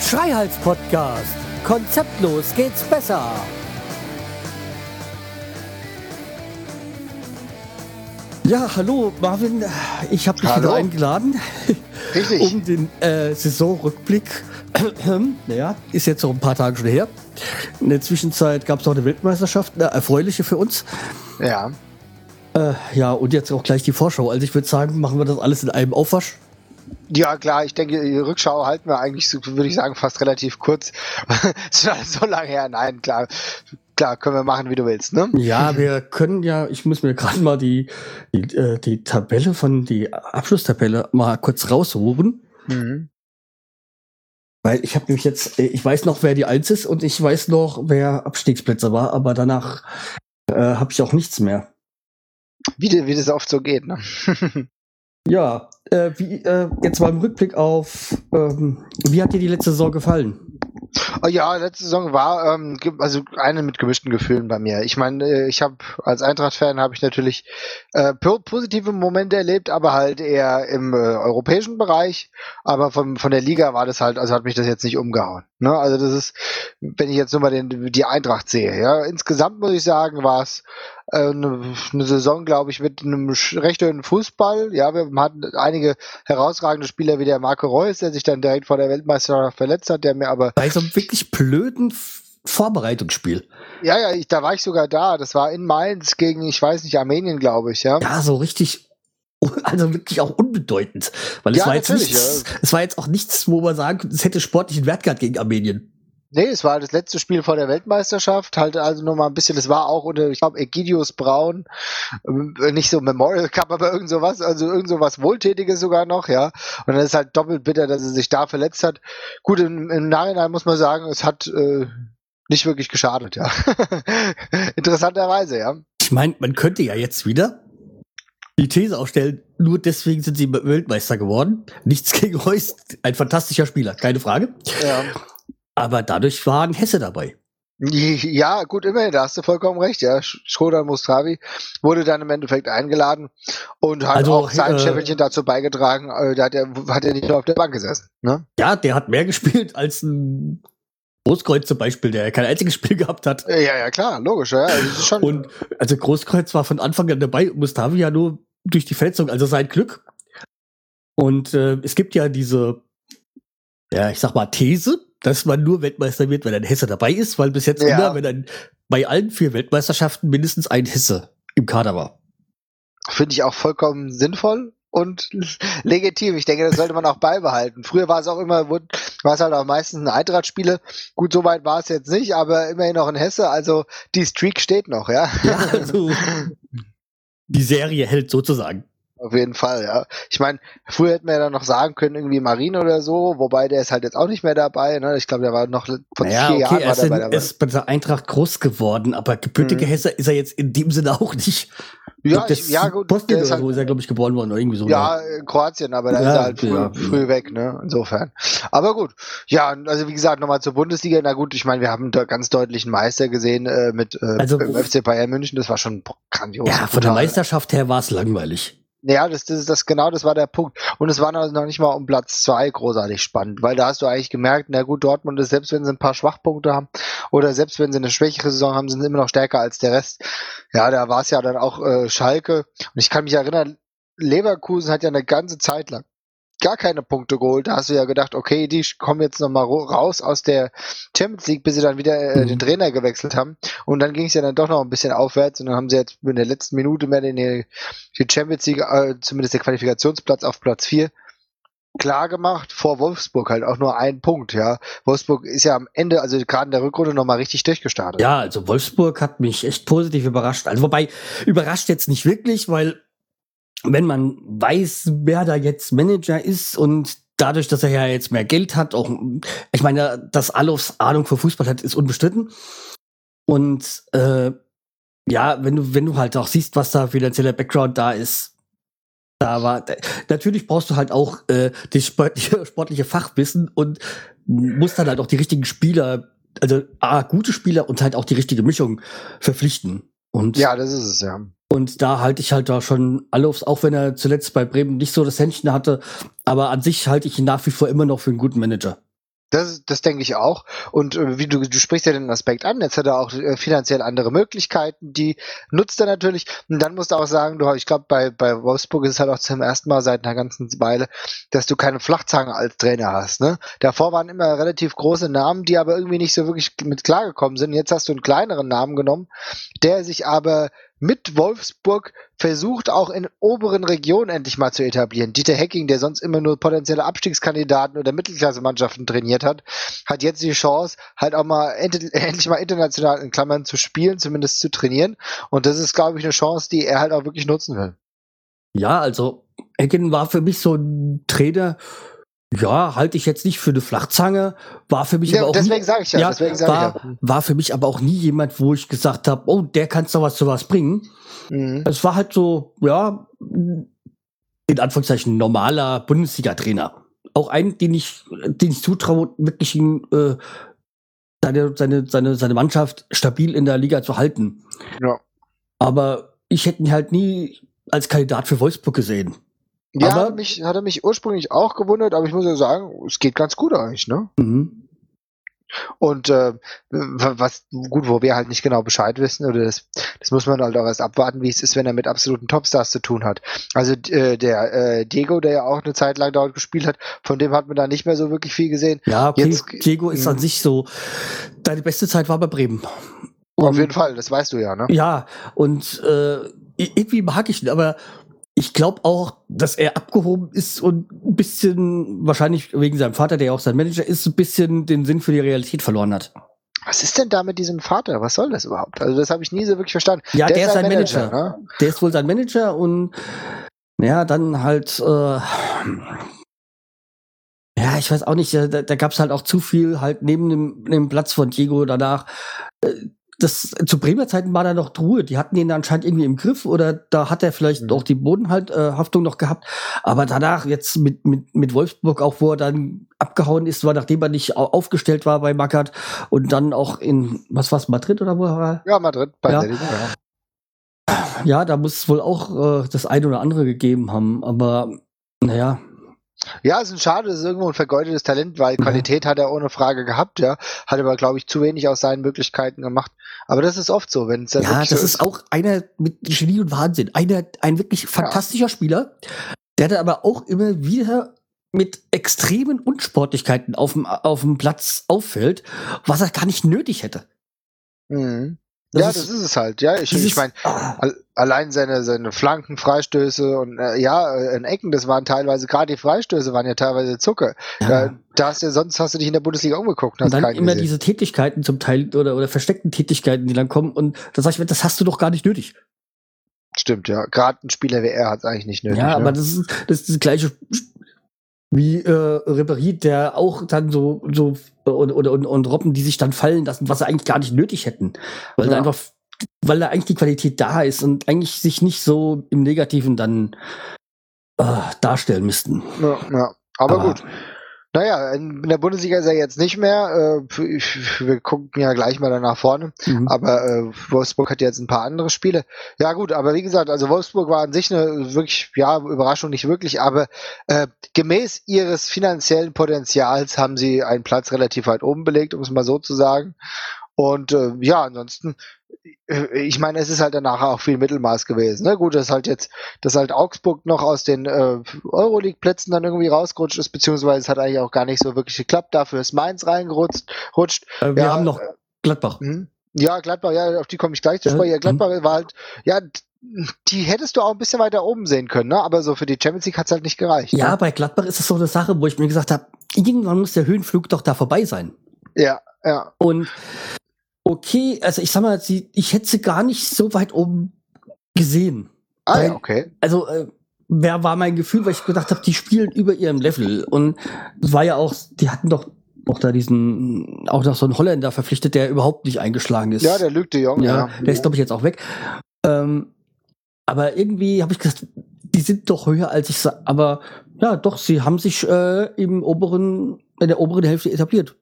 Schreihals Podcast. Konzeptlos geht's besser. Ja, hallo Marvin, ich habe dich Hallo. wieder eingeladen, Richtig. um den äh, Saisonrückblick. naja, ist jetzt noch ein paar Tage schon her. In der Zwischenzeit gab es noch eine Weltmeisterschaft, eine erfreuliche für uns. Ja. Äh, ja, und jetzt auch gleich die Vorschau. Also ich würde sagen, machen wir das alles in einem Aufwasch. Ja, klar, ich denke, die Rückschau halten wir eigentlich, so, würde ich sagen, fast relativ kurz. so lange her. Nein, klar, klar, können wir machen, wie du willst, ne? Ja, wir können ja, ich muss mir gerade mal die, die, äh, die Tabelle von, die Abschlusstabelle mal kurz raussuchen. Mhm. Weil ich habe nämlich jetzt, äh, ich weiß noch, wer die Eins ist und ich weiß noch, wer Abstiegsplätze war, aber danach äh, habe ich auch nichts mehr. Wie, wie das oft so geht, ne? Ja, äh, wie, äh, jetzt mal im Rückblick auf, ähm, wie hat dir die letzte Saison gefallen? Oh ja, letzte Saison war ähm, also eine mit gemischten Gefühlen bei mir. Ich meine, äh, ich habe als Eintracht-Fan habe ich natürlich äh, po positive Momente erlebt, aber halt eher im äh, europäischen Bereich. Aber von von der Liga war das halt, also hat mich das jetzt nicht umgehauen. Ne? Also das ist, wenn ich jetzt nur mal den, die Eintracht sehe. Ja, insgesamt muss ich sagen, war es eine, eine Saison, glaube ich, mit einem recht schönen Fußball. Ja, wir hatten einige herausragende Spieler wie der Marco Reus, der sich dann direkt vor der Weltmeisterschaft verletzt hat, der mir aber Bei so einem wirklich blöden Vorbereitungsspiel. Ja, ja, ich, da war ich sogar da. Das war in Mainz gegen, ich weiß nicht, Armenien, glaube ich, ja. Ja, so richtig, also wirklich auch unbedeutend. Weil es Ja, war jetzt nichts, es war jetzt auch nichts, wo man sagen, könnte, es hätte sportlichen Wert gehabt gegen Armenien. Nee, es war das letzte Spiel vor der Weltmeisterschaft. Halt also nochmal ein bisschen, das war auch unter, ich glaube, Egidius Braun. Ähm, Nicht so Memorial Cup, aber irgend sowas, also irgend sowas Wohltätiges sogar noch, ja. Und dann ist halt doppelt bitter, dass er sich da verletzt hat. Gut, im, im Nachhinein muss man sagen, es hat äh, nicht wirklich geschadet, ja. Interessanterweise, ja. Ich meine, man könnte ja jetzt wieder die These aufstellen, nur deswegen sind sie Weltmeister geworden. Nichts gegen Reus, ein fantastischer Spieler, keine Frage. ja. Aber dadurch war ein Hesse dabei. Ja, gut, immerhin, da hast du vollkommen recht, ja. Sch- Schroeder Mustravi wurde dann im Endeffekt eingeladen und hat Also, auch sein äh, Schäffelchen dazu beigetragen, äh, da hat er, hat er nicht nur auf der Bank gesessen, ne? Ja, der hat mehr gespielt als ein Großkreuz zum Beispiel, der kein einziges Spiel gehabt hat. Äh, Ja, ja, klar, logisch, ja. Also, Und also Großkreuz war von Anfang an dabei Mustavi ja nur durch die Verletzung, also sein Glück. Und äh, es gibt ja diese, ja, ich sag mal, These, dass man nur Weltmeister wird, wenn ein Hesse dabei ist, weil bis jetzt Ja. immer, wenn ein, bei allen vier Weltmeisterschaften mindestens ein Hesse im Kader war. finde ich auch vollkommen sinnvoll und legitim. Ich denke, das sollte man auch beibehalten. Früher war es auch immer, war es halt auch meistens ein Eintracht-Spiele. Gut, so weit war es jetzt nicht, aber immerhin noch in Hesse. Also die Streak steht noch, ja. Ja, also die Serie hält sozusagen. Auf jeden Fall, ja. Ich meine, früher hätten wir ja dann noch sagen können, irgendwie Marine oder so, wobei der ist halt jetzt auch nicht mehr dabei. Ne? Ich glaube, der war noch von Naja, vier okay, Jahren er ist, der in, bei er der ist bei der Eintracht groß geworden, aber gebürtiger Mhm. Hesse ist er jetzt in dem Sinne auch nicht. Ja, ich, ja gut, Bosnien der oder ist halt, so ist er, glaube ich, geboren worden oder irgendwie so. ja, in Kroatien, aber da Ja, ist er halt früh, ja. früh weg, ne? Insofern. Aber gut. Ja, also wie gesagt, nochmal zur Bundesliga. Na gut, ich meine, wir haben da ganz deutlichen Meister gesehen äh, mit äh, Also- FC Bayern München. Das war schon grandios. Ja, von der. Meisterschaft her war es langweilig. Ja, das, das das genau, das war der Punkt. Und es war noch nicht mal um Platz zwei großartig spannend, weil da hast du eigentlich gemerkt, na gut, Dortmund ist, selbst wenn sie ein paar Schwachpunkte haben oder selbst wenn sie eine schwächere Saison haben, sind sie immer noch stärker als der Rest. Ja, da war es ja dann auch äh, Schalke. Und ich kann mich erinnern, Leverkusen hat ja eine ganze Zeit lang gar keine Punkte geholt. Da hast du ja gedacht, okay, die kommen jetzt nochmal raus aus der Champions League, bis sie dann wieder äh, Mhm. den Trainer gewechselt haben. Und dann ging es ja dann doch noch ein bisschen aufwärts und dann haben sie jetzt in der letzten Minute mehr den, die Champions League, äh, zumindest der Qualifikationsplatz auf Platz 4 klar gemacht, vor Wolfsburg halt auch nur ein Punkt, ja. Wolfsburg ist ja am Ende, also gerade in der Rückrunde nochmal richtig durchgestartet. Ja, also Wolfsburg hat mich echt positiv überrascht. Also wobei, überrascht jetzt nicht wirklich, weil wenn man weiß, wer da jetzt Manager ist und dadurch, dass er ja jetzt mehr Geld hat, auch, ich meine, dass Alofs Ahnung für Fußball hat, ist unbestritten. Und äh, ja, wenn du, wenn du halt auch siehst, was da finanzieller Background da ist, da war, natürlich brauchst du halt auch äh, das sportliche, sportliche Fachwissen und musst dann halt auch die richtigen Spieler, also A, gute Spieler und halt auch die richtige Mischung verpflichten. Und Ja, das ist es, ja. Und da halte ich halt da schon Alofs, auch wenn er zuletzt bei Bremen nicht so das Händchen hatte. Aber an sich halte ich ihn nach wie vor immer noch für einen guten Manager. Das, das denke ich auch. Und äh, wie du, du sprichst ja den Aspekt an, jetzt hat er auch äh, finanziell andere Möglichkeiten, die nutzt er natürlich. Und dann musst du auch sagen, du, ich glaube, bei, bei Wolfsburg ist es halt auch zum ersten Mal seit einer ganzen Weile, dass du keine Flachzange als Trainer hast. Ne? Davor waren immer relativ große Namen, die aber irgendwie nicht so wirklich mit klargekommen sind. Jetzt hast du einen kleineren Namen genommen, der sich aber mit Wolfsburg versucht auch in oberen Regionen endlich mal zu etablieren. Dieter Hecking, der sonst immer nur potenzielle Abstiegskandidaten oder Mittelklasse-Mannschaften trainiert hat, hat jetzt die Chance, halt auch mal end endlich mal international in Klammern zu spielen, zumindest zu trainieren. Und das ist, glaube ich, eine Chance, die er halt auch wirklich nutzen will. Ja, also Ecken war für mich so ein Trainer, ja, halte ich jetzt nicht für eine Flachzange, war für mich Ja, aber auch deswegen nie, sage ich ja, ja, deswegen sage war, ich ja. war für mich aber auch nie jemand, wo ich gesagt habe, oh, der kann doch was zu was bringen. Mhm. Es war halt so, ja, in Anführungszeichen normaler Bundesliga-Trainer. Auch ein, den ich, den ich zutraue, wirklich ihn, äh, seine, seine, seine, seine Mannschaft stabil in der Liga zu halten. Ja. Aber ich hätte ihn halt nie als Kandidat für Wolfsburg gesehen. Ja, Aber- hat mich, hat er mich ursprünglich auch gewundert, aber ich muss ja sagen, es geht ganz gut eigentlich, ne? Mhm. Und äh, was gut, wo wir halt nicht genau Bescheid wissen, oder das, das muss man halt auch erst abwarten, wie es ist, wenn er mit absoluten Topstars zu tun hat. Also äh, der äh, Diego, der ja auch eine Zeit lang dort gespielt hat, von dem hat man da nicht mehr so wirklich viel gesehen. Ja, okay, Jetzt- Diego ist an sich so, deine beste Zeit war bei Bremen. Auf Und- jeden Fall, das weißt du ja, ne? Ja, und äh, irgendwie mag ich ihn, aber ich glaube auch, dass er abgehoben ist und ein bisschen, wahrscheinlich wegen seinem Vater, der ja auch sein Manager ist, ein bisschen den Sinn für die Realität verloren hat. Was ist denn da mit diesem Vater? Was soll das überhaupt? Also das habe ich nie so wirklich verstanden. Ja, der, ist sein Manager. ne? Der ist wohl sein Manager und ja, dann halt, äh, ja, ich weiß auch nicht, da, da gab es halt auch zu viel halt neben dem, dem Platz von Diego danach. Äh, Das, zu Bremer Zeiten war da noch Ruhe. Die hatten ihn anscheinend irgendwie im Griff oder da hat er vielleicht Mhm. auch die Bodenhalthaftung noch gehabt. Aber danach jetzt mit, mit, mit Wolfsburg auch, wo er dann abgehauen ist, war nachdem er nicht au- aufgestellt war bei Mackert und dann auch in, was war's, Madrid oder wo er war? Ja, Madrid bei Ja. der Liga, ja. Ja, da muss es wohl auch äh, das eine oder andere gegeben haben, aber naja, Ja, es ist ein schade, es ist irgendwo ein vergeudetes Talent, weil Ja. Qualität hat er ohne Frage gehabt, ja. Hat aber, glaube ich, zu wenig aus seinen Möglichkeiten gemacht. Aber das ist oft so, wenn es dann ja, das so ist auch einer mit Genie und Wahnsinn. Einer, ein wirklich fantastischer Spieler, der dann aber auch immer wieder mit extremen Unsportlichkeiten auf dem, auf dem Platz auffällt, was er gar nicht nötig hätte. Mhm. Das ja, ist- das ist es halt. Ja, ich, ich meine, Ah, al- allein seine, seine Flanken, Freistöße und äh, ja, äh, in Ecken, das waren teilweise, gerade die Freistöße waren ja teilweise Zucker. ja. Äh, da hast du, sonst hast du dich in der Bundesliga umgeguckt und Und dann immer gesehen. diese Tätigkeiten zum Teil oder, oder versteckten Tätigkeiten, die dann kommen. Und da sag ich mir, das hast du doch gar nicht nötig. Stimmt, ja. Gerade ein Spieler wie er hat es eigentlich nicht nötig. ja, ne? aber das ist, das ist das gleiche wie äh, Ribéry, der auch dann so, so und, und, und, und Robben, die sich dann fallen lassen, was sie eigentlich gar nicht nötig hätten. Weil da Ja. einfach, weil da eigentlich die Qualität da ist und eigentlich sich nicht so im Negativen dann äh, darstellen müssten. Ja, ja. Aber, gut. Naja, in der Bundesliga ist er jetzt nicht mehr. Äh, wir gucken ja gleich mal danach vorne. Mhm. Aber äh, Wolfsburg hat jetzt ein paar andere Spiele. Ja gut, aber wie gesagt, also Wolfsburg war an sich eine wirklich, ja, Überraschung nicht wirklich, aber äh, gemäß ihres finanziellen Potenzials haben sie einen Platz relativ weit oben belegt, um es mal so zu sagen. Und äh, ja, ansonsten, äh, ich meine, es ist halt danach auch viel Mittelmaß gewesen. Ne? Gut, dass halt jetzt, dass halt Augsburg noch aus den äh, Euroleague-Plätzen dann irgendwie rausgerutscht ist, beziehungsweise es hat eigentlich auch gar nicht so wirklich geklappt. Dafür ist Mainz reingerutscht. Rutscht. Äh, wir ja, haben noch Gladbach. Mhm. Ja, Gladbach, ja, auf die komme ich gleich zu Ja, sprechen. Ja, mhm. Gladbach war halt, ja, die hättest du auch ein bisschen weiter oben sehen können, ne? Aber so für die Champions League hat's halt nicht gereicht. Ja, Ne? bei Gladbach ist es so eine Sache, wo ich mir gesagt habe, irgendwann muss der Höhenflug doch da vorbei sein. Ja, ja. Und okay, also ich sag mal, sie, ich hätte sie gar nicht so weit oben gesehen. Ah, Weil- ja, okay. Also, äh, wer war mein Gefühl, weil ich gedacht habe, die spielen über ihrem Level. Und es war ja auch, die hatten doch auch da diesen, auch noch so einen Holländer verpflichtet, der überhaupt nicht eingeschlagen ist. Ja, der Luc de Jong, ja, ja. der ist, glaube ich, jetzt auch weg. Ähm, aber irgendwie habe ich gesagt, die sind doch höher als ich sa- Aber ja, doch, sie haben sich äh, im oberen, in der oberen Hälfte etabliert.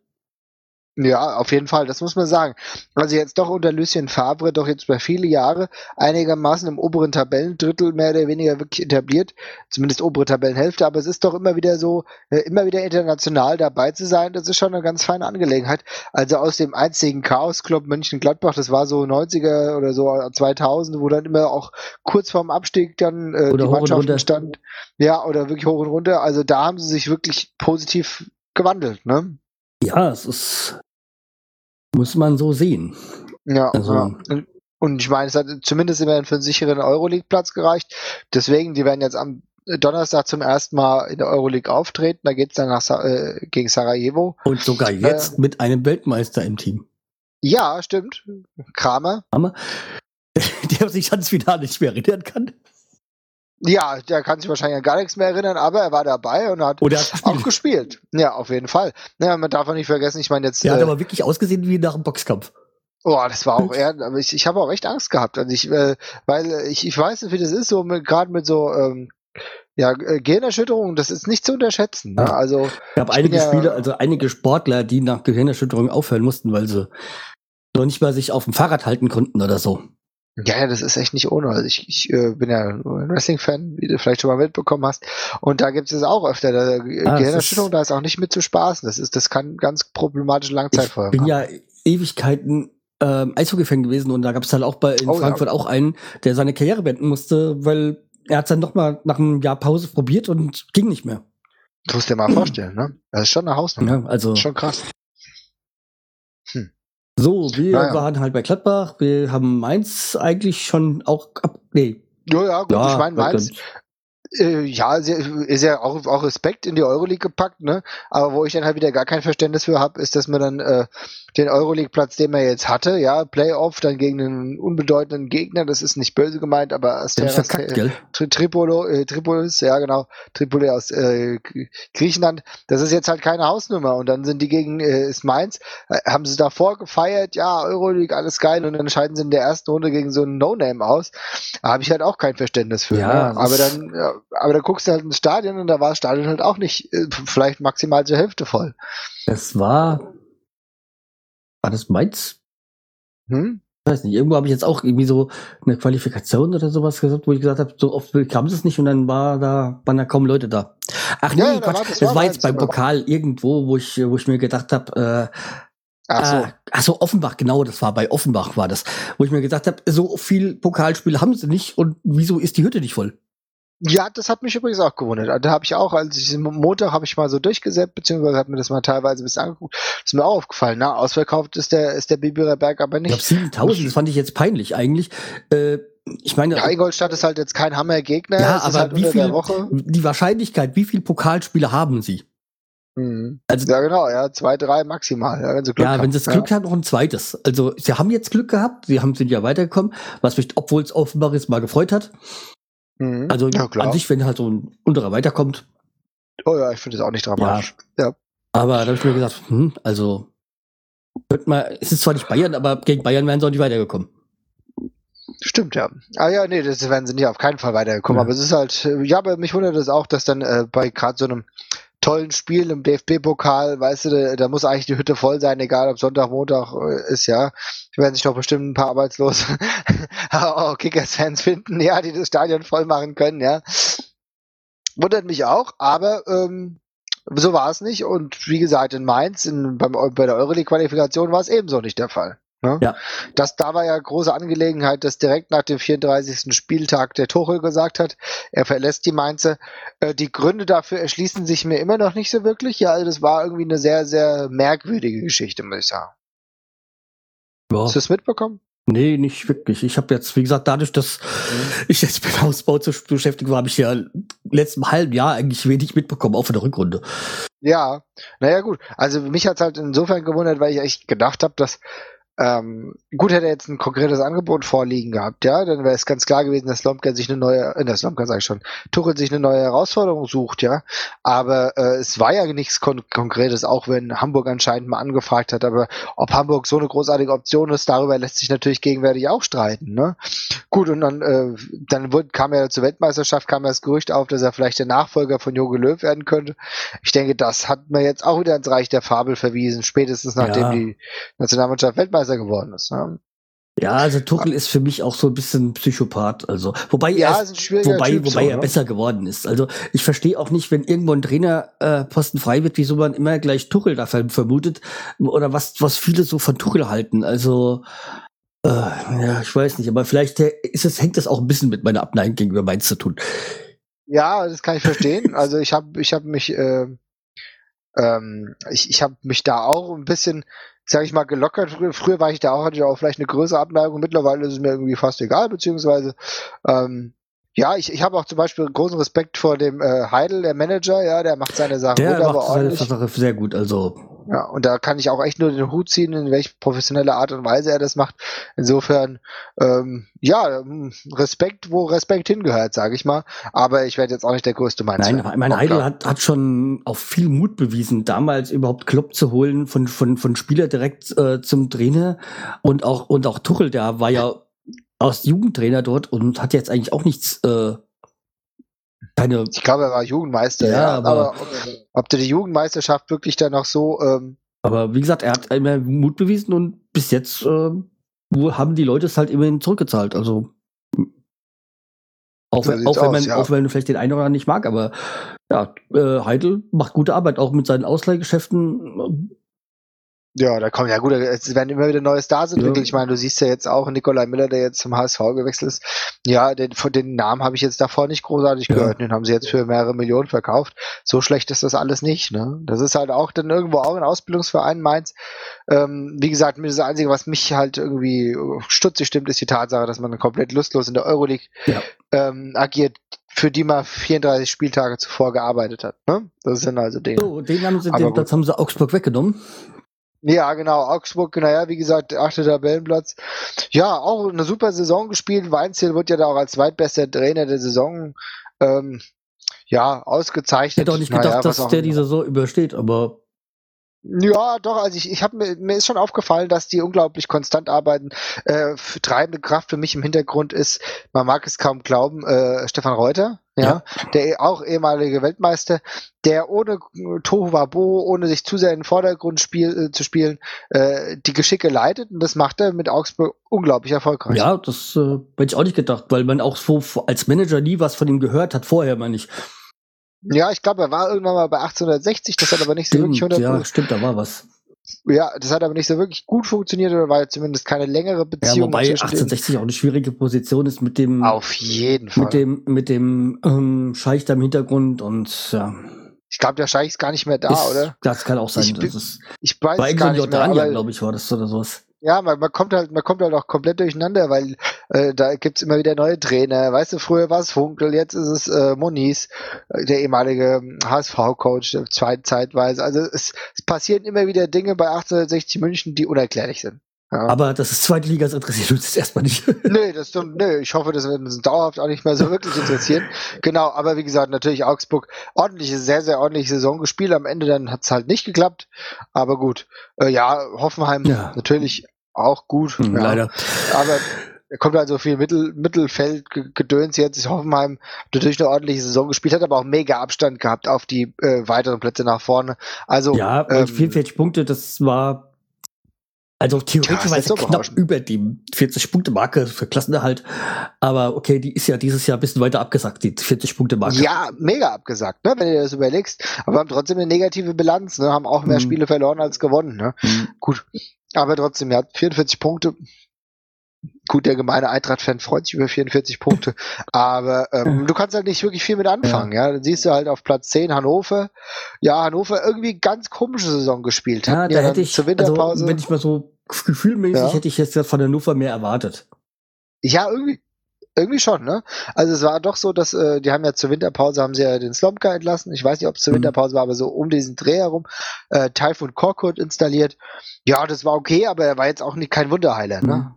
Ja, auf jeden Fall, das muss man sagen. Also jetzt doch unter Lucien Favre doch jetzt bei viele Jahre einigermaßen im oberen Tabellendrittel mehr oder weniger wirklich etabliert, zumindest obere Tabellenhälfte, aber es ist doch immer wieder so, äh, immer wieder international dabei zu sein, das ist schon eine ganz feine Angelegenheit. Also aus dem einzigen Chaos-Club Mönchengladbach, das war so 90er oder so 2000, wo dann immer auch kurz vorm Abstieg dann äh, die Mannschaft stand. Ja, oder wirklich hoch und runter. Also da haben sie sich wirklich positiv gewandelt, ne? Ja, es ist, muss man so sehen. Ja, also, ja. Und ich meine, es hat zumindest immerhin für einen sicheren Euroleague-Platz gereicht. Deswegen, die werden jetzt am Donnerstag zum ersten Mal in der Euroleague auftreten. Da geht es dann nach, äh, gegen Sarajevo. Und sogar jetzt äh, mit einem Weltmeister im Team. Ja, stimmt. Kramer. Kramer. Der sich ans Finale nicht mehr erinnern kann. Ja, der kann sich wahrscheinlich an gar nichts mehr erinnern, aber er war dabei und hat, hat auch gespielt. Ja, auf jeden Fall. Ja, man darf auch nicht vergessen, ich meine jetzt. Der äh, hat aber wirklich ausgesehen wie nach einem Boxkampf. Oh, das war auch eher, aber ich, ich habe auch echt Angst gehabt. Also ich, äh, weil ich, ich weiß nicht, wie das ist, so gerade mit so ähm, ja, äh, Gehirnerschütterung, das ist nicht zu unterschätzen. Ne? Also ich habe einige ja, Spieler, also einige Sportler, die nach Gehirnerschütterung aufhören mussten, weil sie noch nicht mal sich auf dem Fahrrad halten konnten oder so. Ja, ja, das ist echt nicht ohne. Also ich, ich äh, bin ja ein Wrestling-Fan, wie du vielleicht schon mal mitbekommen hast. Und da gibt es auch öfter. Da, ah, Gehirnerschütterung, da ist auch nicht mit zu spaßen. Das ist, das kann ganz problematische Langzeitfolgen Ich bin haben. ja Ewigkeiten ähm, Eishockey-Fan gewesen und da gab es halt auch bei in oh, Frankfurt ja. auch einen, der seine Karriere beenden musste, weil er hat dann noch mal nach einem Jahr Pause probiert und ging nicht mehr. Du musst dir mal vorstellen, ne? Das ist schon eine Hausnummer. Ja, also schon krass. So, wir naja. waren halt bei Gladbach. Wir haben Mainz eigentlich schon auch ab. Nee. Ja, ja, gut. Ja, ich meine, Mainz, äh, ja, ist ja auch, auch Respekt in die Euroleague gepackt, ne? Aber wo ich dann halt wieder gar kein Verständnis für habe, ist, dass man dann äh, den Euroleague-Platz, den man jetzt hatte, ja, Playoff, dann gegen einen unbedeutenden Gegner, das ist nicht böse gemeint, aber Asteras äh, Tri Tripolo, äh, Tripolis, ja genau, Tripoli aus äh, Griechenland, das ist jetzt halt keine Hausnummer und dann sind die gegen äh, ist Mainz, äh, haben sie davor gefeiert, ja, Euroleague, alles geil und dann scheiden sie in der ersten Runde gegen so einen No-Name aus. Da habe ich halt auch kein Verständnis für. Ja, ne? Aber dann, ja, aber da guckst du halt ins Stadion und da war das Stadion halt auch nicht, äh, vielleicht maximal zur Hälfte voll. Das war war das Mainz? Hm? Ich weiß nicht, irgendwo habe ich jetzt auch irgendwie so eine Qualifikation oder sowas gesagt, wo ich gesagt habe, so oft kam es nicht und dann war da, waren da kaum Leute da. Ach nee, ja, Quatsch, war, das, das war, war jetzt beim Pokal irgendwo, wo ich, wo ich mir gedacht habe, äh, Ach so. Äh, ach so, Offenbach, genau, das war bei Offenbach war das, wo ich mir gedacht habe, so viel Pokalspiele haben sie nicht und wieso ist die Hütte nicht voll? Ja, das hat mich übrigens auch gewundert. Da habe ich auch, als ich Montag habe ich mal so durchgesetzt, beziehungsweise habe mir das mal teilweise ein bisschen angeguckt. Das ist mir auch aufgefallen. Na, ausverkauft ist der ist der Biberer Berg aber nicht. Ich glaube 7000, das fand ich jetzt peinlich eigentlich. Äh, ich meine, ja, Ingolstadt ist halt jetzt kein Hammergegner. Ja, aber halt wie viel die Wahrscheinlichkeit, wie viele Pokalspiele haben sie? Mhm. Also, ja, genau, ja, zwei, drei maximal, ja, wenn sie Glück ja, haben. wenn sie das Glück ja. haben, noch ein zweites. Also, sie haben jetzt Glück gehabt, sie haben, sind ja weitergekommen, was mich, obwohl es offenbar jetzt mal gefreut hat. Mhm. Also ja, an sich, wenn halt so ein unterer weiterkommt. Oh ja, ich finde es auch nicht dramatisch. Ja. ja. Aber da habe ich mir gesagt, hm, also wird mal, es ist zwar nicht Bayern, aber gegen Bayern wären sie auch nicht weitergekommen. Stimmt, ja. Ah ja, nee, das werden sie nicht auf keinen Fall weitergekommen. Ja. Aber es ist halt, ja, aber mich wundert es auch, dass dann äh, bei gerade so einem tollen Spiel im DFB-Pokal, weißt du, da, da, muss eigentlich die Hütte voll sein, egal ob Sonntag, Montag äh, ist, ja. Die werden sich doch bestimmt ein paar arbeitslose oh, Kickers-Fans finden, ja, die das Stadion voll machen können, ja. Wundert mich auch, aber ähm, so war es nicht. Und wie gesagt, in Mainz, in, beim, bei der Euroleague-Qualifikation war es ebenso nicht der Fall. Ne? Ja. Das, da war ja große Angelegenheit, dass direkt nach dem 34. Spieltag der Tuchel gesagt hat, er verlässt die Mainzer. Äh, die Gründe dafür erschließen sich mir immer noch nicht so wirklich. Ja, also das war irgendwie eine sehr, sehr merkwürdige Geschichte, muss ich sagen. Ja. Hast du es mitbekommen? Nee, nicht wirklich. Ich habe jetzt, wie gesagt, dadurch, dass mhm. ich jetzt mit Hausbau zu beschäftigt war, habe ich ja letzten halben Jahr eigentlich wenig mitbekommen, auch von der Rückrunde. Ja, naja gut. Also mich hat's halt insofern gewundert, weil ich echt gedacht habe, dass ähm, gut hätte er jetzt ein konkretes Angebot vorliegen gehabt, ja, dann wäre es ganz klar gewesen, dass Lomka sich eine neue, äh, das Lomka sag ich schon, Tuchel sich eine neue Herausforderung sucht, ja. Aber äh, es war ja nichts Kon Konkretes, auch wenn Hamburg anscheinend mal angefragt hat. Aber ob Hamburg so eine großartige Option ist, darüber lässt sich natürlich gegenwärtig auch streiten, ne? Gut, und dann, äh, dann wurde, kam ja zur Weltmeisterschaft, kam ja das Gerücht auf, dass er vielleicht der Nachfolger von Jogi Löw werden könnte. Ich denke, das hat mir jetzt auch wieder ins Reich der Fabel verwiesen, spätestens nachdem ja. die Nationalmannschaft Weltmeister geworden ist. Ja. Ja, also Tuchel ist für mich auch so ein bisschen Psychopath. Also wobei ja, er, ist wobei, typ wobei so, er ne? besser geworden ist. Also ich verstehe auch nicht, wenn irgendwo ein Trainerposten äh, frei wird, wieso man immer gleich Tuchel da vermutet oder was was viele so von Tuchel halten. Also äh, ja, ich weiß nicht, aber vielleicht äh, ist es hängt das auch ein bisschen mit meiner Abneigung gegenüber Mainz zu tun. Ja, das kann ich verstehen. also ich habe ich habe mich äh, ähm, ich, ich habe mich da auch ein bisschen sage ich mal, gelockert. Früher war ich da auch, hatte ich auch vielleicht eine größere Abneigung. Mittlerweile ist es mir irgendwie fast egal, beziehungsweise ähm, ja, ich, ich habe auch zum Beispiel großen Respekt vor dem äh, Heidel, der Manager, ja, der macht seine Sachen der gut, macht seine Sache sehr gut, also. Ja, und da kann ich auch echt nur den Hut ziehen, in welch professionelle Art und Weise er das macht. Insofern, ähm, ja, Respekt, wo Respekt hingehört, sage ich mal. Aber ich werde jetzt auch nicht der größte Mainz. Nein, mein Heidel hat, hat schon auch viel Mut bewiesen, damals überhaupt Klopp zu holen, von, von, von Spieler direkt äh, zum Trainer. Und auch, und auch Tuchel, der war ja aus Jugendtrainer dort und hat jetzt eigentlich auch nichts. Äh, keine. Ich glaube, er war Jugendmeister. Ja, ja aber, aber ob, ob der die Jugendmeisterschaft wirklich dann noch so. Ähm, aber wie gesagt, er hat immer Mut bewiesen und bis jetzt äh, haben die Leute es halt immerhin zurückgezahlt. Also auch, so wenn, auch, wenn man, ja. auch wenn man vielleicht den einen oder anderen nicht mag, aber ja, äh, Heidel macht gute Arbeit, auch mit seinen Ausleihgeschäften ja, da kommen ja gut, es werden immer wieder neue Stars entwickelt. Ja. Ich meine, du siehst ja jetzt auch Nikolai Miller, der jetzt zum HSV gewechselt ist. Ja, den, den Namen habe ich jetzt davor nicht großartig ja. gehört. Den haben sie jetzt für mehrere Millionen verkauft. So schlecht ist das alles nicht. Ne? Das ist halt auch dann irgendwo auch ein Ausbildungsverein Mainz. Ähm, wie gesagt, das Einzige, was mich halt irgendwie stutzig stimmt, ist die Tatsache, dass man komplett lustlos in der Euroleague ja. ähm, agiert für die man 34 Spieltage zuvor gearbeitet hat. Ne? Das sind also Dinge. So, den haben sie, den, das haben sie Augsburg weggenommen. Ja, genau. Augsburg, naja, wie gesagt, achte Tabellenplatz. Ja, auch eine super Saison gespielt. Weinziel wird ja da auch als zweitbester Trainer der Saison ähm, ja, ausgezeichnet. Ich hätte auch nicht gedacht, naja, dass der die Saison übersteht, aber ja, doch, also ich, ich habe mir, mir ist schon aufgefallen, dass die unglaublich konstant arbeiten. Äh, treibende Kraft für mich im Hintergrund ist, man mag es kaum glauben, äh, Stefan Reuter, ja, der auch ehemalige Weltmeister, der ohne Tohu Wabo, ohne sich zu sehr in den Vordergrund spiel, äh, zu spielen, äh, die Geschicke leitet und das macht er mit Augsburg unglaublich erfolgreich. Ja, das äh, hätte ich auch nicht gedacht, weil man auch so als Manager nie was von ihm gehört hat, vorher meine ich. Ja, ich glaube, er war irgendwann mal bei 1860, das hat aber nicht stimmt, so wirklich 100 Ja, stimmt, da war was. Ja, das hat aber nicht so wirklich gut funktioniert oder war zumindest keine längere Beziehung. Ja, wobei 1860 auch eine schwierige Position ist mit dem. Auf jeden Fall. Mit dem, mit dem ähm, Scheich da im Hintergrund und ja. Ich glaube, der Scheich ist gar nicht mehr da, ist, oder? Das kann auch sein. Ich, ist, ich weiß bei gar nicht mehr. glaube ich, war das oder sowas. Ja, man, man kommt halt, man kommt halt auch komplett durcheinander, weil äh, da gibt's immer wieder neue Trainer. Weißt du, früher war es Funkel, jetzt ist es äh, Moniz, äh, der ehemalige HSV-Coach, ähm, zeitweise. Also es, es passieren immer wieder Dinge bei 1860 München, die unerklärlich sind. Ja. Aber das ist zweite Liga, das interessiert uns jetzt erstmal nicht. nee, das nö, ich hoffe, das wird uns dauerhaft auch nicht mehr so wirklich interessieren. Genau, aber wie gesagt, natürlich Augsburg ordentliche, sehr, sehr ordentliche Saison gespielt. Am Ende dann hat's halt nicht geklappt. Aber gut. Äh, ja, Hoffenheim ja. natürlich auch gut. Hm, ja. Leider. Aber er kommt also viel Mittel, Mittelfeld-Gedöns jetzt. Hoffenheim natürlich eine ordentliche Saison gespielt, hat aber auch mega Abstand gehabt auf die äh, weiteren Plätze nach vorne. Also ja, ähm, 44 Punkte, das war also theoretisch ja, knapp über die 40-Punkte-Marke für Klassenerhalt. Aber okay, die ist ja dieses Jahr ein bisschen weiter abgesagt, die 40-Punkte-Marke. Ja, mega abgesagt, ne, wenn du dir das überlegst. Aber haben trotzdem eine negative Bilanz, ne, haben auch mehr mhm. Spiele verloren als gewonnen. Ne. Mhm. Gut, aber trotzdem, ja, 44 Punkte. Gut, der gemeine Eintracht-Fan freut sich über 44 Punkte, aber ähm, du kannst halt nicht wirklich viel mit anfangen, ja. ja. Dann siehst du halt auf Platz 10 Hannover. Ja, Hannover irgendwie ganz komische Saison gespielt. Ja, da ja hätte ich, zur Winterpause. Also, wenn ich mal so gefühlmäßig ja. hätte ich jetzt von Hannover mehr erwartet. Ja, irgendwie, irgendwie schon, ne? Also es war doch so, dass äh, die haben ja zur Winterpause haben sie ja den Slomka entlassen. Ich weiß nicht, ob es zur mhm. Winterpause war, aber so um diesen Dreh herum äh, Typhoon Korkut installiert. Ja, das war okay, aber er war jetzt auch nicht kein Wunderheiler, ne? Mhm.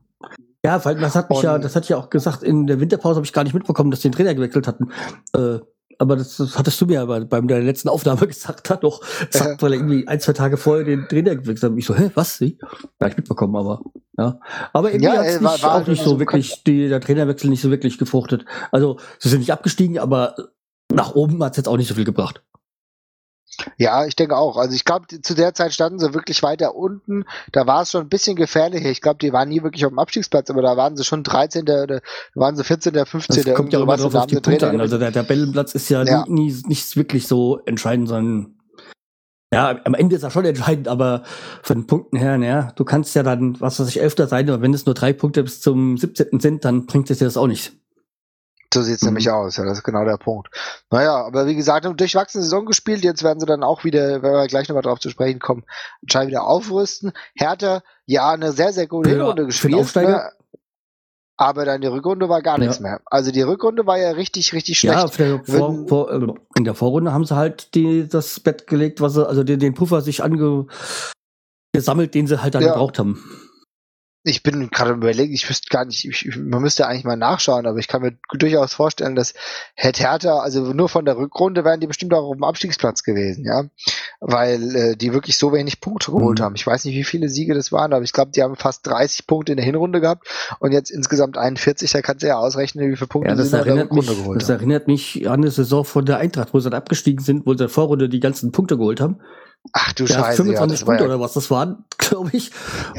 Ja, weil das hat mich Und, ja, das hat ja auch gesagt, in der Winterpause habe ich gar nicht mitbekommen, dass die den Trainer gewechselt hatten. Äh, aber das, das hattest du mir ja bei, bei der letzten Aufnahme gesagt, hat doch, sagt, weil er irgendwie ein, zwei Tage vorher den Trainer gewechselt hat. Ich so, hä, was? Sie? Ja, ich mitbekommen, aber, ja. Aber irgendwie Ja, hat es äh, war- nicht, war auch nicht also so wirklich, die, der Trainerwechsel nicht so wirklich gefruchtet. Also, sie sind nicht abgestiegen, aber nach oben hat's jetzt auch nicht so viel gebracht. Ja, ich denke auch. Also ich glaube, zu der Zeit standen sie wirklich weiter unten. Da war es schon ein bisschen gefährlicher. Ich glaube, die waren nie wirklich auf dem Abstiegsplatz, aber da waren sie schon 13. oder da waren sie 14. 15. Das kommt ja immer drauf auf die Punkte an. Also der Tabellenplatz ist ja, Ja. Nie, nie, nicht wirklich so entscheidend, sondern ja, am Ende ist er schon entscheidend, aber von den Punkten her, naja, du kannst ja dann, was weiß ich, Elfter sein, aber wenn es nur drei Punkte bis zum 17. sind, dann bringt es dir das auch nicht. So sieht's Mhm. nämlich aus, ja, das ist genau der Punkt. Naja, aber wie gesagt, eine durchwachsene Saison gespielt, jetzt werden sie dann auch wieder, wenn wir gleich nochmal drauf zu sprechen kommen, anscheinend wieder aufrüsten. Hertha, ja, eine sehr, sehr gute Ja, Hinrunde gespielt. Ne? Aber dann die Rückrunde war gar Ja. nichts mehr. Also die Rückrunde war ja richtig, richtig schlecht. Ja, der Vor, vor, äh, in der Vorrunde haben sie halt die, das Bett gelegt, was sie, also den, den Puffer sich ange, gesammelt, den sie halt dann Ja. gebraucht haben. Ich bin gerade am überlegen, ich wüsste gar nicht, ich, ich- man müsste eigentlich mal nachschauen, aber ich kann mir durchaus vorstellen, dass Herr Hertha, also nur von der Rückrunde wären die bestimmt auch auf dem Abstiegsplatz gewesen, ja. Weil äh, die wirklich so wenig Punkte geholt Mhm. haben. Ich weiß nicht, wie viele Siege das waren, aber ich glaube, die haben fast 30 Punkte in der Hinrunde gehabt und jetzt insgesamt 41, da kannst du ja ausrechnen, wie viele Punkte Ja, das sie in der erinnert, mich, Rückrunde geholt das haben. erinnert mich an eine Saison von der Eintracht, wo sie dann abgestiegen sind, wo sie in der Vorrunde die ganzen Punkte geholt haben. Ach du Ja, Scheiße, 25 ja, das Punkte ja, oder was das waren, glaube ich.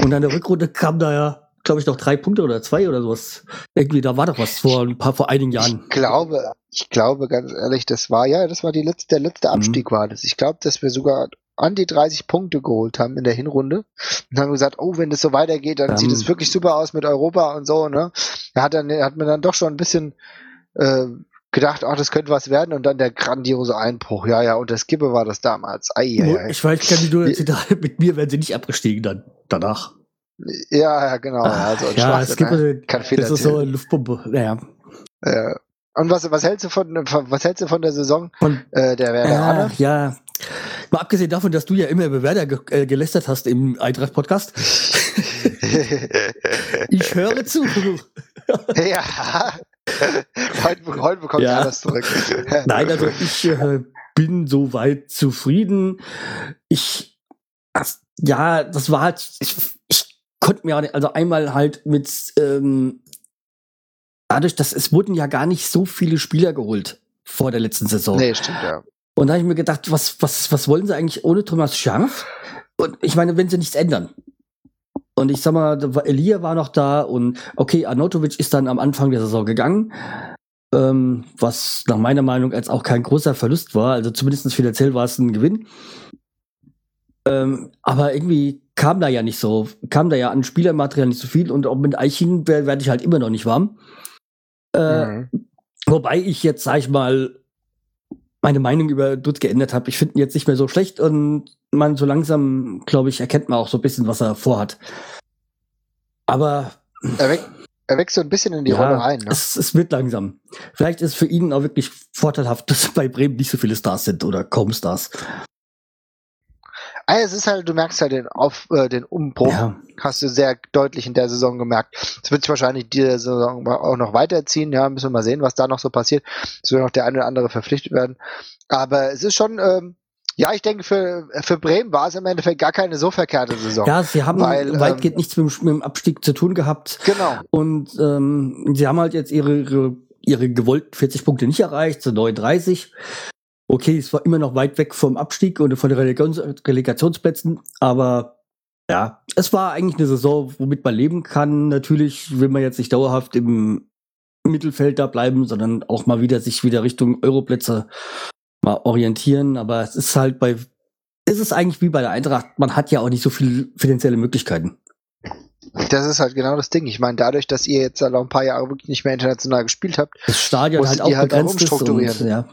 Und an der Rückrunde kam da ja, glaube ich, noch drei Punkte oder zwei oder sowas. Irgendwie, da war doch was vor ein paar, vor einigen Jahren. Ich glaube, ich glaube ganz ehrlich, das war ja, das war die letzte, der letzte Mhm. Abstieg war das. Ich glaube, dass wir sogar an die 30 Punkte geholt haben in der Hinrunde und haben gesagt, oh, wenn das so weitergeht, dann Ähm. sieht es wirklich super aus mit Europa und so, ne? Da hat dann hat man dann doch schon ein bisschen äh, gedacht, ach, das könnte was werden und dann der grandiose Einbruch. Ja, ja, und der Skipper war das damals. Ei, ei, ei. Ich weiß, kann die nur erzählen, mit mir wären sie nicht abgestiegen dann, danach. Ja, ja, genau. also ja, es gibt, ne? Das ist so eine Luftpumpe. Naja. Ja. Und was, was hältst du von, was hältst du von der Saison Von, äh, der Werderaner? ja, ja. Mal abgesehen davon, dass du ja immer über Werder ge äh, gelästert hast im Eintracht-Podcast. Ich höre zu. ja. Heute, heute bekommt Ja. alles zurück. Nein, also ich äh, bin soweit zufrieden. Ich, ja, das war halt, ich, ich konnte mir auch nicht, also einmal halt mit, ähm, dadurch, dass es wurden ja gar nicht so viele Spieler geholt vor der letzten Saison. Nee, stimmt, ja. Und da habe ich mir gedacht, was, was, was wollen sie eigentlich ohne Thomas Scharf? Und ich meine, wenn sie nichts ändern. Und ich sag mal, Elia war noch da und okay, Arnautovic ist dann am Anfang der Saison gegangen, ähm, was nach meiner Meinung als auch kein großer Verlust war. Also zumindest finanziell war es ein Gewinn. Ähm, aber irgendwie kam da ja nicht so, kam da ja an Spielermaterial nicht so viel und auch mit Eichen werde werd ich halt immer noch nicht warm. Äh, Mhm. Wobei ich jetzt, sag ich mal, meine Meinung über Dutt geändert habe. Ich finde ihn jetzt nicht mehr so schlecht und man so langsam, glaube ich, erkennt man auch so ein bisschen, was er vorhat. Aber Er, wächst, er wächst so ein bisschen in die ja, Rolle rein. Ne? es, es wird langsam. Vielleicht ist für ihn auch wirklich vorteilhaft, dass bei Bremen nicht so viele Stars sind oder kaum Stars. Ah, es ist halt, du merkst halt den, Auf, äh, den Umbruch, Ja, hast du sehr deutlich in der Saison gemerkt. Es wird sich wahrscheinlich diese Saison auch noch weiterziehen. Ja, müssen wir mal sehen, was da noch so passiert. Es wird noch der eine oder andere verpflichtet werden. Aber es ist schon, ähm, ja, ich denke, für, für Bremen war es im Endeffekt gar keine so verkehrte Saison. ja sie haben Weil, weitgehend ähm, nichts mit, dem- mit dem Abstieg zu tun gehabt. Genau. Und ähm, sie haben halt jetzt ihre, ihre, ihre gewollten 40 Punkte nicht erreicht, so 39. Okay, es war immer noch weit weg vom Abstieg und von den Relegations Relegationsplätzen, aber ja, es war eigentlich eine Saison, womit man leben kann. Natürlich will man jetzt nicht dauerhaft im Mittelfeld da bleiben, sondern auch mal wieder sich wieder Richtung Europlätze mal orientieren. Aber es ist halt bei, es ist eigentlich wie bei der Eintracht, man hat ja auch nicht so viel finanzielle Möglichkeiten. Das ist halt genau das Ding. Ich meine, dadurch, dass ihr jetzt halt auch ein paar Jahre wirklich nicht mehr international gespielt habt, Das Stadion halt Musstet auch ihr halt auch begrenzt ist und umstrukturieren. ja.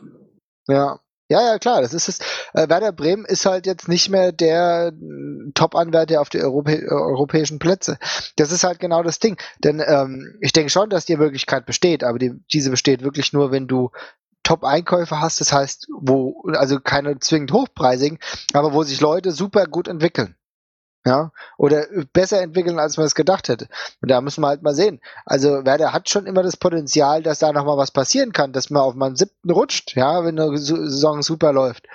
Ja. Ja, ja, klar, das ist es. Äh, Werder Bremen ist halt jetzt nicht mehr der äh, Top-Anwärter auf die Europä äh, europäischen Plätze. Das ist halt genau das Ding. Denn ähm, ich denke schon, dass die Möglichkeit besteht, aber die, diese besteht wirklich nur, wenn du Top-Einkäufe hast, das heißt, wo, also keine zwingend hochpreisigen, aber wo sich Leute super gut entwickeln. Ja, oder besser entwickeln, als man es gedacht hätte. Und da müssen wir halt mal sehen. Also Werder hat schon immer das Potenzial, dass da nochmal was passieren kann, dass man auf meinem siebten rutscht, ja, wenn eine Saison super läuft.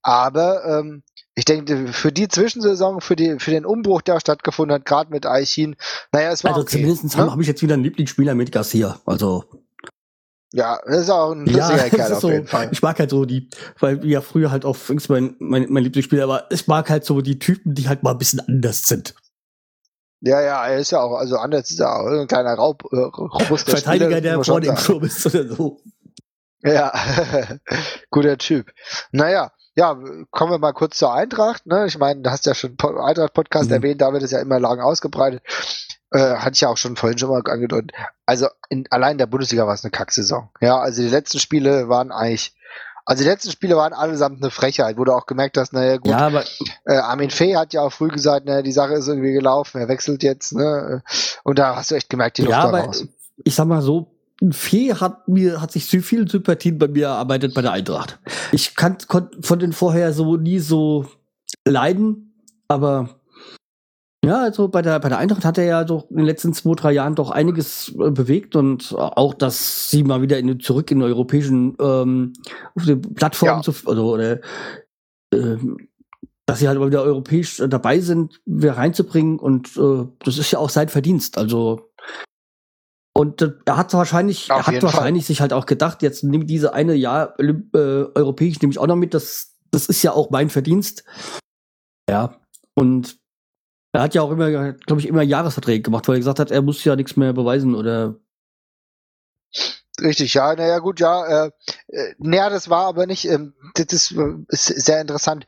Aber ähm, ich denke, für die Zwischensaison, für, die, für den Umbruch, der stattgefunden hat, gerade mit Aichin, naja, es war Also okay, zumindest ne? habe ich jetzt wieder einen Lieblingsspieler mit Garcia. Also Ja, das ist auch ein lustiger ja, Kerl auf so, jeden Fall. ich mag halt so die, weil ja früher halt auch Fings mein, mein, mein Lieblingsspieler war, ich mag halt so die Typen, die halt mal ein bisschen anders sind. Ja, ja, er ist ja auch, also anders ist er auch ein kleiner Raub, äh, robuster Verteidiger, Spieler, der vorne im. Sturm ist oder so. Ja, guter Typ. Naja, ja, kommen wir mal kurz zur Eintracht. Ne? Ich meine, du hast ja schon Po- Eintracht-Podcast Mhm. erwähnt, da wird es ja immer lang ausgebreitet. Äh, hatte ich ja auch schon vorhin schon mal angedeutet. Also in, allein in der Bundesliga war es eine Kacksaison. Ja, also die letzten Spiele waren eigentlich, also die letzten Spiele waren allesamt eine Frechheit, wo du auch gemerkt hast, naja gut, Ja, aber äh, Armin Fee hat ja auch früh gesagt, naja, die Sache ist irgendwie gelaufen, er wechselt jetzt, ne? Und da hast du echt gemerkt, die Luft ja, aber raus. ich sag mal so, Fee hat mir, hat sich zu viel Sympathien bei mir erarbeitet bei der Eintracht. Ich kann, konnte von den vorher so nie so leiden, aber ja, also bei der, bei der Eintracht hat er ja doch in den letzten zwei, drei Jahren doch einiges äh, bewegt und auch, dass sie mal wieder in, zurück in europäischen ähm, Plattformen Ja. zu, also, oder ähm, dass sie halt mal wieder europäisch äh, dabei sind, wieder reinzubringen und äh, das ist ja auch sein Verdienst. Also und äh, er hat wahrscheinlich, Auf er hat jeden Fall. wahrscheinlich sich halt auch gedacht, jetzt nimm diese eine Jahr äh, europäisch nehme ich auch noch mit. Das, das ist ja auch mein Verdienst. Ja. Und er hat ja auch immer, glaube ich, immer Jahresverträge gemacht, weil er gesagt hat, er muss ja nichts mehr beweisen oder Richtig, ja, naja, gut, ja, äh, äh, naja, das war aber nicht, ähm, das ist, äh, ist sehr interessant,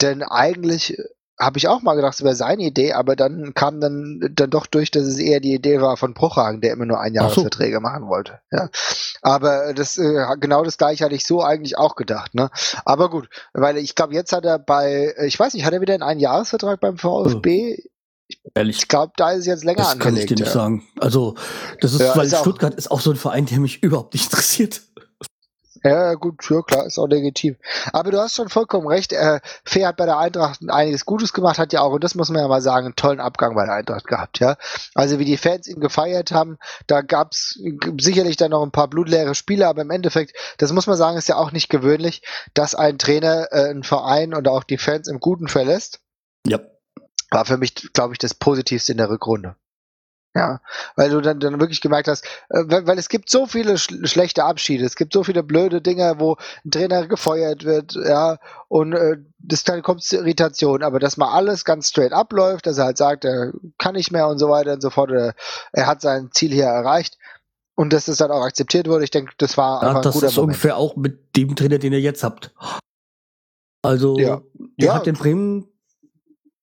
denn eigentlich äh, habe ich auch mal gedacht, es wäre seine Idee, aber dann kam dann, dann doch durch, dass es eher die Idee war von Bruchhagen, der immer nur Ach so. Einjahresverträge machen wollte, ja. Aber das, äh, genau das gleiche hatte ich so eigentlich auch gedacht, ne. Aber gut, weil ich glaube, jetzt hat er bei, äh, ich weiß nicht, hat er wieder einen Einjahresvertrag beim VfB? ehrlich. Ich glaube, da ist es jetzt länger Das kann ich angelegt. dir nicht ja. sagen. Also, das ist, Ja, weil ist Stuttgart ist auch so ein Verein, der mich überhaupt nicht interessiert. Ja, gut, ja, klar, ist auch legitim. Aber du hast schon vollkommen recht. Äh, Fee hat bei der Eintracht einiges Gutes gemacht, hat ja auch, und das muss man ja mal sagen, einen tollen Abgang bei der Eintracht gehabt, ja. Also wie die Fans ihn gefeiert haben, da gab's sicherlich dann noch ein paar blutleere Spiele, aber im Endeffekt, das muss man sagen, ist ja auch nicht gewöhnlich, dass ein Trainer äh, einen Verein und auch die Fans im Guten verlässt. Ja. War für mich, glaube ich, das Positivste in der Rückrunde. Ja, weil du dann, dann wirklich gemerkt hast, äh, weil, weil es gibt so viele sch schlechte Abschiede, es gibt so viele blöde Dinge, wo ein Trainer gefeuert wird, ja, und äh, das dann kommt zu Irritation, aber dass mal alles ganz straight abläuft, dass er halt sagt, er kann nicht mehr und so weiter und so fort, er, er hat sein Ziel hier erreicht und dass das dann auch akzeptiert wurde, ich denke, das war Ja, einfach ein das guter ist Moment. ungefähr auch mit dem Trainer, den ihr jetzt habt. Also, Ja. der Ja. hat in Bremen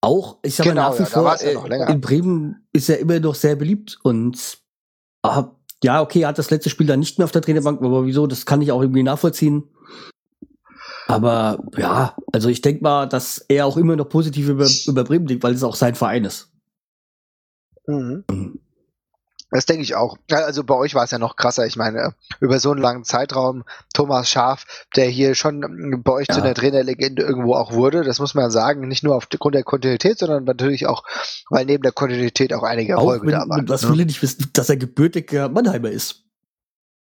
auch, ich sag Genau, mal nach wie ja, vor, ja äh, in Bremen ist er immer noch sehr beliebt und ah, ja, okay, er hat das letzte Spiel dann nicht mehr auf der Trainerbank, aber wieso, das kann ich auch irgendwie nachvollziehen. Aber ja, also ich denke mal, dass er auch immer noch positiv über, über Bremen denkt, weil es auch sein Verein ist. Mhm. Das denke ich auch. Also bei euch war es ja noch krasser. Ich meine, über so einen langen Zeitraum, Thomas Schaf, der hier schon bei euch zu Ja. einer Trainerlegende irgendwo auch wurde, das muss man sagen, nicht nur aufgrund der Kontinuität, sondern natürlich auch, weil neben der Kontinuität auch einige Auch Erfolge da waren. was ne? viele nicht wissen, dass er gebürtiger Mannheimer ist.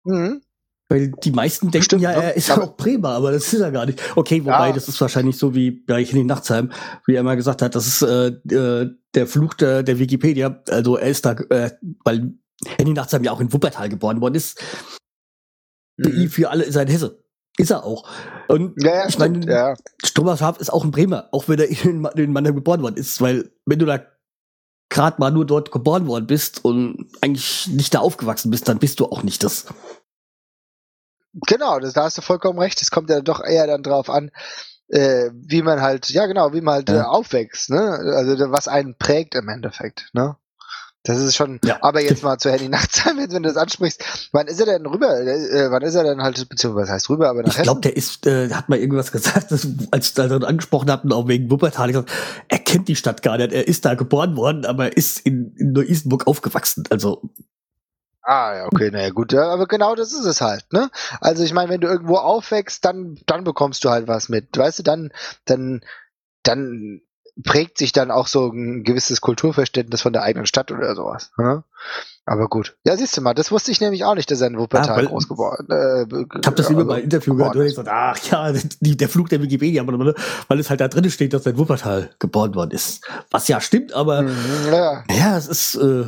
Mhm. Weil die meisten denken Stimmt, ja, ne? er ist Aber- auch Bremer, aber das ist er gar nicht. Okay, wobei, Ja. das ist wahrscheinlich so wie bei Henning Nachtsheim, wie er mal gesagt hat, das ist äh, äh, der Fluch der, der Wikipedia. Also er ist da, äh, weil Henning Nachtsheim ja auch in Wuppertal geboren worden ist. Mhm. Für alle ist ein Hesse. Ist er auch. Und Ja, ja, ich meine, ja. Thomas Schaf ist auch ein Bremer, auch wenn er in, in Mannheim geboren worden ist, weil wenn du da gerade mal nur dort geboren worden bist und eigentlich nicht da aufgewachsen bist, dann bist du auch nicht das. Genau, das, da hast du vollkommen recht. Es kommt ja doch eher dann drauf an, äh, wie man halt, ja genau, wie man halt Ja. äh, aufwächst, ne? Also was einen prägt im Endeffekt, ne? Das ist schon, Ja. aber jetzt mal zu Handy Nachtsheim, wenn du das ansprichst. Wann ist er denn rüber? Äh, wann ist er denn halt, beziehungsweise was heißt rüber, aber nach Ich glaube, der ist, äh, hat mal irgendwas gesagt, das, als da dann angesprochen hatten, auch wegen Wuppertal, ich gesagt, er kennt die Stadt gar nicht. Er ist da geboren worden, aber er ist in, in Neu-Isenburg aufgewachsen. Also, Ah, ja, okay, naja, gut, ja, aber genau das ist es halt, ne? Also ich meine, wenn du irgendwo aufwächst, dann, dann bekommst du halt was mit. Weißt du, dann, dann, dann prägt sich dann auch so ein gewisses Kulturverständnis von der eigenen Stadt oder sowas. Ne? Aber gut. Ja, siehst du mal, das wusste ich nämlich auch nicht, dass er in Wuppertal Ah, groß geworden äh, Ich habe das immer also bei Interview gehört, und ich so, ach ja, die, der Flug der Wikipedia, weil es halt da drin steht, dass er in Wuppertal geboren worden ist. Was ja stimmt, aber Mhm, Ja, ja, es ist, äh,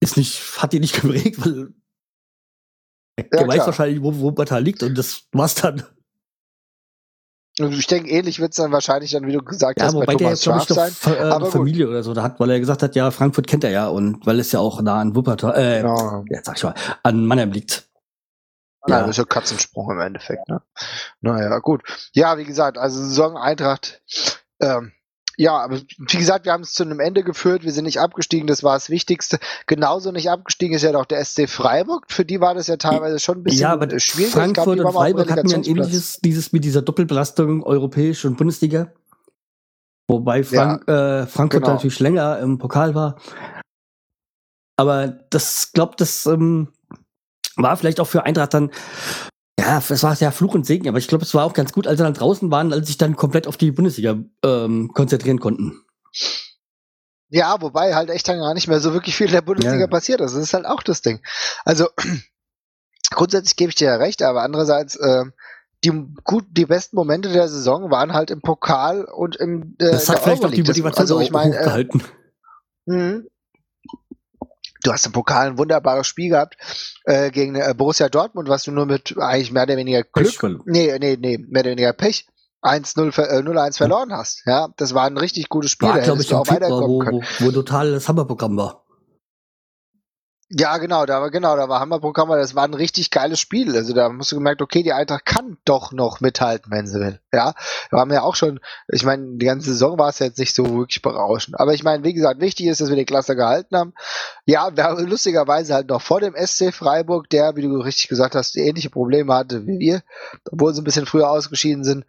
ist nicht, hat ihn nicht geprägt, weil er Ja, weiß klar. wahrscheinlich, wo Wuppertal liegt und das war's dann. und ich denke, ähnlich wird es dann wahrscheinlich dann, wie du gesagt Ja, hast, bei wobei der Thomas jetzt, noch sein. Fa- äh, Aber eine gut. Familie oder so da hat, weil er gesagt hat, ja, Frankfurt kennt er ja und weil es ja auch nah an Wuppertal, äh, Genau. jetzt sag ich mal, an Mannheim liegt. Ja. Ja. das ist ja Katzensprung im Endeffekt. Ne? Naja, gut. Ja, wie gesagt, also Saison Eintracht. Ähm, ja, aber wie gesagt, wir haben es zu einem Ende geführt. Wir sind nicht abgestiegen, das war das Wichtigste. Genauso nicht abgestiegen ist ja doch der SC Freiburg. Für die war das ja teilweise schon ein bisschen ja, aber äh, schwierig. Glaub, Frankfurt die und Freiburg hatten ja ein ähnliches, dieses mit dieser Doppelbelastung europäisch und Bundesliga. Wobei Frank, äh, Frankfurt genau. natürlich länger im Pokal war. Aber das, glaubt, das ähm, war vielleicht auch für Eintracht dann, ja, es war ja Fluch und Segen, aber ich glaube, es war auch ganz gut, als sie dann draußen waren, als sie sich dann komplett auf die Bundesliga ähm, konzentrieren konnten. Ja, wobei halt echt dann gar nicht mehr so wirklich viel in der Bundesliga Ja. passiert ist. Das ist halt auch das Ding. Also grundsätzlich gebe ich dir ja recht, aber andererseits ähm, die gut die besten Momente der Saison waren halt im Pokal und im äh, Das hat vielleicht auch die Motivation also ich meine, äh, hochgehalten. Du hast im Pokal ein wunderbares Spiel gehabt äh, gegen äh, Borussia Dortmund, was du nur mit eigentlich mehr oder weniger Glück, Pech, nee, nee, nee, mehr oder weniger Pech 1-0 ver- äh, 0-1 verloren hast. Ja, das war ein richtig gutes Spiel. war, da glaube hättest ich, auch Februar, weiterkommen wo, können. wo, wo total das Hammerprogramm war. Ja, genau, da war genau, da war Hammerprogramm, aber das war ein richtig geiles Spiel. Also da musst du gemerkt, okay, die Eintracht kann doch noch mithalten, wenn sie will. Ja, wir haben ja auch schon, ich meine, die ganze Saison war es jetzt nicht so wirklich berauschend. Aber ich meine, wie gesagt, wichtig ist, dass wir die Klasse gehalten haben. Ja, wir haben lustigerweise halt noch vor dem SC Freiburg, der, wie du richtig gesagt hast, ähnliche Probleme hatte wie wir, obwohl sie ein bisschen früher ausgeschieden sind.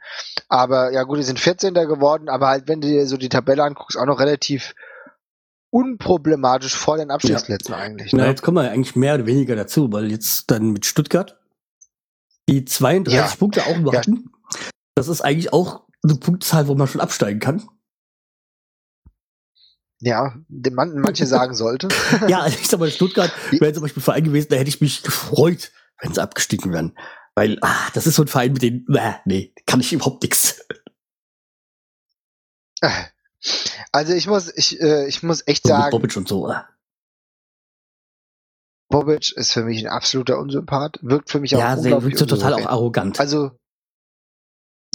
Aber ja gut, die sind 14. geworden, aber halt, wenn du dir so die Tabelle anguckst, auch noch relativ unproblematisch vor den Abstiegsplätzen eigentlich. Na, Ne? jetzt kommen wir eigentlich mehr oder weniger dazu, weil jetzt dann mit Stuttgart die 32 Ja. Punkte auch nur Ja. Das ist eigentlich auch eine Punktzahl, wo man schon absteigen kann. Ja, den man, manche sagen sollte. ja, also ich sag mal, Stuttgart wäre zum Beispiel ein Verein gewesen, da hätte ich mich gefreut, wenn sie abgestiegen wären. Weil, ah, das ist so ein Verein, mit dem, äh, nee, kann ich überhaupt nichts. Also ich muss, ich, äh, ich muss echt So sagen, Bobic und so. äh. Bobic ist für mich ein absoluter Unsympath, wirkt für mich auch Ja, unglaublich wirkt so total auch arrogant. Also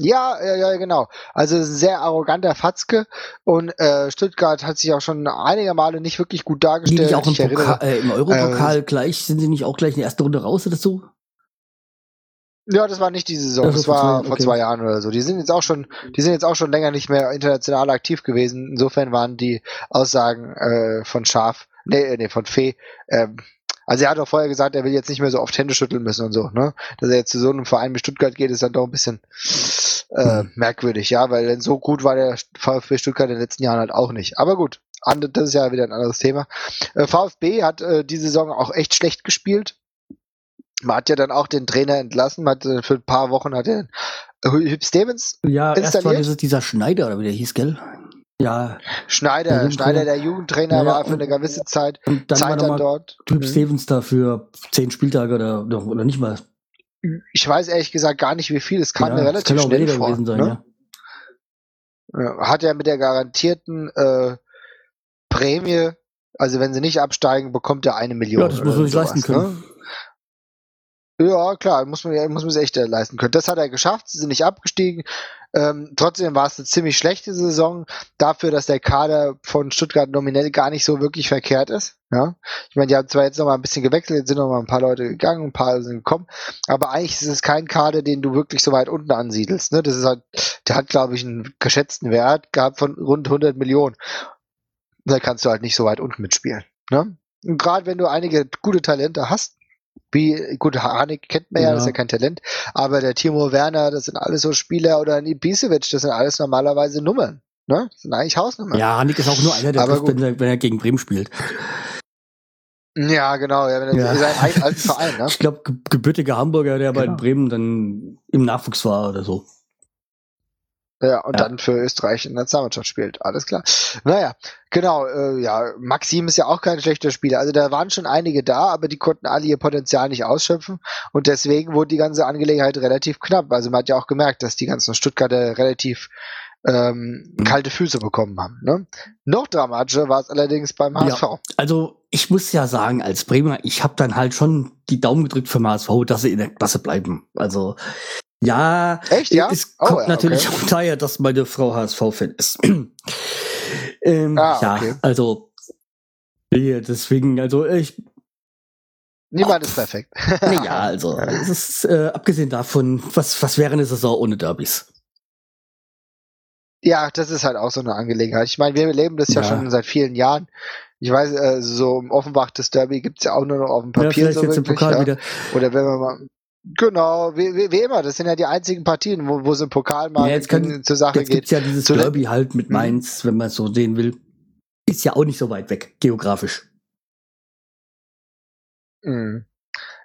ja, ja, ja, genau. Also sehr arroganter Fatzke und äh, Stuttgart hat sich auch schon einige Male nicht wirklich gut die dargestellt. nicht auch im, Pokal, äh, im Europokal gleich, sind sie nicht auch gleich in der ersten Runde raus oder so? Ja, das war nicht die Saison, das vor war vor zwei Jahren oder so. Die sind jetzt auch schon, die sind jetzt auch schon länger nicht mehr international aktiv gewesen. Insofern waren die Aussagen äh, von Schaf, nee, nee, von Fee, ähm, also er hat auch vorher gesagt, er will jetzt nicht mehr so oft Hände schütteln müssen und so, ne? Dass er jetzt zu so einem Verein wie Stuttgart geht, ist dann doch ein bisschen äh, Hm. merkwürdig, ja, weil denn so gut war der VfB Stuttgart in den letzten Jahren halt auch nicht. Aber gut, das ist ja wieder ein anderes Thema. Äh, VfB hat äh, die Saison auch echt schlecht gespielt. Man hat ja dann auch den Trainer entlassen. Man hat, äh, für ein paar Wochen hat er Hüb Stevens, Ja, erst war dieses, dieser Schneider, oder wie der hieß, gell? Ja, Schneider, Der Jugendtrainer. Schneider, der Jugendtrainer Ja, war für eine gewisse Zeit, und dann war Zeit dann dort. Typ Mhm. Stevens da für zehn Spieltage oder, oder, oder nicht mal. Ich weiß ehrlich gesagt gar nicht, wie viel. Es kam ja, mir relativ schnell vor. gewesen sein, ne? ja. Hat er mit der garantierten äh, Prämie, also wenn sie nicht absteigen, bekommt er eine Million. Ja, das muss man sich leisten können. Ne? Ja, klar, muss man, muss man sich echt leisten können. Das hat er geschafft, sie sind nicht abgestiegen. Ähm, trotzdem war es eine ziemlich schlechte Saison dafür, dass der Kader von Stuttgart nominell gar nicht so wirklich verkehrt ist. Ja, ich meine, die haben zwar jetzt noch mal ein bisschen gewechselt, jetzt sind noch mal ein paar Leute gegangen, ein paar sind gekommen, aber eigentlich ist es kein Kader, den du wirklich so weit unten ansiedelst. Ne? Das ist halt, der hat, glaube ich, einen geschätzten Wert gehabt von rund 100 Millionen. Da kannst du halt nicht so weit unten mitspielen. Ne? Und gerade wenn du einige gute Talente hast, wie, gut, Hanik kennt man ja, Ja. das ist ja kein Talent, aber der Timo Werner, das sind alles so Spieler, oder ein Ibisevic, das sind alles normalerweise Nummern. Ne? Das sind eigentlich Hausnummern. Ja, Hanik ist auch nur einer, der Aber trifft, wenn er, wenn er gegen Bremen spielt. Ja, genau, ja, wenn er Ja. seinen alten Verein, ne? Ich glaube, ge gebürtiger Hamburger, der bei Genau. Bremen dann im Nachwuchs war oder so. Ja, und ja. dann für Österreich in der Nationalmannschaft spielt. Alles klar. Naja, genau, äh, ja, Maxim ist ja auch kein schlechter Spieler. Also da waren schon einige da, aber die konnten alle ihr Potenzial nicht ausschöpfen. Und deswegen wurde die ganze Angelegenheit relativ knapp. Also man hat ja auch gemerkt, dass die ganzen Stuttgarter relativ ähm, mhm. kalte Füße bekommen haben. Ne? Noch dramatischer war es allerdings beim HSV. Ja, also ich muss ja sagen, als Bremer, ich habe dann halt schon die Daumen gedrückt für HSV, dass sie in der Klasse bleiben. Also ja, Echt, ja? es oh, kommt ja, natürlich okay. auch daher, dass meine Frau HSV-Fan ist. ähm, ah, ja, okay. also deswegen, also ich Niemand ist perfekt. ja, also es ist äh, abgesehen davon, was was wäre eine Saison ohne Derbys? Ja, das ist halt auch so eine Angelegenheit. Ich meine, wir leben das ja, ja schon seit vielen Jahren. Ich weiß, äh, so im Offenbach das Derby gibt's ja auch nur noch auf dem Papier. Ja, so jetzt wirklich, im Pokal ja. wieder. Oder wenn wir mal Genau, wie, wie, wie, immer. Das sind ja die einzigen Partien, wo, wo es im Pokal mal ja, jetzt können, zur Sache jetzt geht. Jetzt ja dieses Zu Derby halt mit mhm. Mainz, wenn man es so sehen will. Ist ja auch nicht so weit weg, geografisch. Mhm.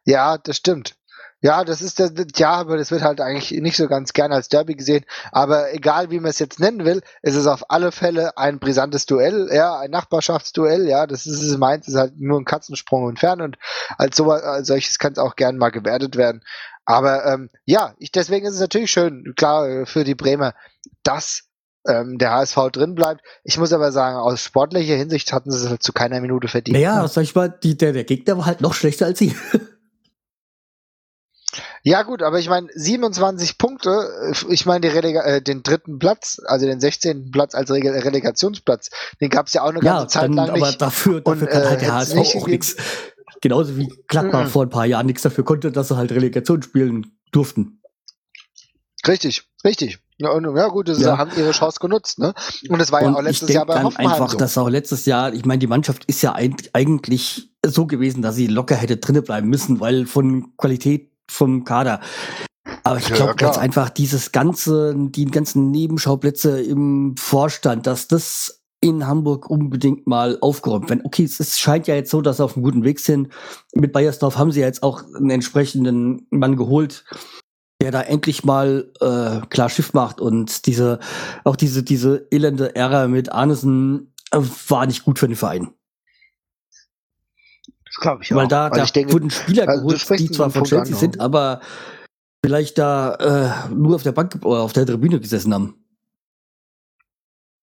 Ja, das stimmt. Ja, das ist das, ja, aber das wird halt eigentlich nicht so ganz gern als Derby gesehen. Aber egal, wie man es jetzt nennen will, ist es auf alle Fälle ein brisantes Duell, ja, ein Nachbarschaftsduell, ja. Das ist es meins, ist halt nur ein Katzensprung entfernt und als, so, als solches kann es auch gern mal gewertet werden. Aber ähm, ja, ich, deswegen ist es natürlich schön, klar, äh, für die Bremer, dass ähm, der HSV drin bleibt. Ich muss aber sagen, aus sportlicher Hinsicht hatten sie es halt zu keiner Minute verdient. Naja, sag ich mal, die, der, der Gegner war halt noch schlechter als sie. Ja gut, aber ich meine 27 Punkte, äh, ich meine äh, den dritten Platz, also den 16. Platz als Rele Relegationsplatz, den gab es ja auch eine ganze ja, Zeit dann, lang nicht. Aber dafür, dafür und, kann halt der HSV äh, auch nichts. Genauso wie Gladbach mhm. vor ein paar Jahren nichts dafür konnte, dass sie halt Relegation spielen durften. Richtig, richtig. Ja, und, ja gut, sie ja. haben ihre Chance genutzt, ne? Und es war und ja auch letztes Jahr bei Hoffenheim einfach, so. dass auch letztes Jahr, ich meine, die Mannschaft ist ja eigentlich so gewesen, dass sie locker hätte drinnen bleiben müssen, weil von Qualität vom Kader. Aber ich glaube ja, jetzt einfach dieses ganze, die ganzen Nebenschauplätze im Vorstand, dass das in Hamburg unbedingt mal aufgeräumt werden. Okay, es, es scheint ja jetzt so, dass sie auf einem guten Weg sind. Mit Bayersdorf haben sie ja jetzt auch einen entsprechenden Mann geholt, der da endlich mal äh, klar Schiff macht und diese auch diese diese elende Ära mit Arnesen äh, war nicht gut für den Verein. Glaube ich Weil auch. da, da denke, wurden Spieler also geholt, die zwar von Chelsea sind, aber vielleicht da äh, nur auf der Bank oder auf der Tribüne gesessen haben.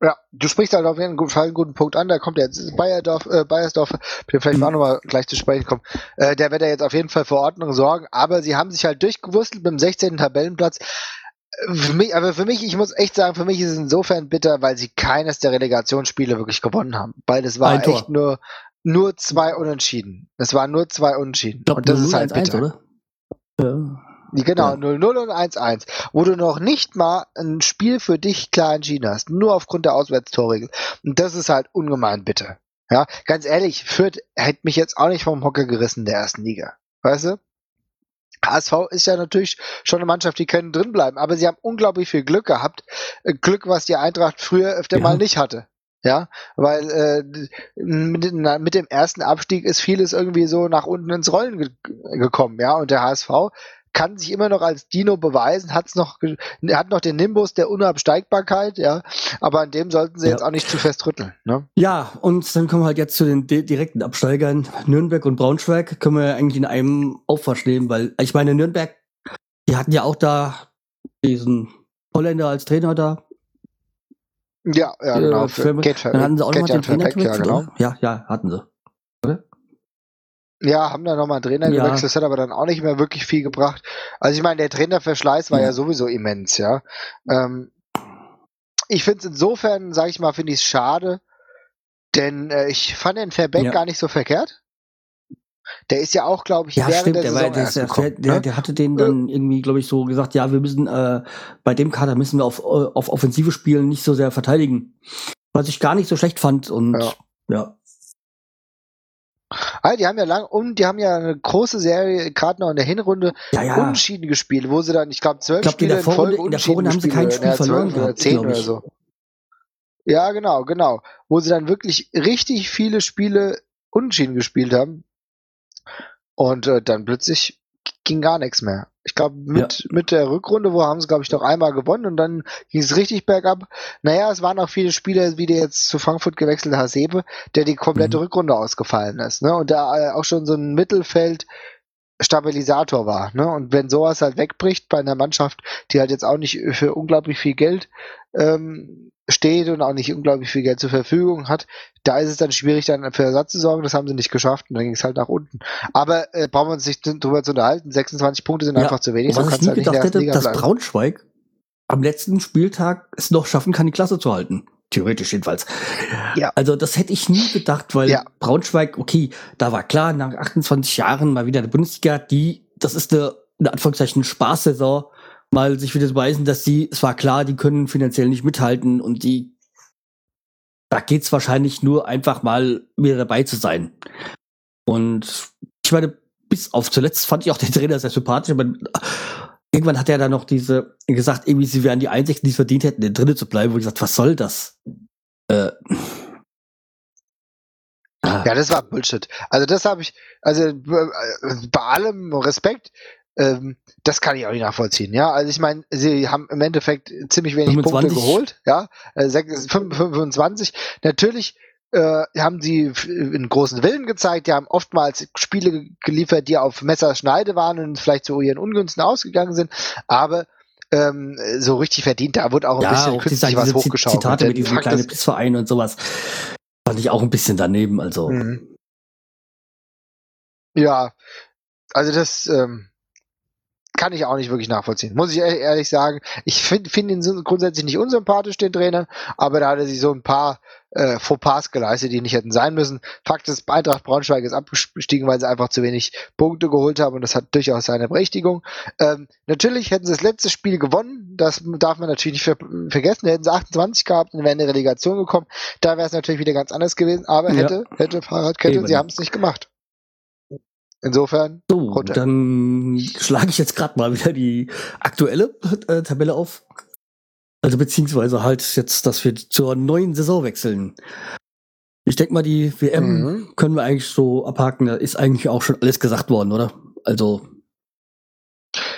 Ja, du sprichst halt auf jeden Fall einen guten Punkt an. Da kommt jetzt Bayerdorf, äh, Bayersdorf, der vielleicht mhm. auch nochmal gleich zu sprechen kommen. Äh, der wird ja jetzt auf jeden Fall für Ordnung sorgen. Aber sie haben sich halt durchgewurstelt mit dem 16. Tabellenplatz. Für mich, aber für mich, ich muss echt sagen, für mich ist es insofern bitter, weil sie keines der Relegationsspiele wirklich gewonnen haben. Weil es war echt nur nur zwei Unentschieden. Es waren nur zwei Unentschieden. Glaub, und das 0, ist halt 1, bitter. oder? Ja. Genau, 0-0 und 1-1. Wo du noch nicht mal ein Spiel für dich klar entschieden hast. Nur aufgrund der Auswärtstorregel. Und das ist halt ungemein bitter. Ja, ganz ehrlich, Fürth hätte mich jetzt auch nicht vom Hocker gerissen in der ersten Liga. Weißt du? HSV ist ja natürlich schon eine Mannschaft, die können drinbleiben, aber sie haben unglaublich viel Glück gehabt. Äh, Glück, was die Eintracht früher öfter ja. mal nicht hatte. Ja, weil äh, mit, mit, dem ersten Abstieg ist vieles irgendwie so nach unten ins Rollen ge gekommen, ja, und der HSV kann sich immer noch als Dino beweisen, hat's noch, hat noch den Nimbus der Unabsteigbarkeit, ja, aber an dem sollten sie ja. jetzt auch nicht zu fest rütteln. Ne? Ja, und dann kommen wir halt jetzt zu den direkten Absteigern, Nürnberg und Braunschweig, können wir eigentlich in einem Aufwasch nehmen, weil ich meine, Nürnberg, die hatten ja auch da diesen Holländer als Trainer da, ja, ja, genau. Äh, für, geht, dann hatten sie auch nochmal den Trainer gewechselt, ja, genau. ja, ja, hatten sie. Oder? Ja, haben da nochmal einen Trainer ja. gewechselt, das hat aber dann auch nicht mehr wirklich viel gebracht. Also ich meine, der Trainerverschleiß war ja, ja sowieso immens, ja. Ähm, ich finde es insofern, sage ich mal, finde ich es schade, denn äh, ich fand den Verbeck ja. gar nicht so verkehrt. Der ist ja auch, glaube ich, ja, während stimmt, der, der, war, der, gekommen, der, ne? der, hatte den dann irgendwie, glaube ich, so gesagt, ja, wir müssen äh, bei dem Kader müssen wir auf, auf Offensive spielen, nicht so sehr verteidigen. Was ich gar nicht so schlecht fand und ja. ja. Ah, die haben ja lang und die haben ja eine große Serie gerade noch in der Hinrunde ja, ja. unentschieden gespielt, wo sie dann, ich glaube, zwölf Spiele in, in Folge in der Vorrunde haben sie kein Spiel verloren oder zehn oder so. Ja, genau, genau, wo sie dann wirklich richtig viele Spiele unentschieden gespielt haben. Und äh, dann plötzlich ging gar nichts mehr. Ich glaube, mit, ja. mit der Rückrunde, wo haben sie, glaube ich, noch einmal gewonnen und dann ging es richtig bergab. Naja, es waren auch viele Spieler, wie der jetzt zu Frankfurt gewechselte Hasebe, der die komplette mhm. Rückrunde ausgefallen ist. Ne? Und da äh, auch schon so ein Mittelfeld Stabilisator war. Ne? Und wenn sowas halt wegbricht bei einer Mannschaft, die halt jetzt auch nicht für unglaublich viel Geld ähm, steht und auch nicht unglaublich viel Geld zur Verfügung hat, da ist es dann schwierig, dann für Ersatz zu sorgen. Das haben sie nicht geschafft und dann ging es halt nach unten. Aber äh, brauchen wir uns nicht drüber zu unterhalten. 26 Punkte sind ja, einfach zu wenig. Was ich nie halt gedacht hätte, dass Braunschweig am letzten Spieltag es noch schaffen kann, die Klasse zu halten. Theoretisch jedenfalls. Ja. Also das hätte ich nie gedacht, weil ja. Braunschweig, okay, da war klar, nach 28 Jahren mal wieder der Bundesliga, die, das ist eine, in Anführungszeichen, Spaßsaison, mal sich wieder beweisen, dass die, es war klar, die können finanziell nicht mithalten und die, da geht's wahrscheinlich nur einfach mal wieder dabei zu sein. Und ich meine, bis auf zuletzt fand ich auch den Trainer sehr sympathisch, aber irgendwann hat er dann noch diese gesagt, irgendwie sie wären die Einzigen, die es verdient hätten, in drinnen zu bleiben, wo ich gesagt, was soll das? Äh, ja, das war Bullshit. Also das habe ich, also äh, bei allem Respekt, ähm, das kann ich auch nicht nachvollziehen. Ja, also ich meine, sie haben im Endeffekt ziemlich wenig 25. Punkte geholt. Ja, äh, 25. Natürlich äh, haben sie einen großen Willen gezeigt, die haben oftmals Spiele geliefert, die auf Messerschneide waren und vielleicht zu ihren Ungünsten ausgegangen sind, aber ähm, so richtig verdient, da wurde auch ein ja, bisschen auch künstlich diese, was hochgeschaut. Zitate mit diesem kleinen Pissverein und sowas fand ich auch ein bisschen daneben, also. Mhm. Ja, also das, ähm, kann ich auch nicht wirklich nachvollziehen. Muss ich ehrlich sagen. Ich finde find ihn grundsätzlich nicht unsympathisch, den Trainer, aber da hat er sich so ein paar äh, Fauxpas geleistet, die nicht hätten sein müssen. Fakt ist, Eintracht Braunschweig ist abgestiegen, weil sie einfach zu wenig Punkte geholt haben und das hat durchaus seine Berechtigung. Ähm, natürlich hätten sie das letzte Spiel gewonnen, das darf man natürlich nicht ver vergessen. Hätten sie 28 gehabt und wären in die Relegation gekommen, da wäre es natürlich wieder ganz anders gewesen, aber hätte, ja. hätte Fahrradkette, Eben. sie haben es nicht gemacht. Insofern. So, runter. dann schlage ich jetzt gerade mal wieder die aktuelle äh, Tabelle auf. Also beziehungsweise halt jetzt, dass wir zur neuen Saison wechseln. Ich denke mal, die WM mhm. können wir eigentlich so abhaken. Da ist eigentlich auch schon alles gesagt worden, oder? Also.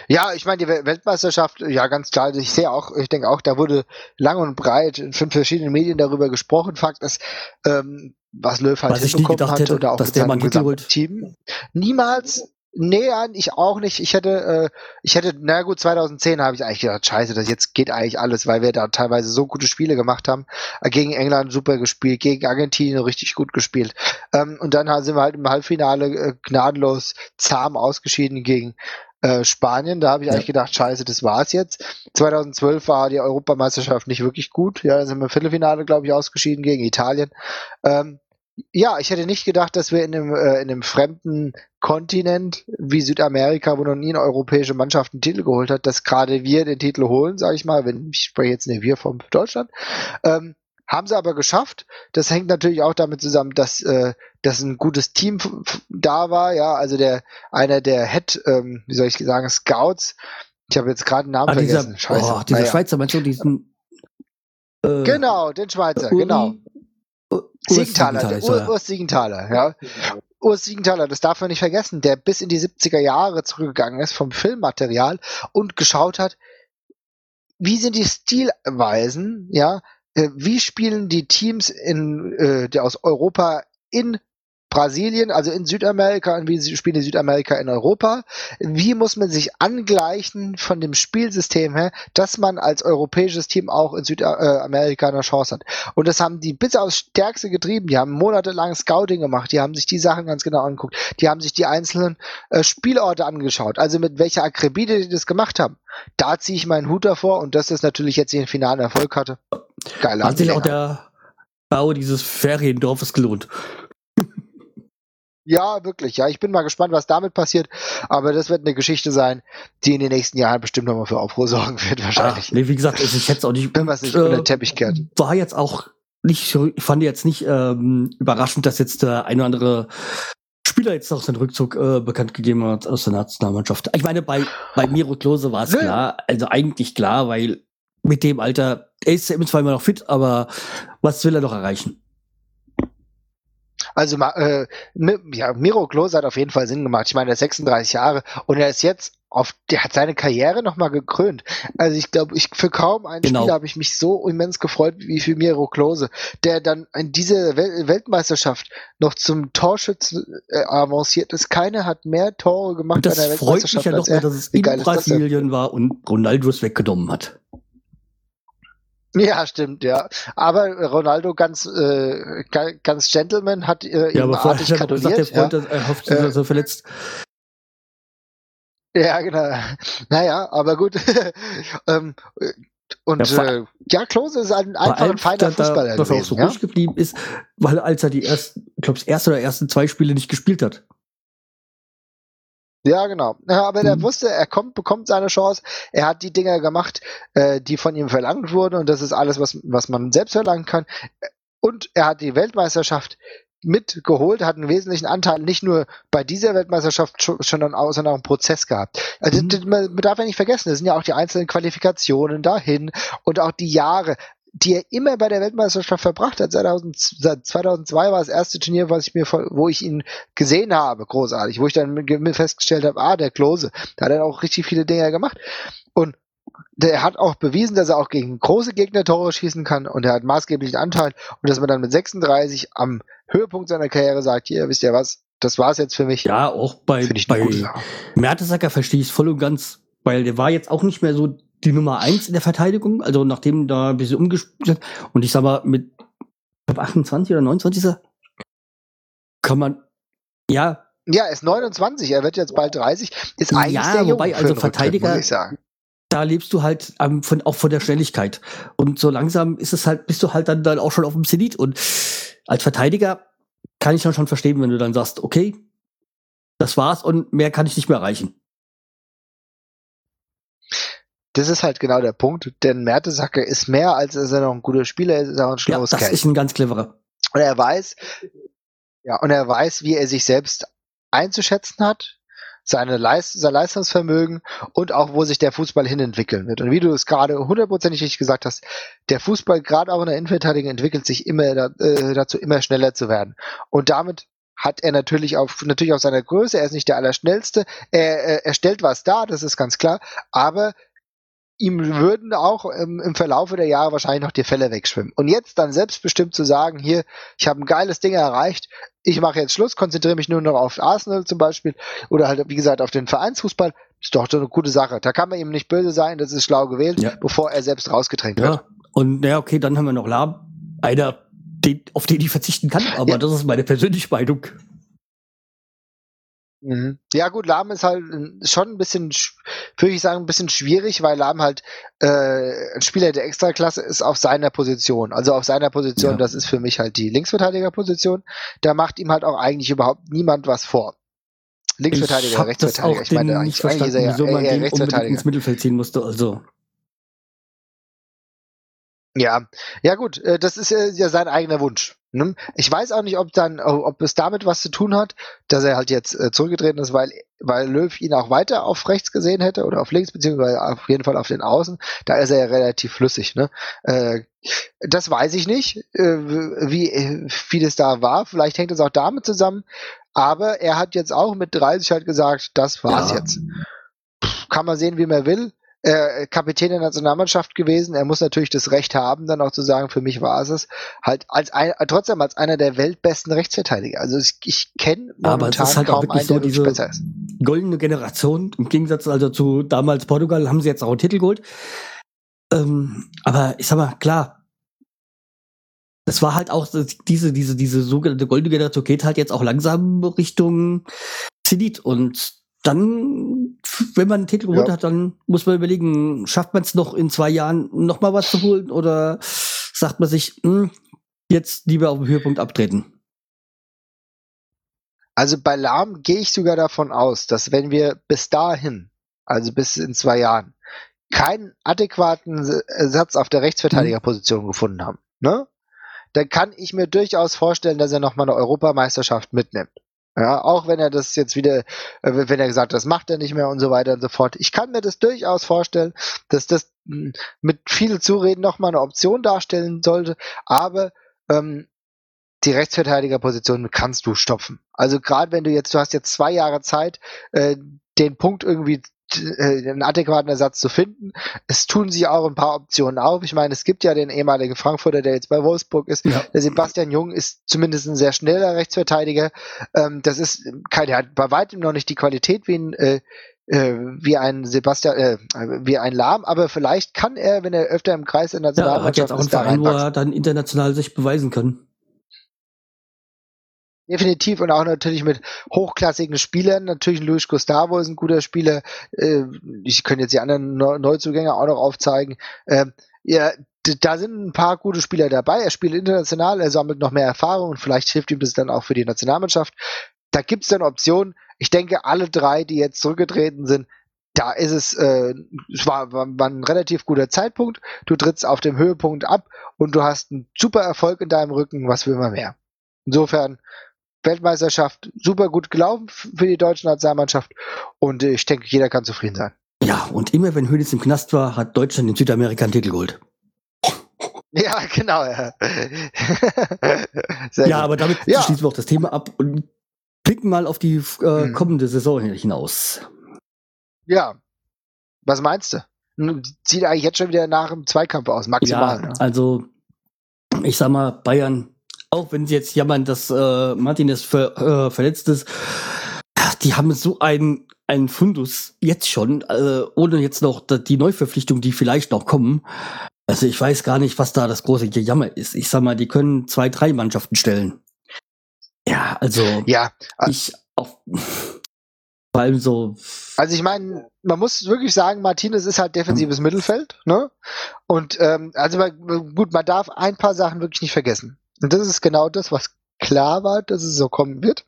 Ja, ich meine, die Weltmeisterschaft, ja, ganz klar. Ich sehe auch, ich denke auch, da wurde lang und breit in fünf verschiedenen Medien darüber gesprochen. Fakt ist, ähm, was Löw halt was hinbekommen hatte, oder auch dass der Mann holt. Team. Niemals, nee, ich auch nicht. Ich hätte, äh, ich hätte, na gut, 2010 habe ich eigentlich gedacht, scheiße, das jetzt geht eigentlich alles, weil wir da teilweise so gute Spiele gemacht haben. Äh, gegen England super gespielt, gegen Argentinien richtig gut gespielt. Ähm, und dann sind wir halt im Halbfinale äh, gnadenlos zahm ausgeschieden gegen äh, Spanien. Da habe ich ja. eigentlich gedacht, scheiße, das war's jetzt. 2012 war die Europameisterschaft nicht wirklich gut. Ja, da sind wir im Viertelfinale, glaube ich, ausgeschieden gegen Italien. Ähm, ja, ich hätte nicht gedacht, dass wir in einem, äh, in einem fremden Kontinent wie Südamerika, wo noch nie eine europäische Mannschaft einen Titel geholt hat, dass gerade wir den Titel holen, sage ich mal, wenn ich spreche jetzt nicht wir vom Deutschland. Ähm, haben sie aber geschafft. Das hängt natürlich auch damit zusammen, dass, äh, dass ein gutes Team da war. Ja, also der einer der Head, ähm, wie soll ich sagen, Scouts. Ich habe jetzt gerade einen Namen ah, vergessen. Dieser, Scheiße. Oh, dieser naja. Schweizer, meinst du diesen? Äh, genau, den Schweizer, Uri, genau. Siegenthaler, Urs, Urs Siegenthaler, ja. Urs Siegenthaler, das darf man nicht vergessen, der bis in die 70er Jahre zurückgegangen ist vom Filmmaterial und geschaut hat, wie sind die Stilweisen, ja, wie spielen die Teams in, äh, aus Europa in Brasilien, also in Südamerika und wie spielen die Südamerika in Europa? Wie muss man sich angleichen von dem Spielsystem her, dass man als europäisches Team auch in Südamerika eine Chance hat? Und das haben die bis aufs Stärkste getrieben. Die haben monatelang Scouting gemacht. Die haben sich die Sachen ganz genau angeguckt. Die haben sich die einzelnen äh, Spielorte angeschaut. Also mit welcher Akribide die das gemacht haben. Da ziehe ich meinen Hut davor und dass das natürlich jetzt den finalen Erfolg hatte. Geil. Hat sich auch der Bau dieses Feriendorfes gelohnt. Ja, wirklich. Ja, ich bin mal gespannt, was damit passiert. Aber das wird eine Geschichte sein, die in den nächsten Jahren bestimmt nochmal für Aufruhr sorgen wird, wahrscheinlich. Ach, nee, wie gesagt, ich hätte es auch nicht. Wenn man es nicht äh, unter den Teppich kehrt. War jetzt auch nicht, ich fand jetzt nicht ähm, überraschend, dass jetzt der ein oder andere Spieler jetzt auch seinen Rückzug äh, bekannt gegeben hat aus der Nationalmannschaft. Ich meine, bei, bei Miro Klose war es ja. klar, also eigentlich klar, weil mit dem Alter, er ist ja im Zweifel noch fit, aber was will er noch erreichen? Also äh, ja, Miro Klose hat auf jeden Fall Sinn gemacht. Ich meine, er ist 36 Jahre und er ist jetzt auf, der hat seine Karriere nochmal gekrönt. Also ich glaube, ich für kaum einen genau. Spieler habe ich mich so immens gefreut wie für Miro Klose, der dann in diese Wel Weltmeisterschaft noch zum Torschützen äh, avanciert ist. Keiner hat mehr Tore gemacht bei der Weltmeisterschaft. Freut mich ja noch mehr, dass es in Brasilien war und Ronaldo es weggenommen hat. Ja, stimmt, ja. Aber Ronaldo ganz, äh, ganz Gentleman hat äh, ja, ihm aber artig gratuliert. Gesagt, der Freund, ja. er hofft, dass er verletzt. Ja, genau. Naja, aber gut. ähm, und ja, äh, ja, Klose ist ein, einfach ein feiner Fußballer da, gewesen. Was auch so ja? ruhig geblieben ist, weil als er die ersten, ich glaube, das erste oder ersten zwei Spiele nicht gespielt hat. Ja, genau. Ja, aber mhm. er wusste, er kommt, bekommt seine Chance. Er hat die Dinger gemacht, äh, die von ihm verlangt wurden und das ist alles, was, was man selbst verlangen kann. Und er hat die Weltmeisterschaft mitgeholt, hat einen wesentlichen Anteil nicht nur bei dieser Weltmeisterschaft schon, sondern auch, sondern auch einen Prozess gehabt. Also mhm. man darf ja nicht vergessen, es sind ja auch die einzelnen Qualifikationen dahin und auch die Jahre die er immer bei der Weltmeisterschaft verbracht hat. 2000, 2002 war das erste Turnier, was ich mir, wo ich ihn gesehen habe, großartig, wo ich dann festgestellt habe, ah, der Klose, da hat er auch richtig viele Dinge gemacht. Und der hat auch bewiesen, dass er auch gegen große Gegner Tore schießen kann und er hat maßgeblichen Anteil und dass man dann mit 36 am Höhepunkt seiner Karriere sagt, hier, wisst ihr was, das war's jetzt für mich. Ja, auch bei, bei Mertesacker verstehe ich es voll und ganz, weil der war jetzt auch nicht mehr so die Nummer eins in der Verteidigung, also nachdem da ein bisschen umgespielt und ich sag mal, mit 28 oder 29 kann man, ja. Ja, er ist 29, er wird jetzt bald 30, ist eigentlich ja, sehr jung wobei, also Verteidiger, Rücktritt, da lebst du halt ähm, von, auch von der Schnelligkeit. Und so langsam ist es halt, bist du halt dann, dann auch schon auf dem Zenit. Und als Verteidiger kann ich dann schon verstehen, wenn du dann sagst, okay, das war's und mehr kann ich nicht mehr erreichen. Das ist halt genau der Punkt, denn Mertesacker ist mehr, als dass er noch ein guter Spieler ist, ist auch ein schlaues ja, das Kerl. ist ein ganz cleverer. Und er weiß, ja, und er weiß, wie er sich selbst einzuschätzen hat, seine Leist sein Leistungsvermögen und auch, wo sich der Fußball hinentwickeln wird. Und wie du es gerade hundertprozentig richtig gesagt hast, der Fußball, gerade auch in der Innenverteidigung, entwickelt sich immer da, äh, dazu, immer schneller zu werden. Und damit hat er natürlich auf natürlich auf seiner Größe, er ist nicht der Allerschnellste, er, er, er stellt was dar, das ist ganz klar, aber ihm würden auch im, im Verlaufe der Jahre wahrscheinlich noch die Fälle wegschwimmen. Und jetzt dann selbstbestimmt zu sagen, hier, ich habe ein geiles Ding erreicht, ich mache jetzt Schluss, konzentriere mich nur noch auf Arsenal zum Beispiel oder halt, wie gesagt, auf den Vereinsfußball, ist doch so eine gute Sache. Da kann man ihm nicht böse sein, das ist schlau gewählt, ja. bevor er selbst rausgedrängt ja. wird. Und ja, okay, dann haben wir noch Lahm, einer, den, auf den ich verzichten kann, aber ja. das ist meine persönliche Meinung. Mhm. Ja gut, Lahm ist halt schon ein bisschen, würde ich sagen, ein bisschen schwierig, weil Lahm halt äh, ein Spieler der Extraklasse ist auf seiner Position. Also auf seiner Position, ja. das ist für mich halt die Linksverteidigerposition. Da macht ihm halt auch eigentlich überhaupt niemand was vor. Linksverteidiger, ich Rechtsverteidiger. Ich meine, eigentlich, eigentlich ist er ja eher, eher Rechtsverteidiger. ins Mittelfeld ziehen musste, also. Ja, ja gut, äh, das ist ja sein eigener Wunsch. Ne? Ich weiß auch nicht, ob dann, ob es damit was zu tun hat, dass er halt jetzt äh, zurückgetreten ist, weil, weil Löw ihn auch weiter auf rechts gesehen hätte oder auf links, beziehungsweise auf jeden Fall auf den Außen. Da ist er ja relativ flüssig. Ne? Äh, das weiß ich nicht, wie, wie das da war. Vielleicht hängt es auch damit zusammen. Aber er hat jetzt auch mit 30 halt gesagt, das war's ja. jetzt. Kann man sehen, wie man will äh, Kapitän der Nationalmannschaft gewesen. Er muss natürlich das Recht haben, dann auch zu sagen, für mich war es es. Halt als ein, trotzdem als einer der weltbesten Rechtsverteidiger. Also ich, ich kenne momentan halt kaum einen, so der besser ist. Goldene Generation, im Gegensatz also zu damals Portugal, haben sie jetzt auch einen Titel geholt. Ähm, aber ich sag mal, klar, das war halt auch diese, diese, diese sogenannte goldene Generation geht halt jetzt auch langsam Richtung Zenit und dann, wenn man einen Titel geholt ja. hat, dann muss man überlegen, schafft man es noch in zwei Jahren noch mal was zu holen oder sagt man sich, mh, hm, jetzt lieber auf den Höhepunkt abtreten? Also bei Lahm gehe ich sogar davon aus, dass wenn wir bis dahin, also bis in zwei Jahren, keinen adäquaten Satz auf der Rechtsverteidigerposition mhm. gefunden haben, ne? Dann kann ich mir durchaus vorstellen, dass er noch mal eine Europameisterschaft mitnimmt. Ja, auch wenn er das jetzt wieder, äh, wenn er gesagt, das macht er nicht mehr und so weiter und so fort. Ich kann mir das durchaus vorstellen, dass das hm, mit viel Zureden nochmal eine Option darstellen sollte, aber ähm, die Rechtsverteidigerposition kannst du stopfen. Also gerade wenn du jetzt, du hast jetzt zwei Jahre Zeit, äh, den Punkt irgendwie äh, einen adäquaten Ersatz zu finden. Es tun sich auch ein paar Optionen auf. Ich meine, es gibt ja den ehemaligen Frankfurter, der jetzt bei Wolfsburg ist. Ja. Der Sebastian Jung ist zumindest ein sehr schneller Rechtsverteidiger. Ähm, das ist kein, der hat bei weitem noch nicht die Qualität wie ein äh, äh, wie ein Sebastian, äh, wie ein Lahm, aber vielleicht kann er, wenn er öfter im Kreis der Nationalmannschaft ja, hat jetzt auch einen Verein, wo er dann international sich beweisen kann. Definitiv und auch natürlich mit hochklassigen Spielern. Natürlich Luis Gustavo ist ein guter Spieler. Äh, ich könnte jetzt die anderen Neuzugänge auch noch aufzeigen. Ähm, ja, da sind ein paar gute Spieler dabei. Er spielt international, er sammelt noch mehr Erfahrung und vielleicht hilft ihm das dann auch für die Nationalmannschaft. Da gibt es dann Optionen. Ich denke, alle drei, die jetzt zurückgetreten sind, da ist es, äh, es war, war, war ein relativ guter Zeitpunkt. Du trittst auf dem Höhepunkt ab und du hast einen super Erfolg in deinem Rücken. Was will man mehr? Insofern Weltmeisterschaft super gut gelaufen für die deutsche Nationalmannschaft und ich denke, jeder kann zufrieden sein. Ja, und immer wenn Hönes im Knast war, hat Deutschland in Südamerika einen Titel geholt. Ja, genau. Ja, ja aber damit ja. schließen wir auch das Thema ab und blicken mal auf die äh, hm. kommende Saison hinaus. Ja. Was meinst du? Sieht eigentlich jetzt schon wieder nach dem Zweikampf aus, maximal. Ja, ne? also ich sag mal, Bayern auch wenn sie jetzt jammern, dass äh, Martinez ver, äh, verletzt ist, die haben so einen, einen Fundus jetzt schon, äh, ohne jetzt noch die Neuverpflichtung, die vielleicht noch kommen. Also ich weiß gar nicht, was da das große Jammer ist. Ich sag mal, die können zwei, drei Mannschaften stellen. Ja, also ja, ich auch vor allem so. Also ich meine, man muss wirklich sagen, Martinez ist halt defensives Mittelfeld, ne? Und ähm, also gut, man darf ein paar Sachen wirklich nicht vergessen. Und das ist genau das, was klar war, dass es so kommen wird.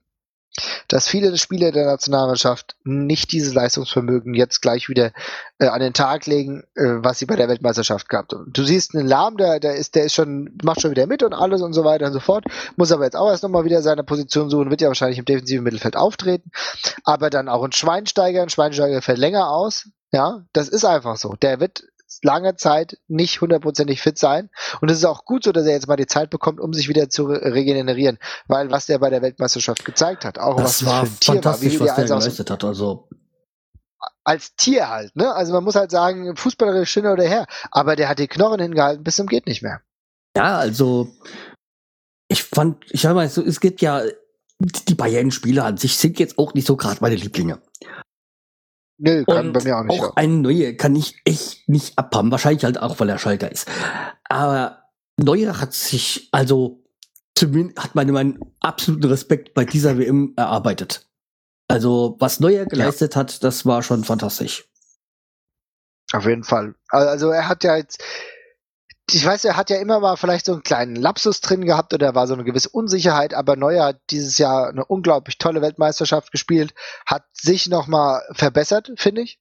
Dass viele Spieler der Nationalmannschaft nicht dieses Leistungsvermögen jetzt gleich wieder äh, an den Tag legen, äh, was sie bei der Weltmeisterschaft gehabt haben. Du siehst einen Lahm, der, der ist, der ist schon, macht schon wieder mit und alles und so weiter und so fort, muss aber jetzt auch erst nochmal wieder seine Position suchen, wird ja wahrscheinlich im defensiven Mittelfeld auftreten. Aber dann auch ein Schweinsteiger, ein Schweinsteiger fällt länger aus. Ja, das ist einfach so. Der wird lange Zeit nicht hundertprozentig fit sein. Und es ist auch gut so, dass er jetzt mal die Zeit bekommt, um sich wieder zu regenerieren. Weil was der bei der Weltmeisterschaft gezeigt hat, auch das was war für ein Tier fantastisch, war, wie was der geleistet hat. Also als Tier halt, ne? Also man muss halt sagen, fußballerisch hin oder her. Aber der hat die Knochen hingehalten bis zum geht nicht mehr. Ja, also ich fand, ich sag mal, so, es gibt ja die Bayern-Spieler an sich sind jetzt auch nicht so gerade meine Lieblinge. Nö, kann und bei mir auch nicht. Auch ja. eine neue kann ich echt nicht abhaben. Wahrscheinlich halt auch, weil er Schalker ist. Aber Neuer hat sich, also zumindest hat meine meinen absoluten Respekt bei dieser WM erarbeitet. Also, was Neuer geleistet ja. hat, das war schon fantastisch. Auf jeden Fall. Also, er hat ja jetzt, ich weiß, er hat ja immer mal vielleicht so einen kleinen Lapsus drin gehabt oder war so eine gewisse Unsicherheit, aber Neuer hat dieses Jahr eine unglaublich tolle Weltmeisterschaft gespielt, hat sich nochmal verbessert, finde ich.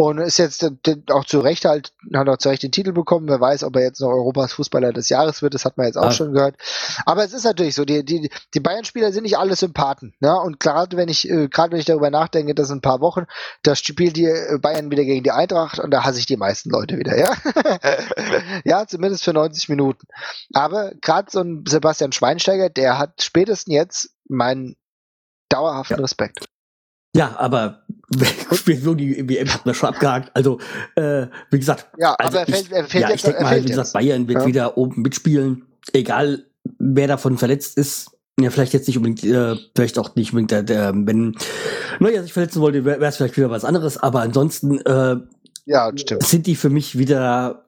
Und ist jetzt auch zu Recht halt, hat auch zu Recht den Titel bekommen. Wer weiß, ob er jetzt noch Europas Fußballer des Jahres wird, das hat man jetzt auch ah. schon gehört. Aber es ist natürlich so, die, die, die Bayern-Spieler sind nicht alle Sympathen. Ne? Und gerade wenn ich, äh, gerade wenn ich darüber nachdenke, dass in ein paar Wochen, da spielt die äh, Bayern wieder gegen die Eintracht und da hasse ich die meisten Leute wieder, ja. ja, zumindest für 90 Minuten. Aber gerade so ein Sebastian Schweinsteiger, der hat spätestens jetzt meinen dauerhaften ja. Respekt. Ja, aber so die WM hat man schon abgehakt. Also, äh, wie gesagt, ja, also aber er fällt, er fällt ja, ich denke mal, wie gesagt, Bayern wird ja. wieder oben mitspielen, egal wer davon verletzt ist. Ja, vielleicht jetzt nicht unbedingt, äh, vielleicht auch nicht unbedingt, der, der wenn Neuer sich verletzen wollte, wäre es vielleicht wieder was anderes, aber ansonsten äh, ja, stimmt. sind die für mich wieder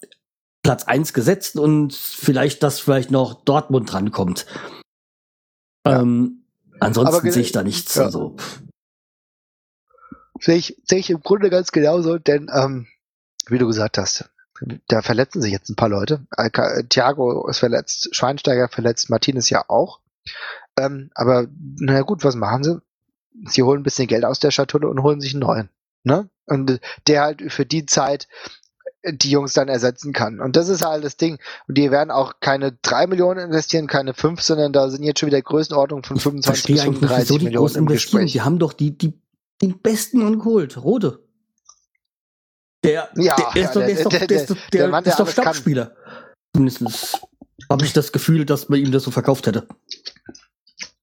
Platz eins gesetzt und vielleicht, dass vielleicht noch Dortmund drankommt. Ja. Ähm, ansonsten sehe ich da nichts. Ja. Also. Sehe ich, sehe ich im Grunde ganz genauso, denn ähm, wie du gesagt hast, da verletzen sich jetzt ein paar Leute. Thiago ist verletzt, Schweinsteiger verletzt, Martinez ja auch. Ähm, aber naja gut, was machen sie? Sie holen ein bisschen Geld aus der Schatulle und holen sich einen neuen. Ne? Und der halt für die Zeit die Jungs dann ersetzen kann. Und das ist halt das Ding. Und die werden auch keine drei Millionen investieren, keine fünf, sondern da sind jetzt schon wieder Größenordnungen von 25 bis 35 Millionen im Gespräch. Die haben doch die, die den besten und geholt. Rode. Der, ja, der, der, ist, doch, der, ist doch, der, ist doch, der, der, ist doch Stammspieler. Zumindest. habe ich das Gefühl, dass man ihm das so verkauft hätte.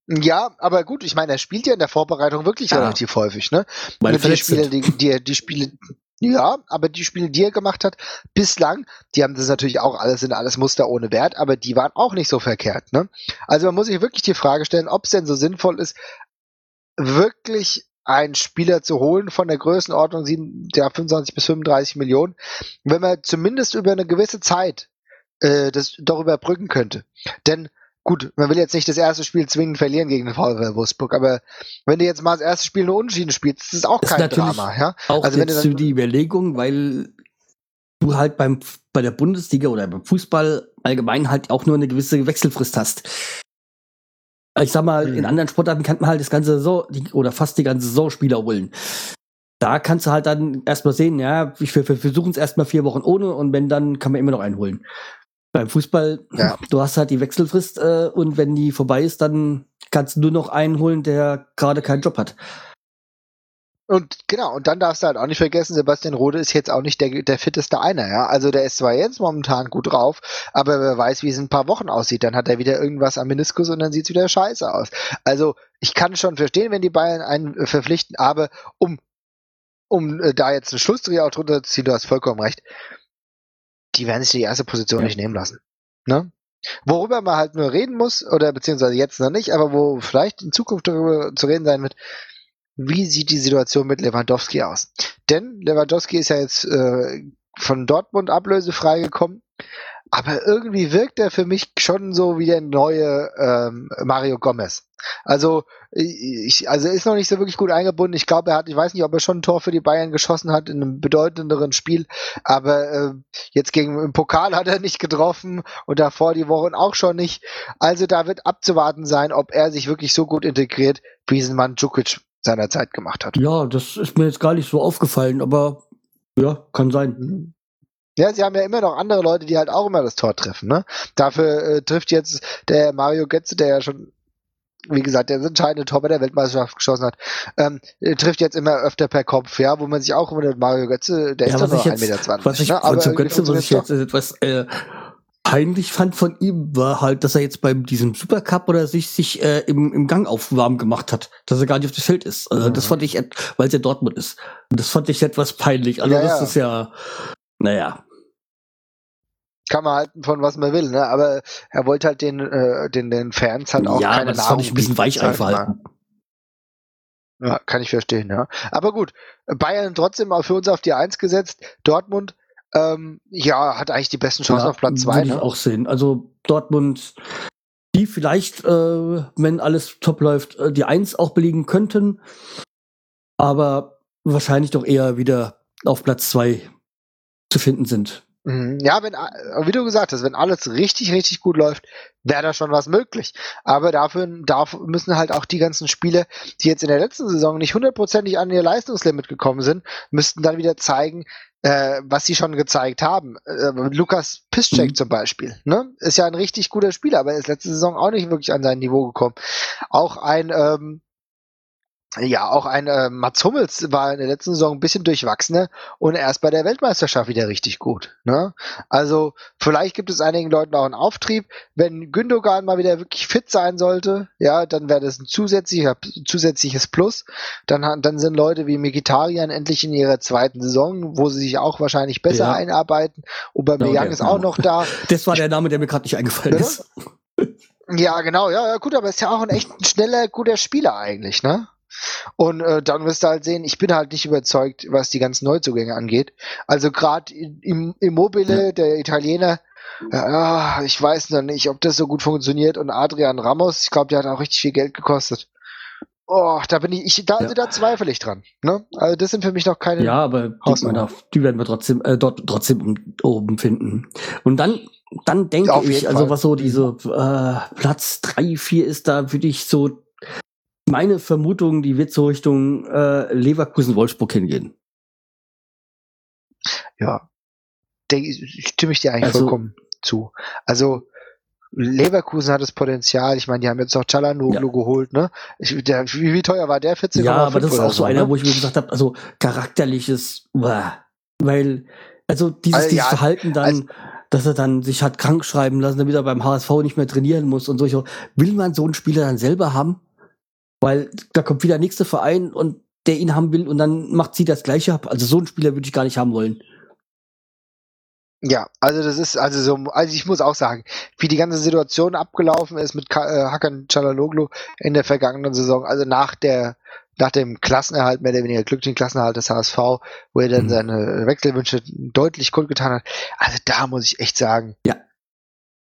Ja, aber gut, ich meine, er spielt ja in der Vorbereitung wirklich ja. relativ häufig, ne? Weil die Spiele, die, die, die Spiele, ja, aber die Spiele, die er gemacht hat, bislang, die haben das natürlich auch alles in alles Muster ohne Wert, aber die waren auch nicht so verkehrt, ne? Also man muss sich wirklich die Frage stellen, ob es denn so sinnvoll ist, wirklich einen Spieler zu holen von der Größenordnung 7, der 25 bis 35 Millionen, wenn man zumindest über eine gewisse Zeit äh, das darüber brücken könnte. Denn gut, man will jetzt nicht das erste Spiel zwingend verlieren gegen den VfL Wolfsburg, aber wenn du jetzt mal das erste Spiel nur Unschieden spielst, ist das auch das kein Drama. Ja? Auch also jetzt wenn die Überlegung, weil du halt beim bei der Bundesliga oder beim Fußball allgemein halt auch nur eine gewisse Wechselfrist hast. Ich sag mal, in hm. anderen Sportarten kann man halt das ganze Saison oder fast die ganze Saison Spieler holen. Da kannst du halt dann erstmal sehen, ja, wir, wir versuchen es erstmal vier Wochen ohne und wenn, dann kann man immer noch einholen. Beim Fußball, ja. du hast halt die Wechselfrist äh, und wenn die vorbei ist, dann kannst du nur noch einen holen, der gerade keinen Job hat. Und genau, und dann darfst du halt auch nicht vergessen, Sebastian Rode ist jetzt auch nicht der, der fitteste einer, ja. Also der ist zwar jetzt momentan gut drauf, aber wer weiß, wie es in ein paar Wochen aussieht, dann hat er wieder irgendwas am Meniskus und dann sieht es wieder scheiße aus. Also ich kann schon verstehen, wenn die Bayern einen äh, verpflichten, aber um, um äh, da jetzt eine Schlussdreh auch drunter zu ziehen, du hast vollkommen recht, die werden sich die erste Position ja. nicht nehmen lassen. Ne? Worüber man halt nur reden muss, oder beziehungsweise jetzt noch nicht, aber wo vielleicht in Zukunft darüber zu reden sein wird, wie sieht die Situation mit Lewandowski aus? Denn Lewandowski ist ja jetzt äh, von Dortmund ablösefrei gekommen, aber irgendwie wirkt er für mich schon so wie der neue ähm, Mario Gomez. Also ich, also er ist noch nicht so wirklich gut eingebunden. Ich glaube, er hat, ich weiß nicht, ob er schon ein Tor für die Bayern geschossen hat in einem bedeutenderen Spiel, aber äh, jetzt gegen im Pokal hat er nicht getroffen und davor die Wochen auch schon nicht. Also da wird abzuwarten sein, ob er sich wirklich so gut integriert, wie diesen Mann Djukic seiner Zeit gemacht hat. Ja, das ist mir jetzt gar nicht so aufgefallen, aber ja, kann sein. Mhm. Ja, sie haben ja immer noch andere Leute, die halt auch immer das Tor treffen. Ne? Dafür äh, trifft jetzt der Mario Götze, der ja schon, wie gesagt, der entscheidende Tor bei der Weltmeisterschaft geschossen hat, ähm, trifft jetzt immer öfter per Kopf, ja, wo man sich auch immer Mario Götze, der ja, ist doch nur 1,20 Meter. Was ich, ne? Aber Götze, was ich jetzt etwas äh, peinlich fand von ihm, war halt, dass er jetzt beim diesem Supercup oder sich sich äh, im, im Gang aufwarm gemacht hat, dass er gar nicht auf das Feld ist. Also, mhm. Das fand ich, weil es ja Dortmund ist. Das fand ich etwas peinlich. Also ja, das ja. ist ja, naja. Kann man halten von was man will, ne? Aber er wollte halt den, äh, den, den Fans halt auch ja, keine das fand ich ein bisschen weich verhalten. Ja, kann ich verstehen, ja. Aber gut, Bayern trotzdem für uns auf die Eins gesetzt. Dortmund ähm, ja, hat eigentlich die besten Chancen ja, auf Platz zwei. Würde ne? ich auch sehen. Also Dortmund, die vielleicht, äh, wenn alles top läuft, äh, die Eins auch belegen könnten, aber wahrscheinlich doch eher wieder auf Platz zwei zu finden sind. Mhm. Ja, wenn, wie du gesagt hast, wenn alles richtig, richtig gut läuft, wäre da schon was möglich. Aber dafür darf, müssen halt auch die ganzen Spiele, die jetzt in der letzten Saison nicht hundertprozentig an ihr Leistungslimit gekommen sind, müssten dann wieder zeigen, äh, was sie schon gezeigt haben. Äh, Lukas Piszczek mhm. zum Beispiel, ne? Ist ja ein richtig guter Spieler, aber er ist letzte Saison auch nicht wirklich an sein Niveau gekommen. Auch ein ähm, ja, auch ein äh, Mats Hummels war in der letzten Saison ein bisschen durchwachsener und erst bei der Weltmeisterschaft wieder richtig gut. Ne? Also vielleicht gibt es einigen Leuten auch einen Auftrieb. Wenn Gündogan mal wieder wirklich fit sein sollte, ja, dann wäre das ein zusätzlicher, zusätzliches Plus. Dann, dann sind Leute wie Mikitarian endlich in ihrer zweiten Saison, wo sie sich auch wahrscheinlich besser ja. einarbeiten. Aubameyang okay, ist auch noch da. Das war der Name, der mir gerade nicht eingefallen Bitte? ist. Ja, genau, ja, ja, gut, aber ist ja auch ein echt schneller, guter Spieler eigentlich, ne? Und äh, dann wirst du halt sehen, ich bin halt nicht überzeugt, was die ganzen Neuzugänge angeht. Also gerade im Immobile, ja. der Italiener, ja, ich weiß noch nicht, ob das so gut funktioniert. Und Adrian Ramos, ich glaube, der hat auch richtig viel Geld gekostet. Oh, da bin ich, ich da, ja. da zweifle ich dran. Ne? Also das sind für mich noch keine. Ja, aber die, die werden wir trotzdem äh, dort trotzdem oben finden. Und dann, dann denke ich, also was so diese äh, Platz drei, vier ist, da würde ich so meine Vermutung, die wird so Richtung äh, Leverkusen-Wolfsburg hingehen. Ja, stimme ich dir eigentlich also, vollkommen zu. Also Leverkusen hat das Potenzial. Ich meine, die haben jetzt noch Chalanoglu ja. geholt, ne? Ich, der, wie, wie, teuer war der? 14, Ja, aber das ist auch so einer, ne? wo ich mir gesagt habe, also charakterliches, weil, also dieses, also, dieses ja, Verhalten dann, dass er dann sich hat krank schreiben lassen, damit er beim HSV nicht mehr trainieren muss und so. Will man so einen Spieler dann selber haben? Weil da kommt wieder der nächste Verein und der ihn haben will und dann macht sie das Gleiche ab. Also so einen Spieler würde ich gar nicht haben wollen. Ja, also das ist also so, also ich muss auch sagen, wie die ganze Situation abgelaufen ist mit Ka äh, Hakan Çalhanoğlu in der vergangenen Saison, also nach der nach dem Klassenerhalt, mehr oder weniger glücklichen Klassenerhalt des HSV, wo er dann mhm. seine Wechselwünsche deutlich kundgetan hat. Also da muss ich echt sagen, ja.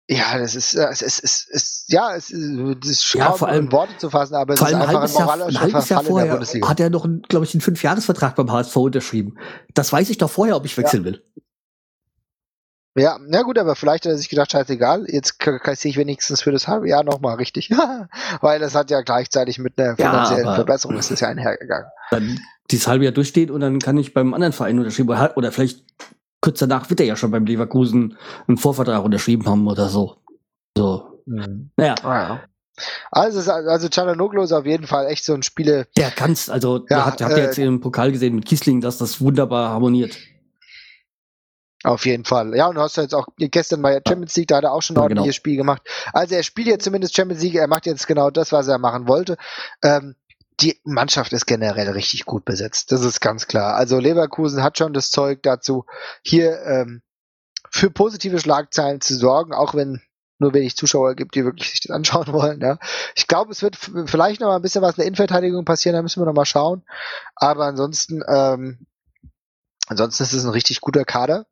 Ja, das ist, es ist, es ist, ja, es ist, das ist ja, vor allem, in Worte zu fassen, aber es ist einfach ein moralischer ein Verfall Jahr vorher in der Bundesliga. Hat er noch, glaube ich, einen Fünfjahresvertrag beim HSV unterschrieben. Das weiß ich doch vorher, ob ich wechseln ja. will. Ja, na gut, aber vielleicht hat er sich gedacht, scheißegal, jetzt kassiere ich wenigstens für das halbe Jahr nochmal richtig. Weil das hat ja gleichzeitig mit einer finanziellen ja, Verbesserung ist das ja einhergegangen. Dann dieses halbe Jahr durchsteht und dann kann ich beim anderen Verein unterschreiben. Oder vielleicht kurz danach wird er ja schon beim Leverkusen einen Vorvertrag unterschrieben haben oder so. So. Mhm. Naja. Ah, ja. Also, also Çalhanoğlu ist auf jeden Fall echt so ein Spiele. Der kann's, also, ja, der hat, habt ihr äh, jetzt im Pokal gesehen mit Kissling, dass das wunderbar harmoniert. Auf jeden Fall. Ja, und du hast jetzt auch gestern bei Champions League, da hat er auch schon ein ja, genau. ordentliches Spiel gemacht. Also er spielt jetzt zumindest Champions League, er macht jetzt genau das, was er machen wollte. Ähm, die Mannschaft ist generell richtig gut besetzt. Das ist ganz klar. Also Leverkusen hat schon das Zeug dazu, hier ähm, für positive Schlagzeilen zu sorgen, auch wenn nur wenig Zuschauer gibt, die wirklich sich das anschauen wollen. Ja. Ich glaube, es wird vielleicht noch mal ein bisschen was in der Innenverteidigung passieren, da müssen wir noch mal schauen. Aber ansonsten ähm, Ansonsten ist es ein richtig guter Kader.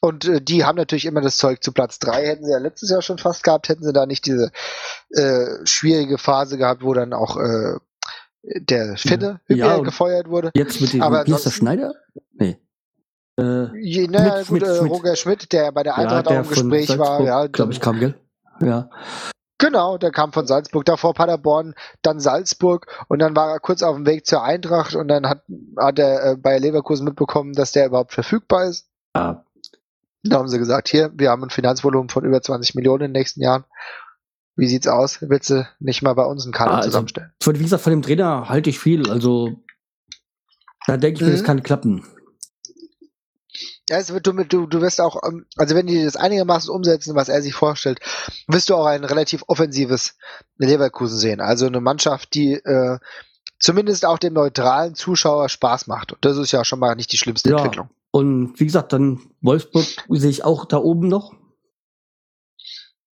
Und äh, die haben natürlich immer das Zeug zu Platz drei. Hätten sie ja letztes Jahr schon fast gehabt, hätten sie da nicht diese äh, schwierige Phase gehabt, wo dann auch äh, der Finne ja, gefeuert wurde. Jetzt mit dem Aber wie ist das Schneider? Nee. Äh, je, naja, Schmidt, gut, äh, Schmidt. Roger Schmidt, der bei der Eintracht ja, der auch im Gespräch war. Ja, glaube ich, kam, gell? Ja. Genau, der kam von Salzburg, davor Paderborn, dann Salzburg und dann war er kurz auf dem Weg zur Eintracht und dann hat, hat er äh, bei Leverkusen mitbekommen, dass der überhaupt verfügbar ist. Ja. Da haben sie gesagt, hier, wir haben ein Finanzvolumen von über 20 Millionen in den nächsten Jahren. Wie sieht's aus? Willst du nicht mal bei uns einen Kader ah, also, zusammenstellen? Wie gesagt, von dem Trainer halte ich viel. Also da denke ich mir, mhm. das kann klappen. Ja, es wird, du, du, du wirst auch, ähm, also wenn die das einigermaßen umsetzen, was er sich vorstellt, wirst du auch ein relativ offensives Leverkusen sehen. Also eine Mannschaft, die äh, zumindest auch dem neutralen Zuschauer Spaß macht. Und das ist ja schon mal nicht die schlimmste ja. Entwicklung. Und wie gesagt, dann Wolfsburg sehe ich auch da oben noch.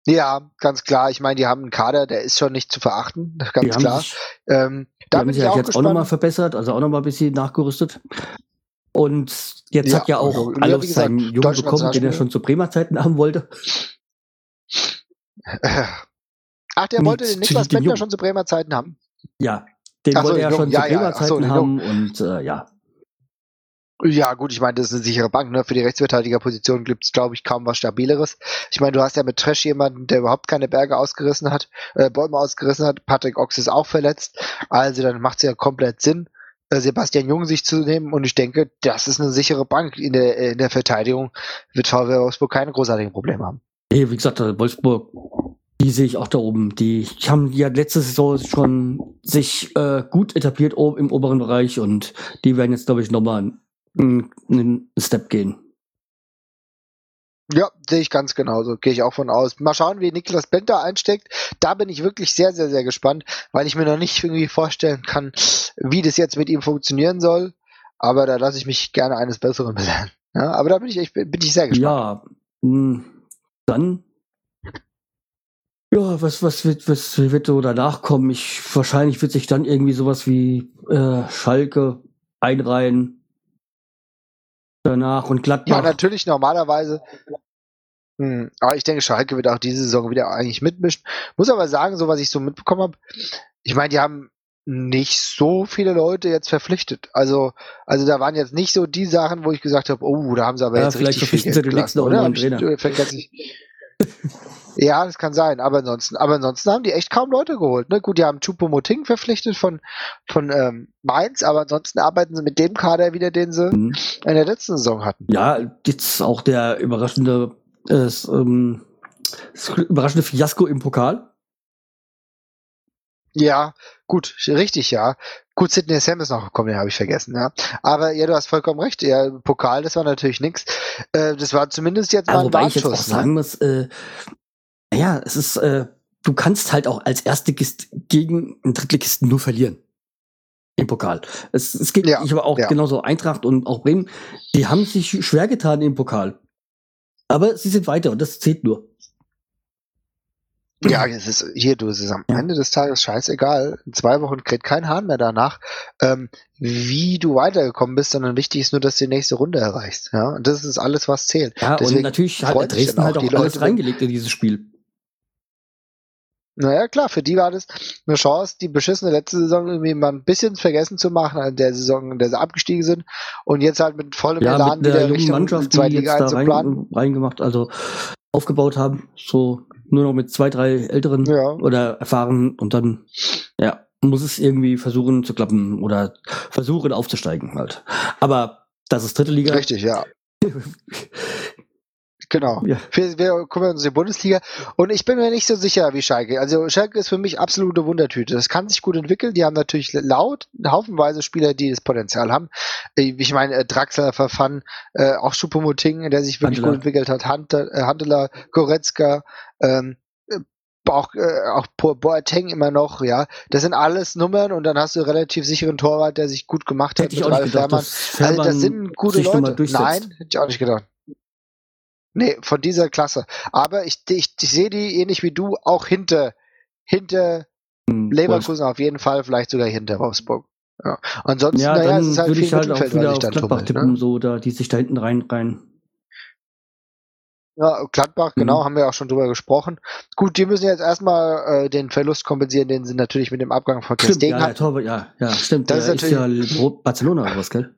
Ja, ganz klar. Ich meine, die haben einen Kader, der ist schon nicht zu verachten, ganz klar. Sich, ähm, da bin ich auch jetzt gespannt. auch nochmal verbessert, also auch nochmal ein bisschen nachgerüstet. Und jetzt ja, hat ja auch also, Alf seinen Jungen bekommen, den er schon zu Bremer Zeiten haben wollte. Ach, der wollte den Niklas Bentner schon zu Bremer Zeiten haben? Ja, den Ach wollte er schon ja, zu Bremer Zeiten so, haben und äh, ja. Ja, gut, ich meine, das ist eine sichere Bank. Ne? Für die Rechtsverteidigerposition gibt es, glaube ich, kaum was Stabileres. Ich meine, du hast ja mit Trash jemanden, der überhaupt keine Berge ausgerissen hat, äh, Bäume ausgerissen hat. Patrick Ochs ist auch verletzt. Also dann macht es ja komplett Sinn. Äh, Sebastian Jung sich zu nehmen und ich denke, das ist eine sichere Bank in der, in der Verteidigung. Wird VW Wolfsburg keine großartigen Probleme haben. Nee, wie gesagt, äh, Wolfsburg, die sehe ich auch da oben. Die haben ja letzte Saison schon sich äh, gut etabliert im oberen Bereich und die werden jetzt, glaube ich, nochmal einen, Step gehen. Ja, sehe ich ganz genauso. Gehe ich auch von aus. Mal schauen, wie Niklas Benter einsteckt. Da bin ich wirklich sehr, sehr, sehr gespannt, weil ich mir noch nicht irgendwie vorstellen kann, wie das jetzt mit ihm funktionieren soll. Aber da lasse ich mich gerne eines Besseren belehren. Ja, aber da bin ich echt, bin ich sehr gespannt. Ja, hm, dann. Ja, was, was wird, was wird so danach kommen? Ich, wahrscheinlich wird sich dann irgendwie sowas wie äh, Schalke einreihen danach und Gladbach. Ja, natürlich normalerweise. Hm, aber ich denke, Schalke wird auch diese Saison wieder eigentlich mitmischen. Muss aber sagen, so was ich so mitbekommen habe, ich meine, die haben nicht so viele Leute jetzt verpflichtet. Also, also da waren jetzt nicht so die Sachen, wo ich gesagt habe, oh, da haben sie aber ja, jetzt vielleicht richtig viel Geld gelassen, oder? Trainer. Ja, das kann sein. Aber ansonsten, aber ansonsten haben die echt kaum Leute geholt. Ne? Gut, die haben Chupomoting verpflichtet von, von ähm, Mainz, aber ansonsten arbeiten sie mit dem Kader wieder, den sie mhm. in der letzten Saison hatten. Ja, jetzt auch der überraschende, äh, ähm, das überraschende Fiasko im Pokal. Ja, gut, richtig, ja. Gut, Sidney Sam ist noch gekommen, den habe ich vergessen, ja. Aber ja, du hast vollkommen recht. Ja, Pokal, das war natürlich nix. Äh, das war zumindest jetzt mal ein wobei ich jetzt auch Warnschuss. Ne? sagen muss, äh, ja, es ist, äh, du kannst halt auch als Erstligist gegen einen Drittligisten nur verlieren. Im Pokal. Es, es geht, Ja, ich aber auch ja. genauso Eintracht und auch Bremen, die haben sich schwer getan im Pokal. Aber sie sind weiter und das zählt nur. Ja, es ist hier, du, es ist am. Ende des Tages scheißegal. In zwei Wochen kräht kein Hahn mehr danach, ähm, wie du weitergekommen bist, sondern wichtig ist nur, dass du die nächste Runde erreichst. Ja, und das ist alles, was zählt. Ja, Deswegen und natürlich hat Dresden dann halt auch auch die alles Leute, reingelegt in dieses Spiel. Naja, klar, für die war das eine Chance, die beschissene letzte Saison irgendwie mal ein bisschen vergessen zu machen, an der Saison, in der sie abgestiegen sind. Und jetzt halt mit vollem Ja, Elan mit der wieder jungen Richtung Mannschaft, jetzt Liga da einzuplanen. rein, reingemacht, also aufgebaut haben, so nur noch mit zwei, drei älteren Ja. oder erfahren und dann, ja, muss es irgendwie versuchen zu klappen oder versuchen aufzusteigen halt. Aber das ist dritte Liga. Richtig, ja. Genau. Ja. Wir, wir kümmern uns um die Bundesliga und ich bin mir nicht so sicher wie Schalke. Also Schalke ist für mich absolute Wundertüte. Das kann sich gut entwickeln. Die haben natürlich laut haufenweise Spieler, die das Potenzial haben. Äh, Ich meine, äh, Draxler, Verfan, äh, auch Schuppomoting, der sich wirklich Handeler. gut entwickelt hat, äh, Handeler, Goretzka, ähm, äh, auch, äh, auch Bo- Boateng immer noch, ja. Das sind alles Nummern und dann hast du einen relativ sicheren Torwart, der sich gut gemacht hat Hätte ich auch nicht gedacht, dass also Fährmann das sind gute Leute. Nein, hätte ich auch nicht gedacht. Nee, von dieser Klasse. Aber ich, ich, ich sehe die ähnlich wie du auch hinter, hinter Hm, Leverkusen auf jeden Fall, vielleicht sogar hinter Wolfsburg. Ja. Ansonsten, Ja, naja, es ist halt würde viel ich halt auch Mittelfeld, auf sich dann Gladbach tippen, Ne? so da, die sich da hinten rein, rein. Ja, Gladbach, genau, Mhm. haben wir auch schon drüber gesprochen. Gut, die müssen jetzt erstmal äh, den Verlust kompensieren, den sie natürlich mit dem Abgang von Stimmt, ja. Torwart, ja, ja, stimmt. Das ist ist, ja Barcelona oder was, gell?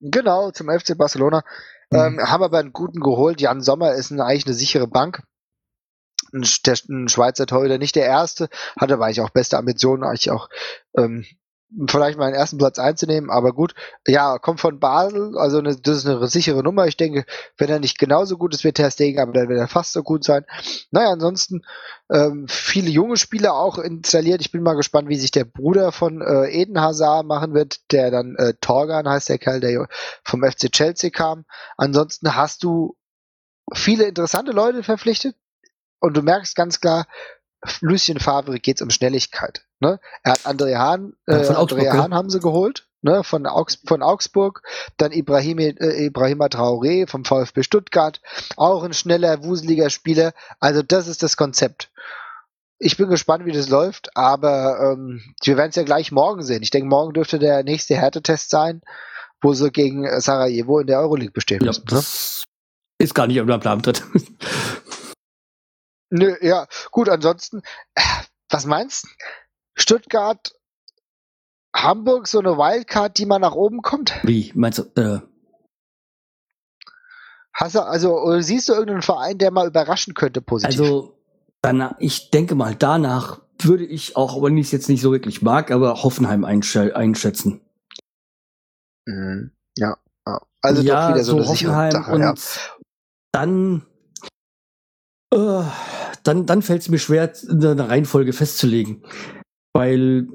Genau, zum FC Barcelona. Mhm. Ähm, haben aber einen guten geholt. Jan Sommer ist eine, eigentlich eine sichere Bank. Ein, der, ein Schweizer Torhüter, nicht der erste, hatte aber eigentlich auch beste Ambitionen, eigentlich auch ähm, vielleicht mal den ersten Platz einzunehmen, aber gut. Ja, kommt von Basel, also eine, das ist eine sichere Nummer. Ich denke, wenn er nicht genauso gut ist wie Ter Stegen, aber dann wird er fast so gut sein. Naja, ansonsten ähm, viele junge Spieler auch installiert. Ich bin mal gespannt, wie sich der Bruder von äh, Eden Hazard machen wird, der dann äh, Torgan heißt der Kerl, der vom FC Chelsea kam. Ansonsten hast du viele interessante Leute verpflichtet und du merkst ganz klar, Lucien Favre geht's um Schnelligkeit. Ne? Er hat André Hahn, Ja, äh, von Augsburg, André? Hahn haben sie geholt, ne? von, Augs von Augsburg, dann Ibrahim, äh, Ibrahima Traoré vom VfB Stuttgart, auch ein schneller, wuseliger Spieler. Also das ist das Konzept. Ich bin gespannt, wie das läuft, aber ähm, wir werden es ja gleich morgen sehen. Ich denke, morgen dürfte der nächste Härtetest sein, wo sie gegen Sarajevo in der Euroleague bestehen Ja, müssen. Ne? ist gar nicht auf meinem Plan drin. Nö, ja, gut, ansonsten, äh, was meinst du? Stuttgart, Hamburg, so eine Wildcard, die mal nach oben kommt? Wie, meinst du, äh, Hast du, also, siehst du irgendeinen Verein, der mal überraschen könnte, positiv? also, danach, ich denke mal, danach würde ich auch, wenn ich es jetzt nicht so wirklich mag, aber Hoffenheim einschä einschätzen. Mhm. ja. Also ja, doch wieder so, eine sichere Hoffenheim Sache, und ja. dann, äh, dann, dann fällt es mir schwer, eine Reihenfolge festzulegen. Weil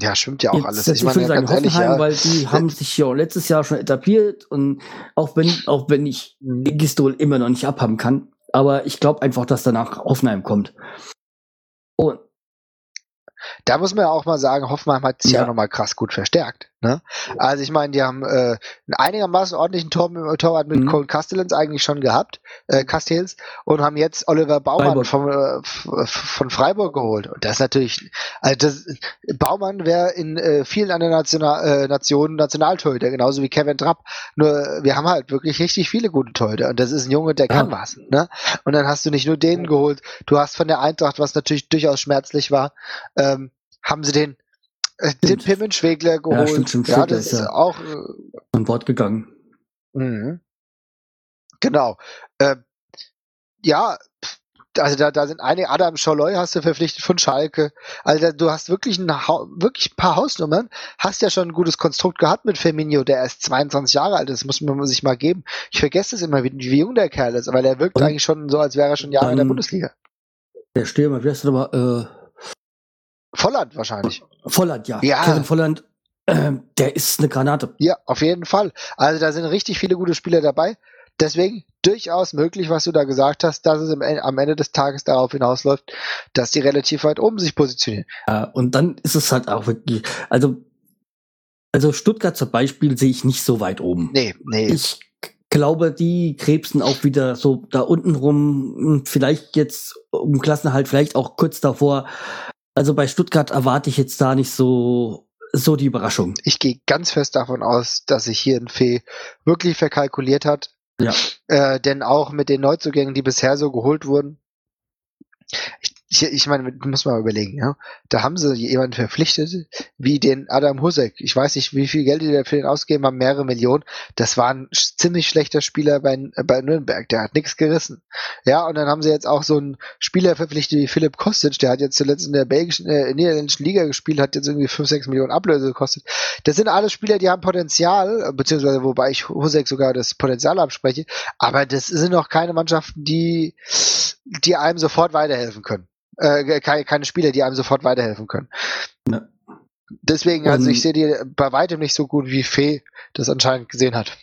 Ja, stimmt ja auch Jetzt, alles. Ich ich meine, würde sagen ganz ehrlich, Hoffenheim, ja. weil die haben sich ja letztes Jahr schon etabliert und auch wenn, auch wenn ich Mhm. Gistol immer noch nicht abhaben kann, aber ich glaube einfach, dass danach Hoffenheim kommt. Und Da muss man ja auch mal sagen, Hoffenheim hat sich ja, Ja. nochmal krass gut verstärkt. Ne? Also ich meine, die haben äh, einen einigermaßen ordentlichen Tor, Torwart mit Mhm. Colin Castellans eigentlich schon gehabt, äh, Castells, und haben jetzt Oliver Baumann Freiburg. vom, äh, von Freiburg geholt. Und das ist natürlich, also das, Baumann wäre in äh, vielen anderen National, äh, Nationen Nationaltorhüter, genauso wie Kevin Trapp. Nur wir haben halt wirklich richtig viele gute Torhüter. Und das ist ein Junge, der Ja. kann was. Ne? Und dann hast du nicht nur den geholt, du hast von der Eintracht, was natürlich durchaus schmerzlich war, ähm, haben sie den, äh, den Stimmt. Pimmen Schwegler geholt. stimmt, stimmt, ja, das ist ja- auch äh, an Bord gegangen. Mhm. Genau. Äh, ja, also da, da sind einige, Adam Scholloy hast du verpflichtet von Schalke. Also da, du hast wirklich ein, wirklich ein paar Hausnummern. Hast ja schon ein gutes Konstrukt gehabt mit Firmino, der erst 22 Jahre alt ist. Muss man sich mal geben. Ich vergesse es immer, wie, wie jung der Kerl ist, weil er wirkt Und eigentlich schon so, als wäre er schon Jahre in der Bundesliga. Der Stürmer, wie heißt der nochmal? Volland wahrscheinlich. Volland, ja. Ja. Kevin Volland, äh, der ist eine Granate. Ja, auf jeden Fall. Also da sind richtig viele gute Spieler dabei. Deswegen durchaus möglich, was du da gesagt hast, dass es im, am Ende des Tages darauf hinausläuft, dass die relativ weit oben sich positionieren. Ja, und dann ist es halt auch wirklich, also, also Stuttgart zum Beispiel sehe ich nicht so weit oben. Nee, nee. Ich glaube, die krebsen auch wieder so da unten rum, vielleicht jetzt um Klassenhalt, vielleicht auch kurz davor. Also bei Stuttgart erwarte ich jetzt da nicht so, so die Überraschung. ich gehe ganz fest davon aus, dass sich hier ein Fee wirklich verkalkuliert hat. Ja. Äh, denn auch mit den Neuzugängen, die bisher so geholt wurden, ich, ich, ich meine, muss mal überlegen, ja. Da haben sie jemanden verpflichtet, wie den Adam Husek. Ich weiß nicht, wie viel Geld die dafür den ausgegeben haben, mehrere Millionen. Das war ein ziemlich schlechter Spieler bei, bei Nürnberg. Der hat nichts gerissen. Ja, und dann haben sie jetzt auch so einen Spieler verpflichtet wie Philipp Kostic, der hat jetzt zuletzt in der belgischen, äh, niederländischen Liga gespielt, hat jetzt irgendwie 5, 6 Millionen Ablöse gekostet. Das sind alles Spieler, die haben Potenzial, beziehungsweise wobei ich Husek sogar das Potenzial abspreche, aber das sind noch keine Mannschaften, die, die einem sofort weiterhelfen können. Äh, keine, keine Spieler, die einem sofort weiterhelfen können. Ja. Deswegen, also Und- ich sehe die bei weitem nicht so gut, wie Fee das anscheinend gesehen hat.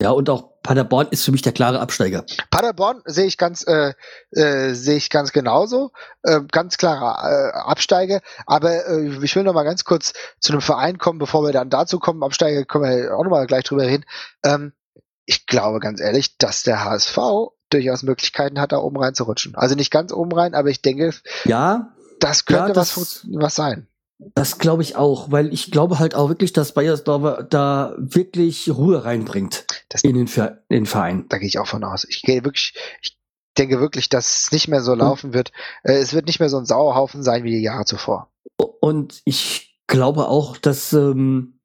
Ja, und auch Paderborn ist für mich der klare Absteiger. Paderborn sehe ich ganz äh, äh, sehe ich ganz genauso, äh, ganz klarer äh, Absteiger. Aber äh, ich will noch mal ganz kurz zu einem Verein kommen, bevor wir dann dazu kommen. Absteiger können wir auch noch mal gleich drüber reden. Ähm, ich glaube ganz ehrlich, dass der HSV durchaus Möglichkeiten hat, da oben reinzurutschen. Also nicht ganz oben rein, aber ich denke, Ja, das könnte Ja, was, das- funkt- was sein. das glaube ich auch, weil ich glaube halt auch wirklich, dass Bayersdorfer da wirklich Ruhe reinbringt Das- in den, in den Verein. Da gehe ich auch von aus. Ich gehe wirklich, ich denke wirklich, dass es nicht mehr so laufen wird. Äh, es wird nicht mehr so ein Sauerhaufen sein wie die Jahre zuvor. Und ich glaube auch, dass, ähm,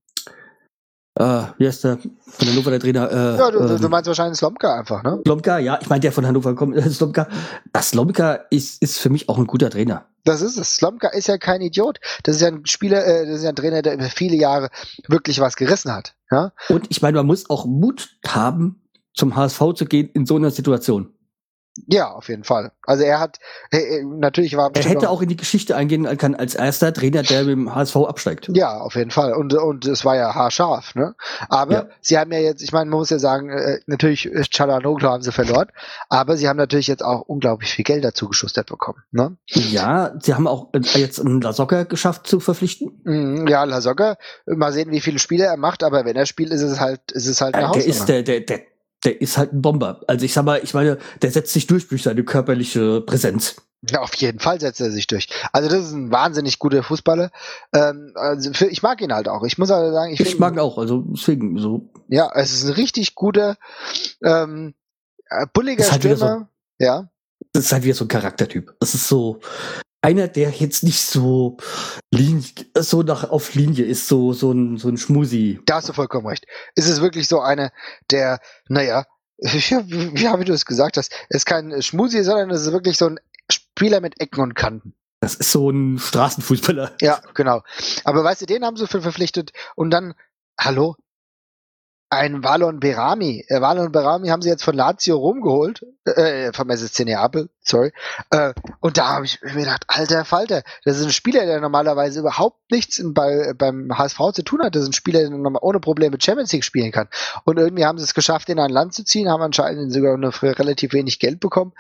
äh, wie heißt der von Hannover, der Trainer? Äh, Ja, du, ähm, du meinst wahrscheinlich Slomka einfach, ne? Slomka, ja, ich meine, der von Hannover kommt, äh, Slomka. Das Slomka ist, ist für mich auch ein guter Trainer. Das ist es. Slomka ist ja kein Idiot. Das ist ja ein Spieler, äh, das ist ja ein Trainer, der über viele Jahre wirklich was gerissen hat. Ja? Und ich meine, man muss auch Mut haben, zum HSV zu gehen in so einer Situation. Ja, auf jeden Fall. Also er hat, äh, äh, natürlich war Er hätte auch in die Geschichte eingehen können als erster Trainer, der mit dem HSV absteigt. Ja, auf jeden Fall. Und, und es war ja haarscharf, ne? Aber Ja. sie haben ja jetzt, ich meine, man muss ja sagen, äh, natürlich Chalanoglu haben sie verloren, aber sie haben natürlich jetzt auch unglaublich viel Geld dazu geschustert bekommen, ne? Ja, sie haben auch jetzt einen Lasocca geschafft zu verpflichten. Mm, Ja, Lasogga, mal sehen, wie viele Spiele er macht, aber wenn er spielt, ist es halt, ist es halt eine Äh, der ist der, der, der, der ist halt ein Bomber. Also ich sag mal, ich meine, der setzt sich durch durch seine körperliche Präsenz. Ja, auf jeden Fall setzt er sich durch. Also das ist ein wahnsinnig guter Fußballer. Ähm, also für, ich mag ihn halt auch. Ich muss aber sagen, ich, Ich, mag ihn auch, also deswegen so. Ja, es ist ein richtig guter, ähm, äh, bulliger Ist halt Stürmer. ja, Das ist halt wieder so ein Charaktertyp. Das ist so einer, der jetzt nicht so Linie, so nach auf Linie ist, so so ein so ein Schmusi. da hast du vollkommen recht. Es ist wirklich so einer, der, naja, ja, wie, du es gesagt hast, ist kein Schmusi, sondern es ist wirklich so ein Spieler mit Ecken und Kanten. Das ist so ein Straßenfußballer. Ja, genau. Aber weißt du, den haben sie für verpflichtet und dann, hallo, ein Valon Berami. Äh, Valon Berami haben sie jetzt von Lazio rumgeholt, äh, vom SSC Neapel, sorry. Äh, und da habe ich mir gedacht, alter Falter, das ist ein Spieler, der normalerweise überhaupt nichts in, bei, beim HSV zu tun hat. Das ist ein Spieler, der ohne Probleme Champions League spielen kann. Und irgendwie haben sie es geschafft, ihn an Land zu ziehen, haben anscheinend sogar noch relativ wenig Geld bekommen.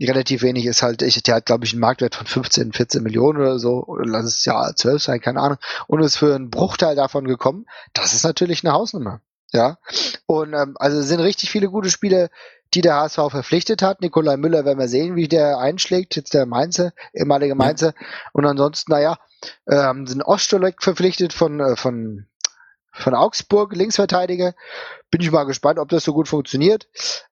Relativ wenig ist halt, ich, der hat, glaube ich, einen Marktwert von 15, 14 Millionen oder so, oder lass es ja 12 sein, keine Ahnung, und ist für einen Bruchteil davon gekommen. Das ist natürlich eine Hausnummer. Ja. Und ähm, also es sind richtig viele gute Spieler, die der HSV verpflichtet hat. Nikolai Müller werden wir sehen, wie der einschlägt, jetzt der Mainzer, ehemalige Mainzer. Und ansonsten, naja, ähm, sind Ostolek verpflichtet von, äh, von, von Augsburg, Linksverteidiger. Bin ich mal gespannt, ob das so gut funktioniert.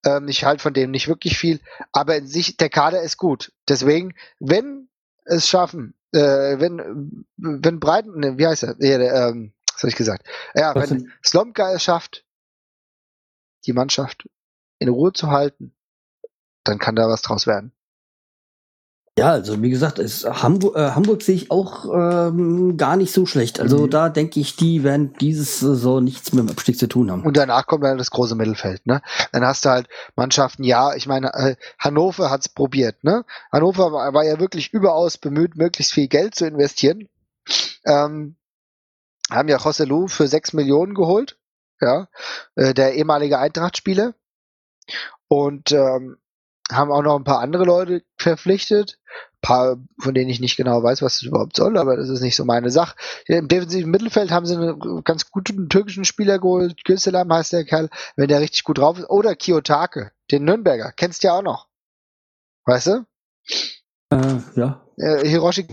Ähm, ich halte von dem nicht wirklich viel, aber in sich, der Kader ist gut. Deswegen, wenn es schaffen, äh, wenn, wenn Breiten, ne, wie heißt er? Ja, der, ähm, was habe ich gesagt? Ja, Was wenn Slomka es schafft, die Mannschaft in Ruhe zu halten, dann kann da was draus werden. Ja, also wie gesagt, es, Hamburg, äh, Hamburg sehe ich auch ähm, gar nicht so schlecht. Also Mhm. da denke ich, die werden dieses Saison nichts mit dem Abstieg zu tun haben. Und danach kommt dann das große Mittelfeld, ne? Dann hast du halt Mannschaften, ja, ich meine, äh, Hannover hat's probiert, ne? Hannover war, war ja wirklich überaus bemüht, möglichst viel Geld zu investieren. Ähm, haben ja Joselu für sechs Millionen geholt, ja, äh, der ehemalige Eintracht-Spieler. Und ähm, haben auch noch ein paar andere Leute verpflichtet. Ein paar, von denen ich nicht genau weiß, was das überhaupt soll, aber das ist nicht so meine Sache. Im defensiven Mittelfeld haben sie einen ganz guten türkischen Spieler geholt. Gülselam heißt der Kerl, wenn der richtig gut drauf ist. Oder Kiyotake, den Nürnberger. Kennst du ja auch noch. Weißt du? Äh, ja. Äh, Hiroshi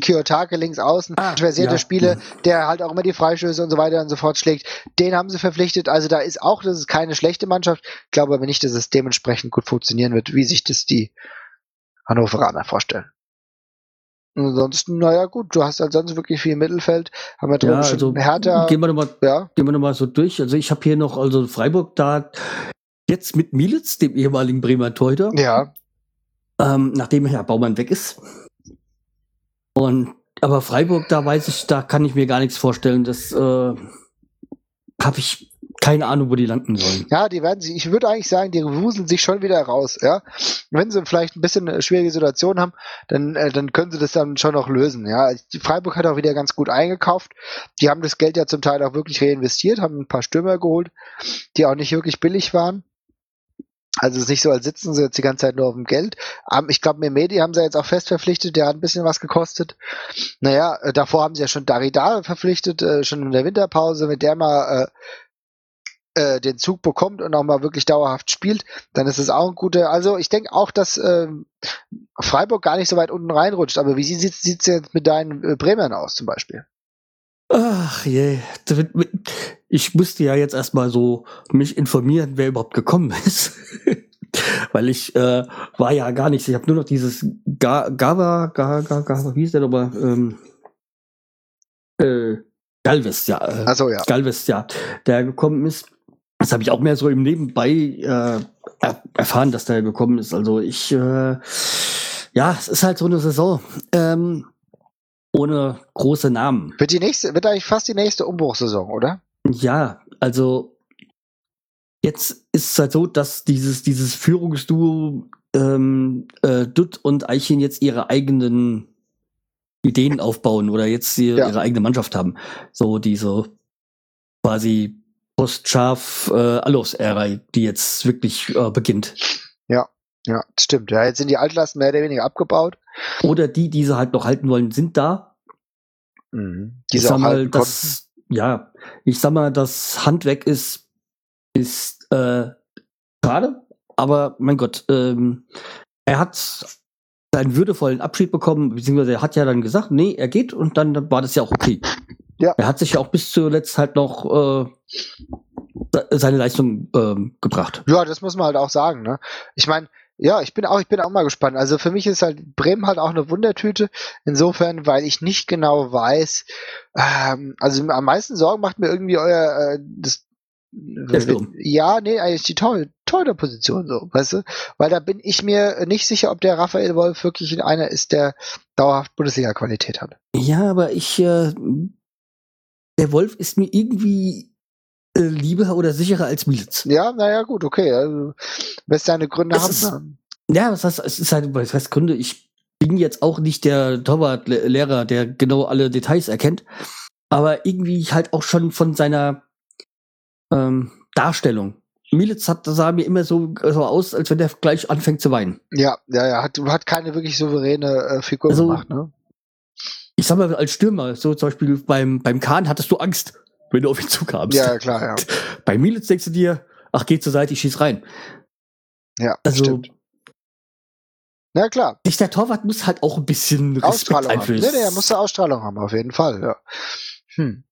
Kiyotake links außen, Ah, versierte ja. Spieler, der halt auch immer die Freistöße und so weiter und so fort schlägt. Den haben sie verpflichtet. Also da ist auch, das ist keine schlechte Mannschaft. Ich glaube aber nicht, dass es dementsprechend gut funktionieren wird, wie sich das die Hannoveraner vorstellen. Ansonsten, naja, gut, du hast ansonsten wirklich viel Mittelfeld. Haben wir drüben Ja, also Hertha. gehen wir nochmal Ja, gehen wir noch mal so durch. Also ich habe hier noch, also Freiburg da jetzt mit Mielitz, dem ehemaligen Bremer Torhüter, ja, ähm, nachdem Herr Baumann weg ist. Und aber Freiburg, da weiß ich, da kann ich mir gar nichts vorstellen. Das äh, habe ich keine Ahnung, wo die landen sollen. ja, die werden sich, ich würde eigentlich sagen, die wuseln sich schon wieder raus, ja. Wenn sie vielleicht ein bisschen eine schwierige Situation haben, dann, äh, dann können sie das dann schon noch lösen, ja. Freiburg hat auch wieder ganz gut eingekauft. Die haben das Geld ja zum Teil auch wirklich reinvestiert, haben ein paar Stürmer geholt, die auch nicht wirklich billig waren. Also es ist nicht so, als sitzen sie jetzt die ganze Zeit nur auf dem Geld. Ähm, Ich glaube, Memedi haben sie jetzt auch fest verpflichtet, der hat ein bisschen was gekostet. Naja, äh, davor haben sie ja schon Darida verpflichtet, äh, schon in der Winterpause, wenn der mal äh, äh, den Zug bekommt und auch mal wirklich dauerhaft spielt, dann ist es auch ein guter. Also ich denke auch, dass ähm, Freiburg gar nicht so weit unten reinrutscht. Aber wie sieht es jetzt mit deinen äh, Bremern aus zum Beispiel? Ach je, mit- ich musste ja jetzt erstmal so mich informieren, wer überhaupt gekommen ist. Weil ich äh, war ja gar nicht, ich habe nur noch dieses Ga Gava, Ga Ga Ga wie hieß der nochmal? Ähm, äh, Galvez, ja. Äh, Achso, ja. Galvez, ja, der gekommen ist. Das habe ich auch mehr so im Nebenbei äh, er erfahren, dass der gekommen ist. Also ich, äh, ja, es ist halt so eine Saison ähm, ohne große Namen. Wird die nächste, wird eigentlich fast die nächste Umbruchsaison, oder? Ja, also jetzt ist es halt so, dass dieses, dieses Führungsduo ähm, äh, Dutt und Eichin jetzt ihre eigenen Ideen aufbauen oder jetzt ihr, Ja. ihre eigene Mannschaft haben. So diese quasi Postschaf äh, Allos-Ära, die jetzt wirklich äh, beginnt. Ja, das stimmt. Ja, jetzt sind die Altlasten mehr oder weniger abgebaut. Oder die, die sie halt noch halten wollen, sind da. Mhm. ich Diese sag mal, das, ja, ich sag mal, das Handwerk ist, ist äh, schade, aber mein Gott, ähm, er hat seinen würdevollen Abschied bekommen, beziehungsweise er hat ja dann gesagt, nee, er geht und dann war das ja auch okay. Ja. Er hat sich ja auch bis zuletzt halt noch äh, se- seine Leistung ähm, gebracht. Ja, das muss man halt auch sagen, ne? Ich meine, ja, ich bin auch, ich bin auch mal gespannt. Also für mich ist halt Bremen halt auch eine Wundertüte. Insofern, weil ich nicht genau weiß, ähm, also am meisten Sorgen macht mir irgendwie euer, äh, das, ja, nee, eigentlich die Tor Torhüterposition so, weißt du? Weil da bin ich mir nicht sicher, ob der Raphael Wolf wirklich einer ist, der dauerhaft Bundesliga-Qualität hat. Ja, aber ich, äh, der Wolf ist mir irgendwie äh, lieber oder sicherer als Mielitz. Ja, naja, gut, okay. Also, wirst deine Gründe Es haben. ist- ne? Ja, was heißt, es ist halt, was heißt Gründe, ich bin jetzt auch nicht der Torwartlehrer, der genau alle Details erkennt, aber irgendwie halt auch schon von seiner ähm, Darstellung. Militz hat, sah mir immer so, so aus, als wenn der gleich anfängt zu weinen. Ja, ja, ja, hat, hat keine wirklich souveräne äh, Figur Also, gemacht, ne? Ich sag mal, als Stürmer, so zum Beispiel beim, beim Kahn hattest du Angst, wenn du auf ihn zukamst. Ja, klar, ja. Bei Militz denkst du dir, ach, geh zur Seite, ich schieß rein. Ja, Also, stimmt. Na klar, sich der Torwart muss halt auch ein bisschen Respekt Ausstrahlung haben. einflößen. Nee, nee, er muss da Ausstrahlung haben, auf jeden Fall, ja. Hm.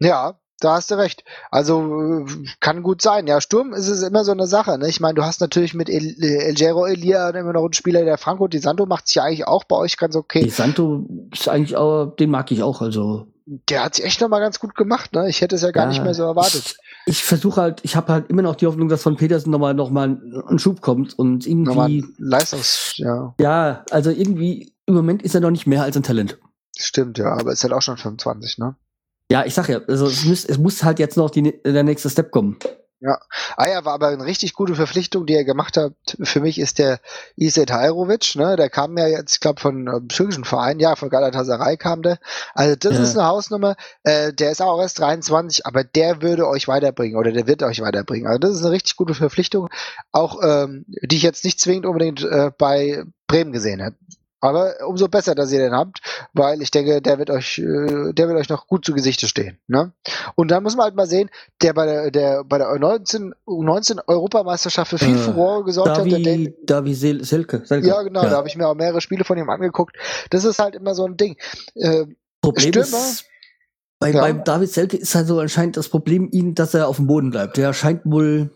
Ja, da hast du recht. Also kann gut sein. Ja, Sturm ist es immer so eine Sache. Ne? Ich meine, du hast natürlich mit El El Gero Elia immer noch einen Spieler, der Franco Di Santo macht sich ja eigentlich auch bei euch ganz okay. Santo ist eigentlich auch, den mag ich auch, also. Der hat sich echt noch mal ganz gut gemacht. Ne? Ich hätte es ja gar Ja, nicht mehr so erwartet. ich versuche halt, ich habe halt immer noch die Hoffnung, dass von Petersen nochmal noch mal ein Schub kommt und irgendwie. Leistungs, ja. Ja, also irgendwie, im Moment ist er noch nicht mehr als ein Talent. Stimmt, ja, aber ist halt auch schon 25, ne? Ja, ich sag ja, also es muss, es muss halt jetzt noch die, der nächste Step kommen. Ja, ah ja, war aber eine richtig gute Verpflichtung, die er gemacht hat. Für mich ist der Iset Hajrovic, ne, der kam ja jetzt, ich glaube, von einem türkischen Verein, ja, von Galatasaray kam der. Also das ja. ist eine Hausnummer, äh, der ist auch erst 23, aber der würde euch weiterbringen oder der wird euch weiterbringen. Also das ist eine richtig gute Verpflichtung, auch ähm, die ich jetzt nicht zwingend unbedingt äh, bei Bremen gesehen hätte. Aber umso besser, dass ihr den habt, weil ich denke, der wird euch, äh, der wird euch noch gut zu Gesichte stehen. Ne? Und dann muss man halt mal sehen, der bei der, der bei der 19, 19 Europameisterschaft für viel äh, Furore gesorgt Davi, hat. Der, Davi Sel Selke, Selke. Ja, genau, ja. da habe ich mir auch mehrere Spiele von ihm angeguckt. Das ist halt immer so ein Ding. Äh, Problem Stürmer, ist, bei, ja. beim David Selke ist halt so anscheinend das Problem ihn, dass er auf dem Boden bleibt. Der scheint wohl